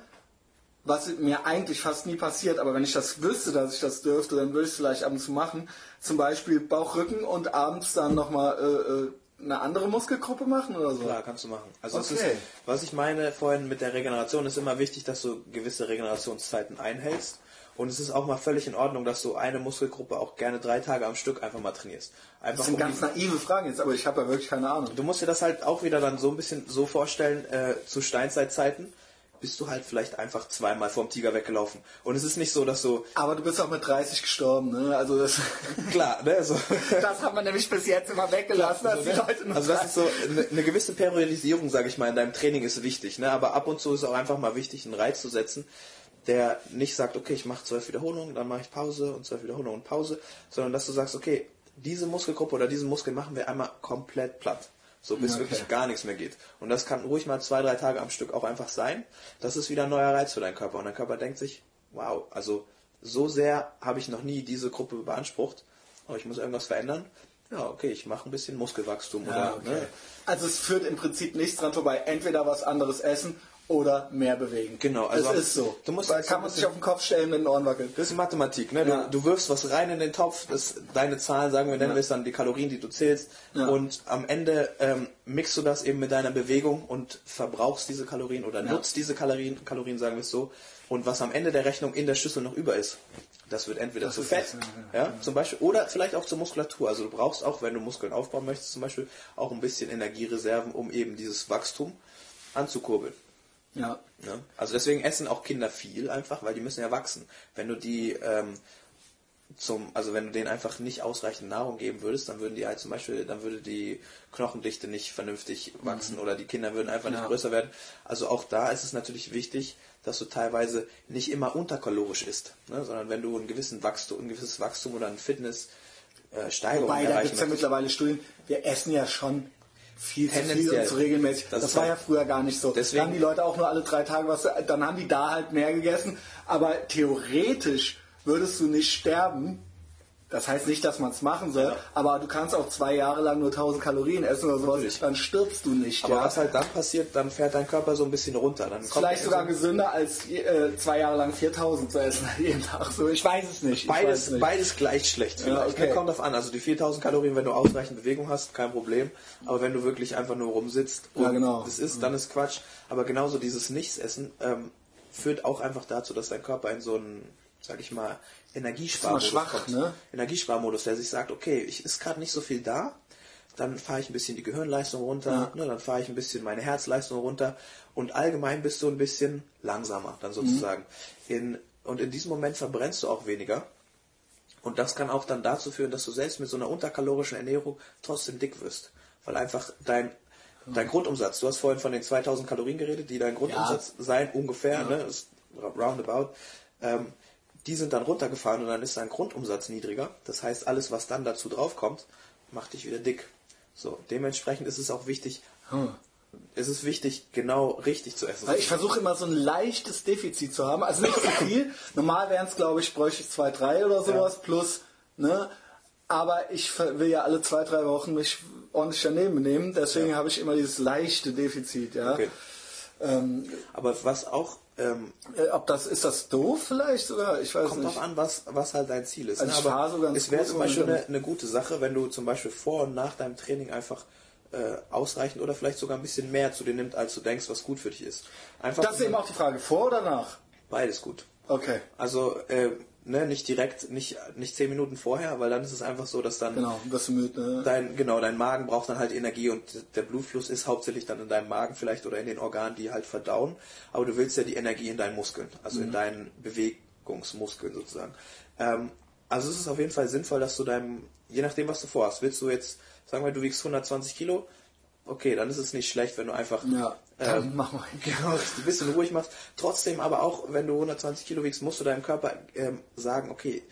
S1: was mir eigentlich fast nie passiert, aber wenn ich das wüsste, dass ich das dürfte, dann würde ich es vielleicht ab und zu machen. Zum Beispiel Bauchrücken und abends dann nochmal äh, äh, eine andere Muskelgruppe machen oder so?
S2: Klar, kannst du machen. Also
S1: Okay.
S2: ist, was ich meine vorhin mit der Regeneration, ist immer wichtig, dass du gewisse Regenerationszeiten einhältst. Und es ist auch mal völlig in Ordnung, dass du eine Muskelgruppe auch gerne drei Tage am Stück einfach mal trainierst. Einfach
S1: Das sind
S2: um
S1: ganz naive Fragen jetzt, aber ich habe ja wirklich keine Ahnung.
S2: Du musst dir das halt auch wieder dann so ein bisschen so vorstellen, äh, zu Steinzeitzeiten bist du halt vielleicht einfach zweimal vom Tiger weggelaufen. Und es ist nicht so, dass du,
S1: Aber du bist auch mit 30 gestorben, ne? Also das,
S2: klar, ne, so,
S1: das hat man nämlich bis jetzt immer weggelassen, dass die Leute noch
S2: also das ist so, eine, eine gewisse Periodisierung, sage ich mal, in deinem Training ist wichtig, ne, aber ab und zu ist auch einfach mal wichtig, einen Reiz zu setzen, der nicht sagt, okay, ich mache zwölf Wiederholungen, dann mache ich Pause und zwölf Wiederholungen und Pause, sondern dass du sagst, okay, diese Muskelgruppe oder diesen Muskel machen wir einmal komplett platt. So bis
S1: Okay.
S2: wirklich gar nichts mehr geht. Und das kann ruhig mal zwei, drei Tage am Stück auch einfach sein. Das ist wieder ein neuer Reiz für deinen Körper. Und dein Körper denkt sich, wow, also so sehr habe ich noch nie diese Gruppe beansprucht. Oh, ich muss irgendwas verändern. Ja, okay, ich mache ein bisschen Muskelwachstum.
S1: Ja,
S2: oder,
S1: okay.
S2: ne?
S1: Also es führt im Prinzip nichts dran vorbei. Entweder was anderes essen oder mehr bewegen.
S2: Genau, also
S1: es ist so.
S2: du musst
S1: da kann man sich auf den Kopf stellen, wenn den Ohren wackelt.
S2: Das ist Mathematik, ne?
S1: Ja.
S2: Du, du wirfst was rein in den Topf, das, deine Zahlen, sagen wir, nennen wir es dann die Kalorien, die du zählst.
S1: Ja.
S2: Und am Ende ähm, mixt du das eben mit deiner Bewegung und verbrauchst diese Kalorien oder nutzt diese Kalorien, Kalorien, sagen wir es so. Und was am Ende der Rechnung in der Schüssel noch über ist, das wird entweder
S1: Das
S2: zu Fett,
S1: das,
S2: ja, zum Beispiel, oder vielleicht auch zur Muskulatur. Also du brauchst auch, wenn du Muskeln aufbauen möchtest, zum Beispiel auch ein bisschen Energiereserven, um eben dieses Wachstum anzukurbeln.
S1: Ja.
S2: Ne? Also deswegen essen auch Kinder viel einfach, weil die müssen ja wachsen. Wenn du die ähm, zum, also wenn du denen einfach nicht ausreichend Nahrung geben würdest, dann würden die halt zum Beispiel, dann würde die Knochendichte nicht vernünftig wachsen oder die Kinder würden einfach nicht
S1: Ja.
S2: größer werden. Also auch da ist es natürlich wichtig, dass du teilweise nicht immer unterkalorisch isst, ne? sondern wenn du einen gewissen Wachstum, ein gewisses Wachstum oder eine Fitness äh, Steigerung
S1: Wobei, da
S2: erreichen
S1: gibt es ja mittlerweile Studien, wir essen ja schon viel zu viel und zu regelmäßig.
S2: Das
S1: Das, war
S2: halt-
S1: ja früher gar nicht so.
S2: Deswegen-
S1: da haben die Leute auch nur alle drei Tage was, dann haben die da halt mehr gegessen. Aber theoretisch würdest du nicht sterben. Das heißt nicht, dass man es machen soll,
S2: Ja.
S1: aber du kannst auch zwei Jahre lang nur 1000 Kalorien essen oder sowas,
S2: Natürlich.
S1: dann stirbst du nicht.
S2: Aber
S1: ja.
S2: was halt dann passiert, dann fährt dein Körper so ein bisschen runter. Dann
S1: Vielleicht
S2: so-
S1: sogar gesünder als äh, zwei Jahre lang 4000 zu essen jeden Tag. So, ich weiß es nicht.
S2: Beides,
S1: es nicht.
S2: beides gleich schlecht. Vielleicht.
S1: okay.
S2: Kommt drauf an. Also die 4000 Kalorien, wenn du ausreichend Bewegung hast, kein Problem. Aber wenn du wirklich einfach nur rumsitzt und
S1: Ja, genau.
S2: das ist, dann ist Quatsch. Aber genauso dieses Nichtsessen ähm, führt auch einfach dazu, dass dein Körper in so einen, sag ich mal, Energiesparmodus
S1: schwach,
S2: kommt.
S1: ne?
S2: Energiesparmodus, der sich sagt, okay, ich ist gerade nicht so viel da, dann fahre ich ein bisschen die Gehirnleistung runter, ne, dann fahre ich ein bisschen meine Herzleistung runter und allgemein bist du ein bisschen langsamer, dann sozusagen. In, und in diesem Moment verbrennst du auch weniger. Und das kann auch dann dazu führen, dass du selbst mit so einer unterkalorischen Ernährung trotzdem dick wirst. Weil einfach dein, dein Grundumsatz, du hast vorhin von den 2000 Kalorien geredet, die dein Grundumsatz sein, ungefähr, ne, ist roundabout, ähm, die sind dann runtergefahren und dann ist dein Grundumsatz niedriger. Das heißt, alles, was dann dazu draufkommt, macht dich wieder dick. So, dementsprechend ist es auch wichtig, es ist wichtig, genau richtig zu essen.
S1: Weil ich versuche immer so ein leichtes Defizit zu haben. Also nicht zu viel. Normal wären es, glaube ich, bräuchte ich zwei, drei oder sowas plus, ne? Aber ich will ja alle zwei, drei Wochen mich ordentlich daneben nehmen. Deswegen habe ich immer dieses leichte Defizit, ja.
S2: Okay.
S1: Ähm,
S2: Aber was auch ähm,
S1: äh, ob das, ist das doof vielleicht sogar? Ich weiß
S2: Kommt
S1: nicht.
S2: drauf an, was, was halt dein Ziel ist.
S1: Also
S2: ne?
S1: ich fahre so ganz
S2: es wäre zum Beispiel eine, eine gute Sache, wenn du zum Beispiel vor und nach deinem Training einfach äh, ausreichend oder vielleicht sogar ein bisschen mehr zu dir nimmst, als du denkst, was gut für dich ist. Einfach
S1: Das ist eben auch die Frage, vor oder nach?
S2: beides gut.
S1: Okay.
S2: Also äh, ne, nicht direkt, nicht, nicht zehn Minuten vorher, weil dann ist es einfach so, dass dann
S1: Genau, du müde. Ne?
S2: dein, genau, dein Magen braucht dann halt Energie und der Blutfluss ist hauptsächlich dann in deinem Magen vielleicht oder in den Organen, die halt verdauen. Aber du willst ja die Energie in deinen Muskeln, also in deinen Bewegungsmuskeln sozusagen. Ähm, also es ist auf jeden Fall sinnvoll, dass du deinem, je nachdem was du vorhast, willst du jetzt, sagen wir, du wiegst 120 Kilo, okay, dann ist es nicht schlecht, wenn du einfach
S1: Ja,
S2: ähm,
S1: mach mal.
S2: Genau, ein bisschen ruhig machst. Trotzdem aber auch, wenn du 120 Kilo wiegst, musst du deinem Körper ähm, sagen, okay,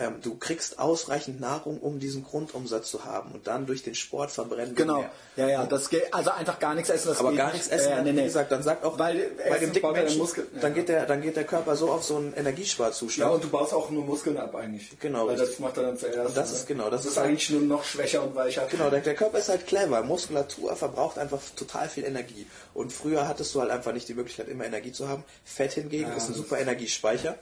S2: ähm, du kriegst ausreichend Nahrung, um diesen Grundumsatz zu haben. Und dann durch den Sport verbrennen
S1: Genau.
S2: mehr.
S1: Ja, ja, das geht, also einfach gar nichts essen. Das
S2: Aber gar nichts essen,
S1: Äh,
S2: dann,
S1: nee,
S2: wie
S1: nee.
S2: gesagt, dann sagt auch
S1: Weil
S2: bei dem dicken
S1: ja
S2: Menschen,
S1: Muskeln- ja.
S2: dann, geht der, dann geht der Körper so auf so einen
S1: Ja,
S2: Energiesparzustand.
S1: und du baust auch nur Muskeln ab eigentlich.
S2: Genau,
S1: Weil das
S2: richtig.
S1: macht er dann zuerst.
S2: Und das
S1: ne?
S2: ist genau, das
S1: das
S2: ist
S1: ist eigentlich nur noch schwächer und weicher.
S2: Genau, der, der Körper ist halt clever. Muskulatur verbraucht einfach total viel Energie. Und früher hattest du halt einfach nicht die Möglichkeit, immer Energie zu haben. Fett hingegen ist ein super Energiespeicher.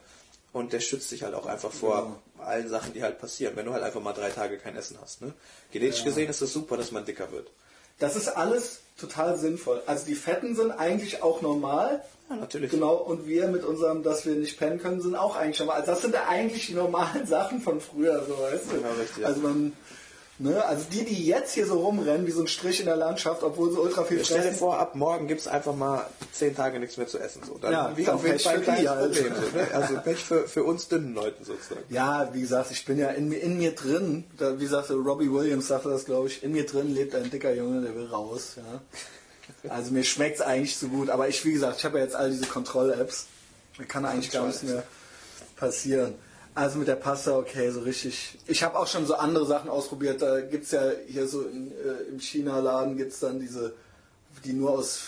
S2: Und der schützt dich halt auch einfach vor allen Sachen, die halt passieren, wenn du halt einfach mal drei Tage kein Essen hast. Ne? Genetisch gesehen ist es super, dass man dicker wird.
S1: Das ist alles total sinnvoll. Also die Fetten sind eigentlich auch normal.
S2: Ja, natürlich.
S1: Genau, und wir mit unserem, dass wir nicht pennen können, sind auch eigentlich normal. Also das sind ja eigentlich die normalen Sachen von früher, so weißt du.
S2: Ja, richtig, ja.
S1: Also man, ne, also die, die jetzt hier so rumrennen, wie so ein Strich in der Landschaft, obwohl sie ultra viel
S2: Stell dir vor, ab morgen gibt es einfach mal zehn Tage nichts mehr zu essen. So. Dann
S1: Ja, dann
S2: auf jeden Fall ein
S1: halt.
S2: Problem. So, ne? Also Pech für, für uns dünnen Leuten sozusagen.
S1: Ja, wie gesagt, ich bin ja in, mir- in mir drin, da, wie sagte Robbie Williams, sagte das, glaube ich, in mir drin lebt ein dicker Junge, der will raus. Ja. Also mir schmeckt es eigentlich so gut, aber ich, wie gesagt, ich habe ja jetzt all diese Kontroll-Apps. Da kann eigentlich gar nichts mehr passieren. Also mit der Pasta, okay, so richtig. Ich habe auch schon so andere Sachen ausprobiert. Da gibt's ja hier so in, äh, im China-Laden gibt's dann diese, die nur aus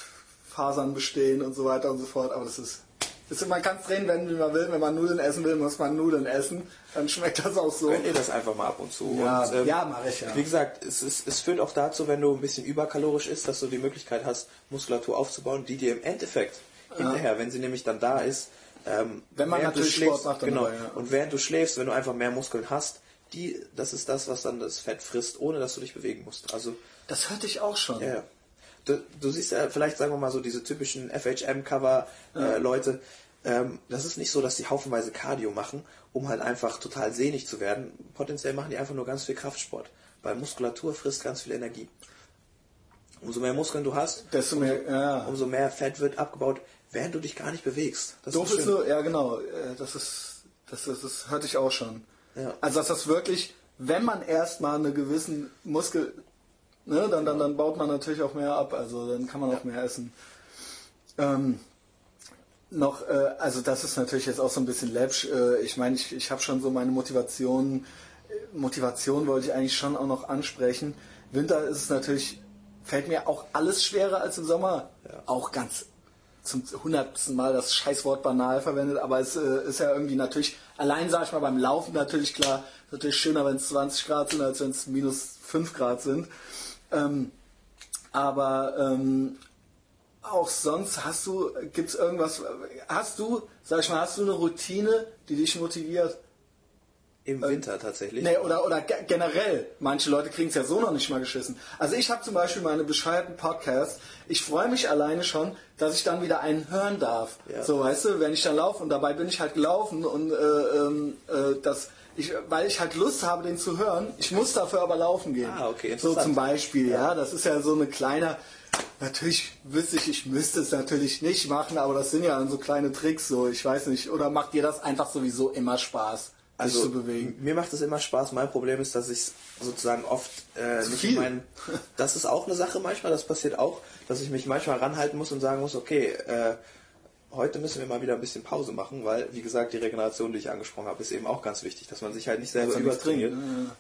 S1: Fasern bestehen und so weiter und so fort. Aber das ist, das ist man kann es drehen, wenn wie man will. Wenn man Nudeln essen will, muss man Nudeln essen. Dann schmeckt das auch so.
S2: Könnt ihr das einfach mal ab und zu.
S1: Ja,
S2: und, ähm,
S1: ja, mach ich ja.
S2: Wie gesagt, es, ist, es führt auch dazu, wenn du ein bisschen überkalorisch isst, dass du die Möglichkeit hast, Muskulatur aufzubauen, die dir im Endeffekt hinterher, wenn sie nämlich dann da ist, ähm,
S1: Wenn man natürlich
S2: schläfst,
S1: Sport macht dann
S2: genau,
S1: dabei, ja.
S2: und während du schläfst, wenn du einfach mehr Muskeln hast, die, das ist das, was dann das Fett frisst, ohne dass du dich bewegen musst. Also
S1: Das hörte ich auch schon.
S2: ja. Du, du siehst ja vielleicht, sagen wir mal so, diese typischen FHM-Cover-Leute. ähm, das ist nicht so, dass die haufenweise Cardio machen, um halt einfach total sehnig zu werden. Potenziell machen die einfach nur ganz viel Kraftsport. Weil Muskulatur frisst ganz viel Energie. Umso mehr Muskeln du hast,
S1: Desto mehr, ja.
S2: umso mehr Fett wird abgebaut, während du dich gar nicht bewegst. Das
S1: Doof ist
S2: schön.
S1: so, ja genau, äh, das ist, das ist, das hörte ich auch schon.
S2: Ja.
S1: Also dass das wirklich, wenn man erstmal einen gewissen Muskel, ne, dann, dann, dann baut man natürlich auch mehr ab, also dann kann man auch mehr essen. Ähm, noch, äh, also das ist natürlich jetzt auch so ein bisschen läppsch. Äh, ich meine, ich, ich habe schon so meine Motivation, äh, Motivation wollte ich eigentlich schon auch noch ansprechen. Winter ist es natürlich, fällt mir auch alles schwerer als im Sommer. Auch ganz zum hundertsten Mal das Scheißwort banal verwendet, aber es äh, ist ja irgendwie natürlich, allein sage ich mal beim Laufen natürlich klar, natürlich schöner, wenn es 20 Grad sind, als wenn es minus 5 Grad sind. Ähm, aber ähm, auch sonst hast du, gibt es irgendwas, hast du, sag ich mal, hast du eine Routine, die dich motiviert?
S2: Im Winter tatsächlich.
S1: Nee, oder, oder ge- generell, manche Leute kriegen es ja so noch nicht mal geschissen. Also ich habe zum Beispiel meine bescheuerten Podcasts. Ich freue mich alleine schon, dass ich dann wieder einen hören darf.
S2: Ja.
S1: So, weißt du, wenn ich dann laufe und dabei bin ich halt gelaufen und äh, ähm, äh, das, ich, weil ich halt Lust habe, den zu hören. Ich muss dafür aber laufen gehen.
S2: Ah, okay,
S1: So zum Beispiel, ja. Das ist ja so eine kleine. Natürlich wüsste ich, ich müsste es natürlich nicht machen, aber das sind ja dann so kleine Tricks. So, ich weiß nicht. Oder macht dir das einfach sowieso immer Spaß?
S2: Also
S1: zu bewegen.
S2: mir macht es immer Spaß. Mein Problem ist, dass ich sozusagen oft äh, nicht
S1: viel.
S2: mein. Das ist auch eine Sache manchmal. Das passiert auch, dass ich mich manchmal ranhalten muss und sagen muss, okay, äh, heute müssen wir mal wieder ein bisschen Pause machen, weil wie gesagt die Regeneration, die ich angesprochen habe, ist eben auch ganz wichtig, dass man sich halt nicht selber
S1: Also
S2: übertrainiert.
S1: ne?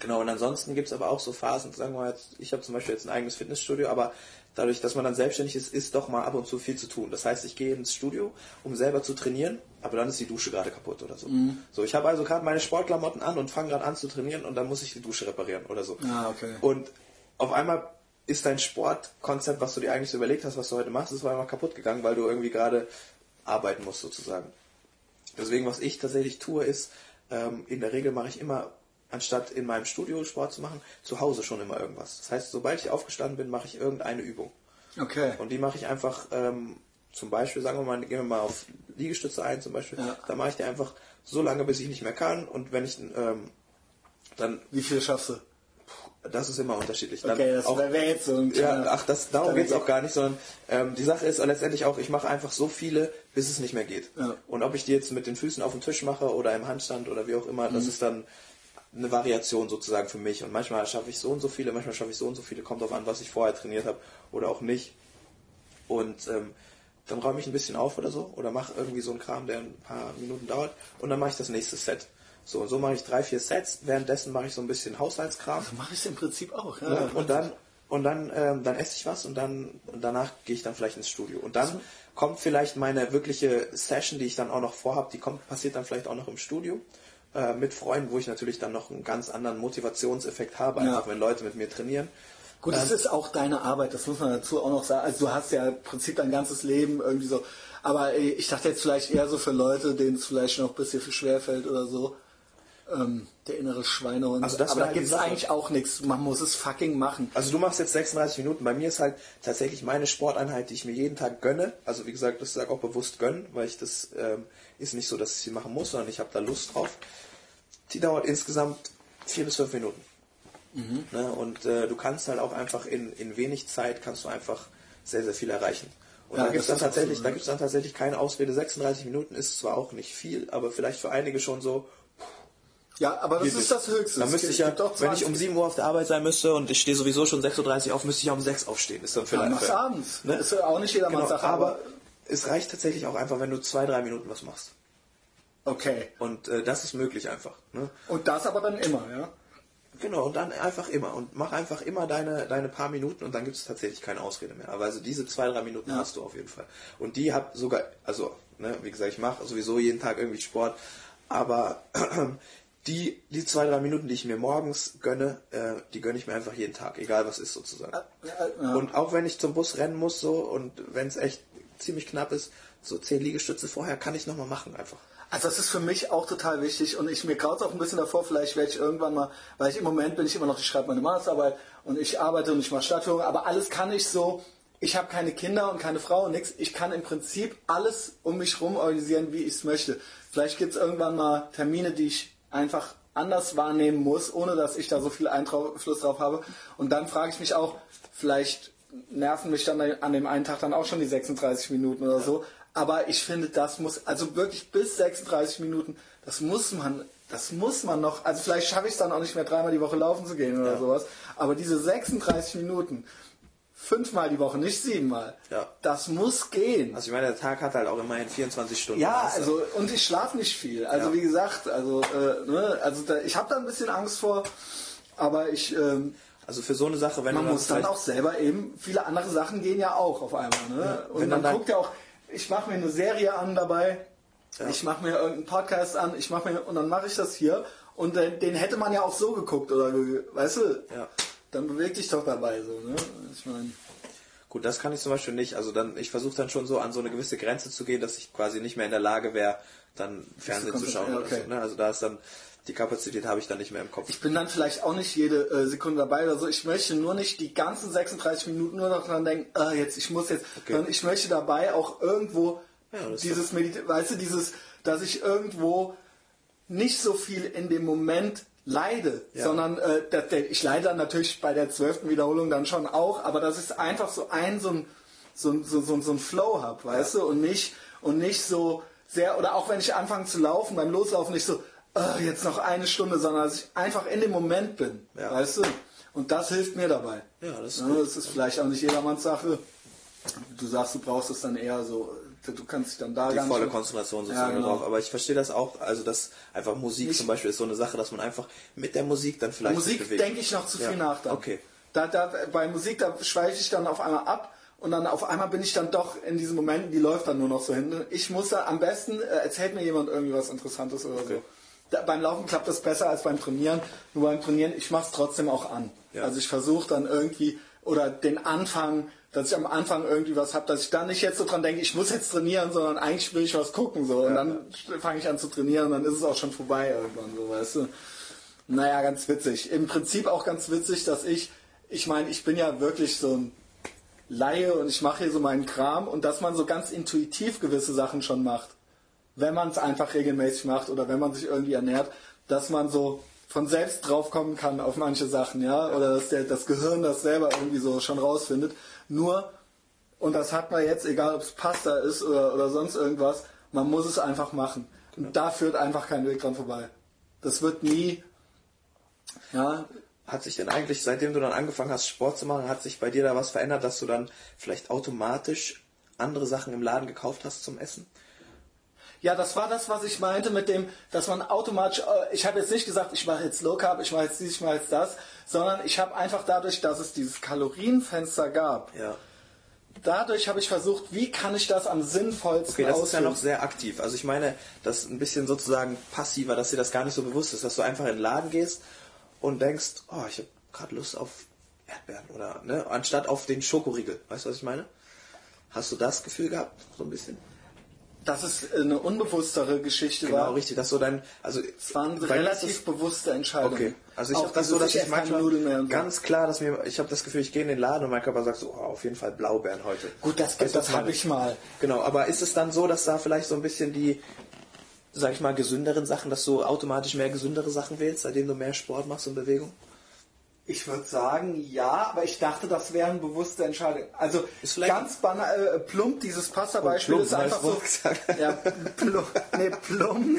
S2: Genau, und ansonsten gibt es aber auch so Phasen, sagen wir mal jetzt, ich habe zum Beispiel jetzt ein eigenes Fitnessstudio, aber dadurch, dass man dann selbstständig ist, ist doch mal ab und zu viel zu tun. Das heißt, ich gehe ins Studio, um selber zu trainieren, aber dann ist die Dusche gerade kaputt oder so.
S1: Mhm.
S2: So, ich habe also gerade meine Sportklamotten an und fange gerade an zu trainieren und dann muss ich die Dusche reparieren oder so.
S1: Ah, okay.
S2: Und auf einmal ist dein Sportkonzept, was du dir eigentlich so überlegt hast, was du heute machst, ist auf einmal kaputt gegangen, weil du irgendwie gerade arbeiten musst sozusagen. Deswegen, was ich tatsächlich tue, ist, ähm, in der Regel mache ich immer, anstatt in meinem Studio Sport zu machen, zu Hause schon immer irgendwas. Das heißt, sobald ich aufgestanden bin, mache ich irgendeine Übung.
S1: Okay.
S2: Und die mache ich einfach, ähm, zum Beispiel, sagen wir mal, gehen wir mal auf Liegestütze ein, zum Beispiel,
S1: Ja.
S2: da mache ich die einfach so lange, bis ich nicht mehr kann und wenn ich ähm, dann,
S1: Wie viel schaffst du?
S2: das ist immer unterschiedlich. Dann
S1: Okay, das
S2: auch-
S1: wäre jetzt so ein
S2: ja, ach, das, darum
S1: kleiner
S2: geht's auch gar nicht, sondern ähm, die Sache ist letztendlich auch, ich mache einfach so viele, bis es nicht mehr geht.
S1: Ja.
S2: Und ob ich die jetzt mit den Füßen auf dem Tisch mache oder im Handstand oder wie auch immer,
S1: Mhm.
S2: das ist dann eine Variation sozusagen für mich. Und manchmal schaffe ich so und so viele, manchmal schaffe ich so und so viele, kommt drauf an, was ich vorher trainiert habe oder auch nicht. Und ähm, dann räume ich ein bisschen auf oder so oder mache irgendwie so einen Kram, der ein paar Minuten dauert und dann mache ich das nächste Set. So, und so mache ich drei, vier Sets. Währenddessen mache ich so ein bisschen Haushaltskram.
S1: So mache ich es im Prinzip auch. Ja.
S2: Ja, und dann und dann ähm, dann esse ich was und dann und danach gehe ich dann vielleicht ins Studio und dann kommt vielleicht meine wirkliche Session, die ich dann auch noch vorhab, die kommt passiert dann vielleicht auch noch im Studio äh, mit Freunden, wo ich natürlich dann noch einen ganz anderen Motivationseffekt habe,
S1: Ja.
S2: einfach wenn Leute mit mir trainieren.
S1: Gut, es ist auch deine Arbeit, das muss man dazu auch noch sagen. Also du hast ja im Prinzip dein ganzes Leben irgendwie so Aber ich dachte jetzt vielleicht eher so für Leute, denen es vielleicht noch ein bisschen schwer fällt oder so. Ähm, der innere Schweinehund.
S2: Also das
S1: Aber da gibt es eigentlich auch nichts. Man muss es fucking machen.
S2: Also du machst jetzt 36 Minuten. Bei mir ist halt tatsächlich meine Sporteinheit, die ich mir jeden Tag gönne. Also wie gesagt, das sage auch bewusst gönnen, weil ich das ähm, ist nicht so, dass ich sie machen muss, sondern ich habe da Lust drauf. Die dauert insgesamt vier bis fünf Minuten. Ne? Und äh, du kannst halt auch einfach in, in wenig Zeit kannst du einfach sehr, sehr viel erreichen. Und
S1: Ja,
S2: da gibt es dann
S1: so,
S2: tatsächlich,
S1: ne?
S2: da gibt's dann tatsächlich keine Ausrede. 36 Minuten ist zwar auch nicht viel, aber vielleicht für einige schon so,
S1: Ja, aber das ist das Höchste.
S2: Da müsste ich ja, wenn ich
S1: 20
S2: um 7 Uhr auf der Arbeit sein müsste und ich stehe sowieso schon 6.30 Uhr auf, müsste ich ja um 6 aufstehen. Ist dann
S1: Ja,
S2: vielleicht.
S1: mach's abends.
S2: Ne?
S1: Ist ja auch nicht jedermanns
S2: Genau,
S1: Sache,
S2: aber
S1: aber
S2: es reicht tatsächlich auch einfach, wenn du zwei, drei Minuten was machst.
S1: okay.
S2: Und äh, das ist möglich einfach. Ne?
S1: Und das aber dann immer, ja?
S2: Genau, und dann einfach immer. Und mach einfach immer deine, deine paar Minuten und dann gibt es tatsächlich keine Ausrede mehr. Aber also diese zwei, drei Minuten
S1: Ja.
S2: hast du auf jeden Fall. Und die hab sogar, also, ne, wie gesagt, ich mache sowieso jeden Tag irgendwie Sport, aber die, die zwei, drei Minuten, die ich mir morgens gönne, äh, die gönne ich mir einfach jeden Tag, egal was ist sozusagen.
S1: ja.
S2: Und auch wenn ich zum Bus rennen muss so und wenn es echt ziemlich knapp ist, so zehn Liegestütze vorher kann ich nochmal machen einfach.
S1: Also das ist für mich auch total wichtig und ich mir graut auch ein bisschen davor, vielleicht werde ich irgendwann mal, weil ich im Moment bin ich immer noch, ich schreibe meine Masterarbeit und ich arbeite und ich mache Stadtführung, aber alles kann ich so, ich habe keine Kinder und keine Frau und nichts, ich kann im Prinzip alles um mich rum organisieren, wie ich es möchte. Vielleicht gibt es irgendwann mal Termine, die ich einfach anders wahrnehmen muss, ohne dass ich da so viel Einfluss drauf habe und dann frage ich mich auch, vielleicht nerven mich dann an dem einen Tag dann auch schon die 36 Minuten oder so. Aber ich finde, das muss, also wirklich bis 36 Minuten, das muss man, das muss man noch, also vielleicht schaffe ich es dann auch nicht mehr dreimal die Woche laufen zu gehen oder
S2: Ja.
S1: sowas. Aber diese 36 Minuten, fünfmal die Woche, nicht siebenmal,
S2: Ja.
S1: das muss gehen.
S2: Also ich meine, der Tag hat halt auch immerhin 24 Stunden.
S1: Ja,
S2: du?
S1: also und ich schlafe nicht viel. Also
S2: Ja.
S1: wie gesagt, also äh, ne, also da, ich habe da ein bisschen Angst vor, aber ich ähm,
S2: Also für so eine Sache, wenn
S1: man muss dann
S2: vielleicht-
S1: auch selber eben viele andere Sachen gehen ja auch auf einmal. Ne? und
S2: wenn
S1: man
S2: dann-
S1: guckt ja auch, ich mache mir eine Serie an dabei,
S2: Ja.
S1: ich mache mir irgendeinen Podcast an, ich mache mir und dann mache ich das hier und den, den hätte man ja auch so geguckt oder weißt du?
S2: Ja.
S1: Dann beweg dich doch dabei so. Ne? Ich meine,
S2: Gut, das kann ich zum Beispiel nicht. Also dann, ich versuche dann schon so an so eine gewisse Grenze zu gehen, dass ich quasi nicht mehr in der Lage wäre, dann Fernsehen zu schauen.
S1: ja,
S2: Oder
S1: okay.
S2: so, ne? Also da ist dann die Kapazität habe ich dann nicht mehr im Kopf.
S1: ich bin dann vielleicht auch nicht jede äh, Sekunde dabei oder so. Ich möchte nur nicht die ganzen 36 Minuten nur noch dran denken, ah, jetzt, ich muss jetzt,
S2: Okay.
S1: sondern ich möchte dabei auch irgendwo
S2: Ja, das
S1: dieses Medit weißt du, dieses, dass ich irgendwo nicht so viel in dem Moment leide,
S2: Ja.
S1: sondern äh, der, ich leide dann natürlich bei der zwölften Wiederholung dann schon auch, aber dass ich einfach so ein so ein so, ein- so, so, so ein Flow habe, weißt du, und nicht und nicht so sehr oder auch wenn ich anfange zu laufen, beim Loslaufen nicht so äh, jetzt noch eine Stunde, sondern dass ich einfach in dem Moment bin,
S2: Ja.
S1: weißt du, und das hilft mir dabei.
S2: Ja, das ist
S1: ja, das ist vielleicht auch nicht jedermanns Sache. Du sagst, du brauchst es dann eher so, du kannst dich dann da
S2: die volle Konzentration sozusagen
S1: Ja, genau.
S2: drauf. Aber ich verstehe das auch, also dass einfach Musik
S1: Ich-
S2: zum Beispiel ist so eine Sache, dass man einfach mit der Musik dann vielleicht
S1: Musik denke ich noch zu viel
S2: Ja,
S1: nach dann.
S2: okay.
S1: Da, da, bei Musik, da schweife ich dann auf einmal ab und dann auf einmal bin ich dann doch in diesen Momenten, die läuft dann nur noch so hin. Ich muss da am besten, äh, erzählt mir jemand irgendwie was Interessantes oder so. Da, beim Laufen klappt das besser als beim Trainieren. Nur beim Trainieren, ich mache es trotzdem auch an.
S2: Ja.
S1: Also ich versuche dann irgendwie, oder den Anfang, dass ich am Anfang irgendwie was habe, dass ich dann nicht jetzt so dran denke, ich muss jetzt trainieren, sondern eigentlich will ich was gucken. so Und dann fange ich an zu trainieren und dann ist es auch schon vorbei irgendwann, so weißt du. Naja, ganz witzig. Im Prinzip auch ganz witzig, dass ich, ich meine, ich bin ja wirklich so ein Laie und ich mache hier so meinen Kram und dass man so ganz intuitiv gewisse Sachen schon macht, wenn man es einfach regelmäßig macht oder wenn man sich irgendwie ernährt, dass man so von selbst draufkommen kann auf manche Sachen, ja, oder dass der, das Gehirn das selber irgendwie so schon rausfindet. Nur, und das hat man jetzt, egal ob es Pasta ist oder, oder sonst irgendwas, man muss es einfach machen. Und da führt einfach kein Weg dran vorbei. Das wird nie, ja,
S2: Hat sich denn eigentlich, seitdem du dann angefangen hast, Sport zu machen, hat sich bei dir da was verändert, dass du dann vielleicht automatisch andere Sachen im Laden gekauft hast zum Essen?
S1: Ja, das war das, was ich meinte mit dem, dass man automatisch, äh, ich habe jetzt nicht gesagt, ich mache jetzt Low Carb, ich mache jetzt dies, ich mache jetzt das, sondern ich habe einfach dadurch, dass es dieses Kalorienfenster gab,
S2: Ja.
S1: dadurch habe ich versucht, wie kann ich das am sinnvollsten
S2: Okay, das ist ja
S1: ausführen.
S2: noch sehr aktiv. Also ich meine, das ist ein bisschen sozusagen passiver, dass dir das gar nicht so bewusst ist, dass du einfach in den Laden gehst und denkst, oh, ich habe gerade Lust auf Erdbeeren oder ne, anstatt auf den Schokoriegel. Weißt du, was ich meine? Hast du das Gefühl gehabt, so ein bisschen?
S1: Dass es eine unbewusstere Geschichte
S2: Genau,
S1: war.
S2: richtig. Das ist so dein, also
S1: Es waren relativ bewusste Entscheidungen.
S2: Okay. Also ich
S1: Auch
S2: habe das so, dass ich manchmal ganz klar, dass mir, ich habe das Gefühl, ich gehe in den Laden und mein Körper sagt so, oh, auf jeden Fall Blaubeeren heute.
S1: Gut, das,
S2: was
S1: das habe ich mal.
S2: Genau, aber ist es dann so, dass da vielleicht so ein bisschen die, sag ich mal, gesünderen Sachen, dass du automatisch mehr gesündere Sachen wählst, seitdem du mehr Sport machst und Bewegung?
S1: Ich würde sagen, ja, aber ich dachte, das wären bewusste Entscheidungen. Also ganz banal, äh, plump, dieses Pasta-Beispiel
S2: Oh, plump,
S1: ist einfach so. Ja, plump, nee, plump.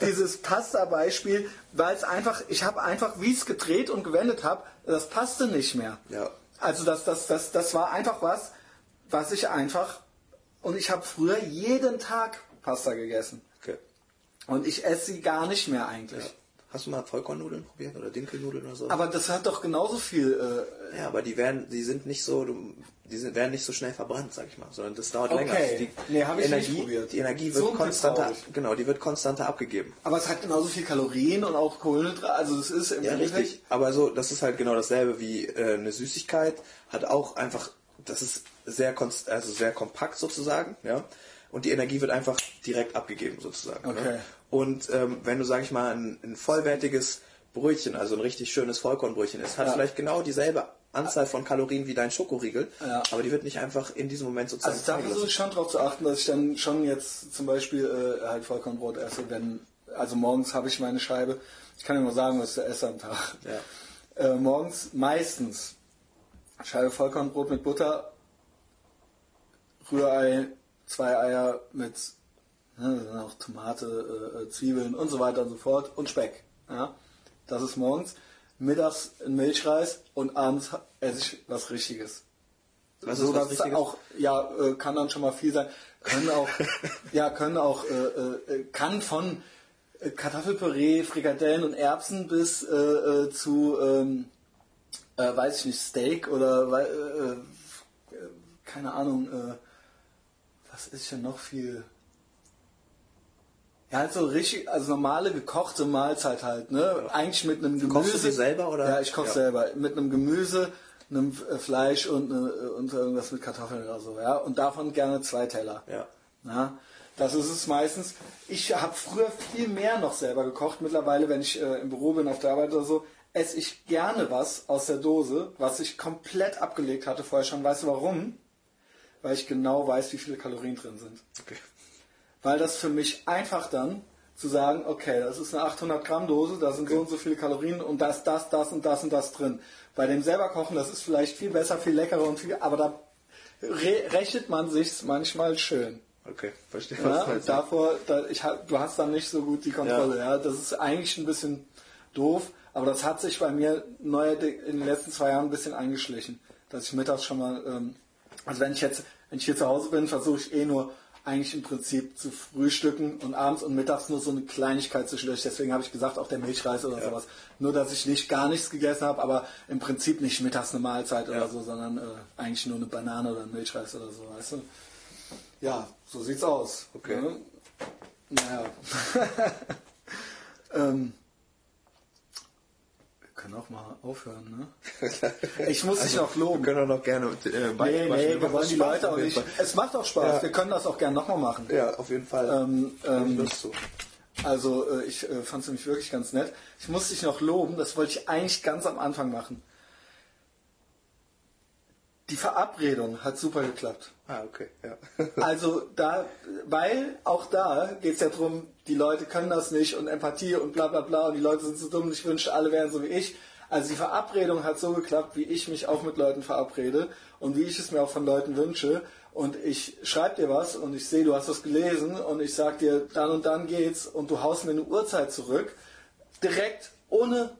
S1: dieses Pasta-Beispiel, weil es einfach, ich habe einfach, wie es gedreht und gewendet habe, das passte nicht mehr.
S2: Ja.
S1: Also das, das, das, das war einfach was, was ich einfach, und ich habe früher jeden Tag Pasta gegessen.
S2: Okay.
S1: Und ich esse sie gar nicht mehr eigentlich.
S2: Hast du mal Vollkornnudeln probiert oder Dinkelnudeln oder so?
S1: Aber das hat doch genauso viel. Äh,
S2: ja, aber die werden, die sind nicht so, die sind, werden nicht so schnell verbrannt, sag ich mal, sondern das dauert
S1: Okay.
S2: länger. Die
S1: Nee, hab ich nicht
S2: Energie,
S1: probiert.
S2: Die Energie
S1: So
S2: wird
S1: Tipp
S2: konstanter, genau, die wird konstanter abgegeben.
S1: Aber es hat genauso viel Kalorien und auch Kohlenhydrate. Also es ist im
S2: Ja,
S1: Endeffekt-
S2: richtig. Aber so, das ist halt genau dasselbe wie äh, eine Süßigkeit. Hat auch einfach, das ist sehr, konst also sehr kompakt sozusagen, ja. Und die Energie wird einfach direkt abgegeben sozusagen.
S1: Okay.
S2: Ne? Und ähm, wenn du, sag ich mal, ein, ein vollwertiges Brötchen, also ein richtig schönes Vollkornbrötchen ist, hat
S1: Ja.
S2: vielleicht genau dieselbe Anzahl von Kalorien wie dein Schokoriegel,
S1: Ja.
S2: aber die wird nicht einfach in diesem Moment sozusagen
S1: Also da versuche ich schon darauf zu achten, dass ich dann schon jetzt zum Beispiel äh, halt Vollkornbrot esse, wenn, also morgens habe ich meine Scheibe. Ich kann dir mal sagen, was ich esse am Tag.
S2: Ja.
S1: Äh, morgens meistens Scheibe Vollkornbrot mit Butter, Rührei, zwei Eier mit ne, dann auch Tomate, äh, äh, Zwiebeln und so weiter und so fort und Speck. Ja? Das ist morgens. Mittags ein Milchreis und abends esse ich was Richtiges.
S2: Was
S1: so dass es
S2: Richtiges?
S1: auch ja äh, kann dann schon mal viel sein. Können auch ja können auch äh, äh, kann von äh, Kartoffelpüree, Frikadellen und Erbsen bis äh, äh, zu ähm, äh, weiß ich nicht Steak oder äh, äh, keine Ahnung äh, was ist denn noch viel ja, halt so richtig, also normale gekochte Mahlzeit halt, ne? Eigentlich mit einem Gemüse.
S2: Kochst du die selber, oder?
S1: Ja, ich koche
S2: Ja.
S1: selber. Mit einem Gemüse, einem äh, Fleisch und, äh, und irgendwas mit Kartoffeln oder so, ja. Und davon gerne zwei Teller.
S2: Ja.
S1: Ja, das ist es meistens. Ich habe früher viel mehr noch selber gekocht. Mittlerweile, wenn ich äh, im Büro bin, auf der Arbeit oder so, esse ich gerne was aus der Dose, was ich komplett abgelegt hatte vorher schon. Weißt du warum? Weil ich genau weiß, wie viele Kalorien drin sind.
S2: Okay.
S1: Weil das für mich einfach dann zu sagen, okay, das ist eine 800 Gramm Dose, da sind so und so viele Kalorien und da ist das, das und das und das drin. Bei dem selber kochen, das ist vielleicht viel besser, viel leckerer und viel, aber da re rechnet man sich's manchmal schön.
S2: Okay, verstehe.
S1: Ja,
S2: was du meinst.
S1: davor, da, ich, du hast dann nicht so gut die Kontrolle. Ja. Das ist eigentlich ein bisschen doof, aber das hat sich bei mir neu in den letzten zwei Jahren ein bisschen eingeschlichen, dass ich mittags schon mal, ähm, also wenn ich jetzt, wenn ich hier zu Hause bin, versuche ich eh nur eigentlich im Prinzip zu frühstücken und abends und mittags nur so eine Kleinigkeit zwischendurch. Deswegen habe ich gesagt, auch der Milchreis oder sowas. Nur, dass ich nicht gar nichts gegessen habe, aber im Prinzip nicht mittags eine Mahlzeit oder so, sondern äh, eigentlich nur eine Banane oder ein Milchreis oder so, weißt du? Ja, so sieht's aus.
S2: Okay.
S1: Ne? Naja. ähm, wir können auch mal aufhören, ne? Ich muss dich noch
S2: Wir
S1: loben.
S2: können auch noch gerne äh,
S1: Nee, nee, wir wollen die
S2: Spaß
S1: Leute auch nicht. Es macht auch Spaß.
S2: Ja.
S1: Wir können das auch gerne nochmal machen.
S2: Ja, auf jeden Fall.
S1: Ähm,
S2: ich
S1: ähm,
S2: zu.
S1: Also äh, ich äh, fand es nämlich wirklich ganz nett. Ich muss dich noch loben, das wollte ich eigentlich ganz am Anfang machen. Die Verabredung hat super geklappt.
S2: Ah, okay, ja.
S1: Also da, weil auch da geht es ja darum, die Leute können das nicht und Empathie und bla bla bla und die Leute sind so dumm ich wünschte, alle wären so wie ich. Also die Verabredung hat so geklappt, wie ich mich auch mit Leuten verabrede und wie ich es mir auch von Leuten wünsche. Und ich schreibe dir was und ich sehe, du hast das gelesen und ich sag dir, dann und dann geht's und du haust mir eine Uhrzeit zurück. Direkt, ohne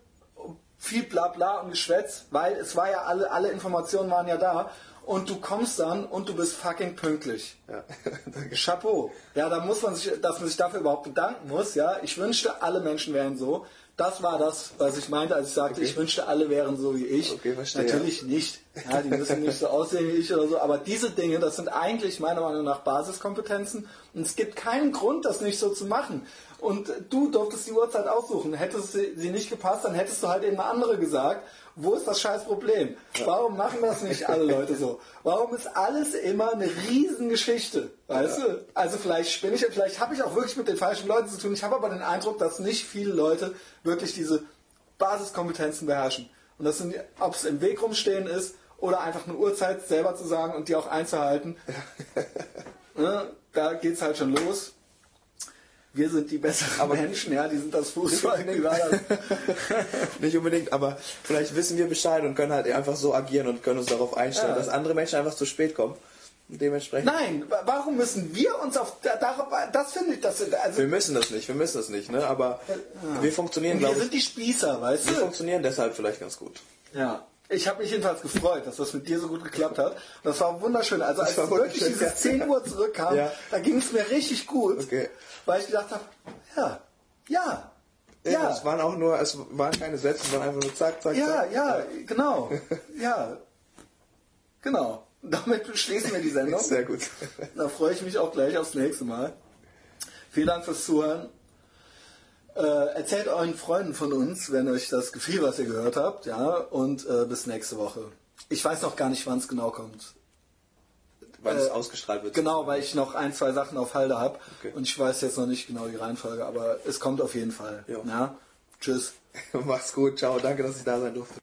S1: viel bla bla und Geschwätz, weil es war ja alle, alle Informationen waren ja da und du kommst dann und du bist fucking pünktlich.
S2: ja.
S1: Chapeau. Ja, da muss man sich, dass man sich dafür überhaupt bedanken muss, ja. Ich wünschte, alle Menschen wären so. Das war das, was ich meinte, als ich sagte,
S2: Okay.
S1: ich wünschte, alle wären so wie ich.
S2: Okay, verstehe,
S1: Natürlich nicht. Ja, die müssen nicht so aussehen wie ich oder so, aber diese Dinge, das sind eigentlich meiner Meinung nach Basiskompetenzen und es gibt keinen Grund, das nicht so zu machen. Und du durftest die Uhrzeit aussuchen. Hättest sie, sie nicht gepasst, dann hättest du halt eben eine andere gesagt. Wo ist das scheiß Problem? Warum machen das nicht alle Leute so? Warum ist alles immer eine Riesengeschichte? Weißt du? Also vielleicht spinne ich, vielleicht habe ich auch wirklich mit den falschen Leuten zu tun. Ich habe aber den Eindruck, dass nicht viele Leute wirklich diese Basiskompetenzen beherrschen. Und das sind, ob es im Weg rumstehen ist oder einfach eine Uhrzeit selber zu sagen und die auch einzuhalten. ne? Da geht's halt schon los. Wir sind die besseren
S2: Aber-
S1: Menschen, ja, die sind das Fußball.
S2: Nicht unbedingt, aber vielleicht wissen wir Bescheid und können halt einfach so agieren und können uns darauf einstellen,
S1: Ja.
S2: dass andere Menschen einfach zu spät kommen. Dementsprechend.
S1: Nein, wa- warum müssen wir uns auf darauf, das finde ich, das, also
S2: Wir müssen das nicht, wir müssen das nicht, ne? Aber wir funktionieren,
S1: wir
S2: glaube ich,
S1: sind die Spießer, weißt
S2: wir
S1: du?
S2: funktionieren deshalb vielleicht ganz gut.
S1: Ja. Ich habe mich jedenfalls gefreut, dass das mit dir so gut geklappt hat. Und das war wunderschön. Also als
S2: war
S1: wirklich dieses
S2: ja.
S1: 10 Uhr zurückkam,
S2: Ja.
S1: da ging es mir richtig gut,
S2: Okay.
S1: weil ich gedacht habe, ja, ja,
S2: Ja,
S1: ja,
S2: es waren auch nur, es waren keine Sätze, es waren einfach nur zack, zack,
S1: ja,
S2: zack.
S1: ja, genau, ja, genau. Damit schließen wir die Sendung.
S2: Sehr gut.
S1: Da freue ich mich auch gleich aufs nächste Mal. Vielen Dank fürs Zuhören. Äh, erzählt euren Freunden von uns, wenn euch das gefiel, was ihr gehört habt, ja, und äh, bis nächste Woche. Ich weiß noch gar nicht, wann es genau kommt.
S2: Weil es
S1: Äh,
S2: ausgestrahlt wird.
S1: Genau, weil ich noch ein, zwei Sachen auf Halde habe
S2: Okay.
S1: und ich weiß jetzt noch nicht genau die Reihenfolge, aber es kommt auf jeden Fall.
S2: Ja?
S1: Tschüss.
S2: Mach's gut, ciao, danke, dass ich da sein durfte.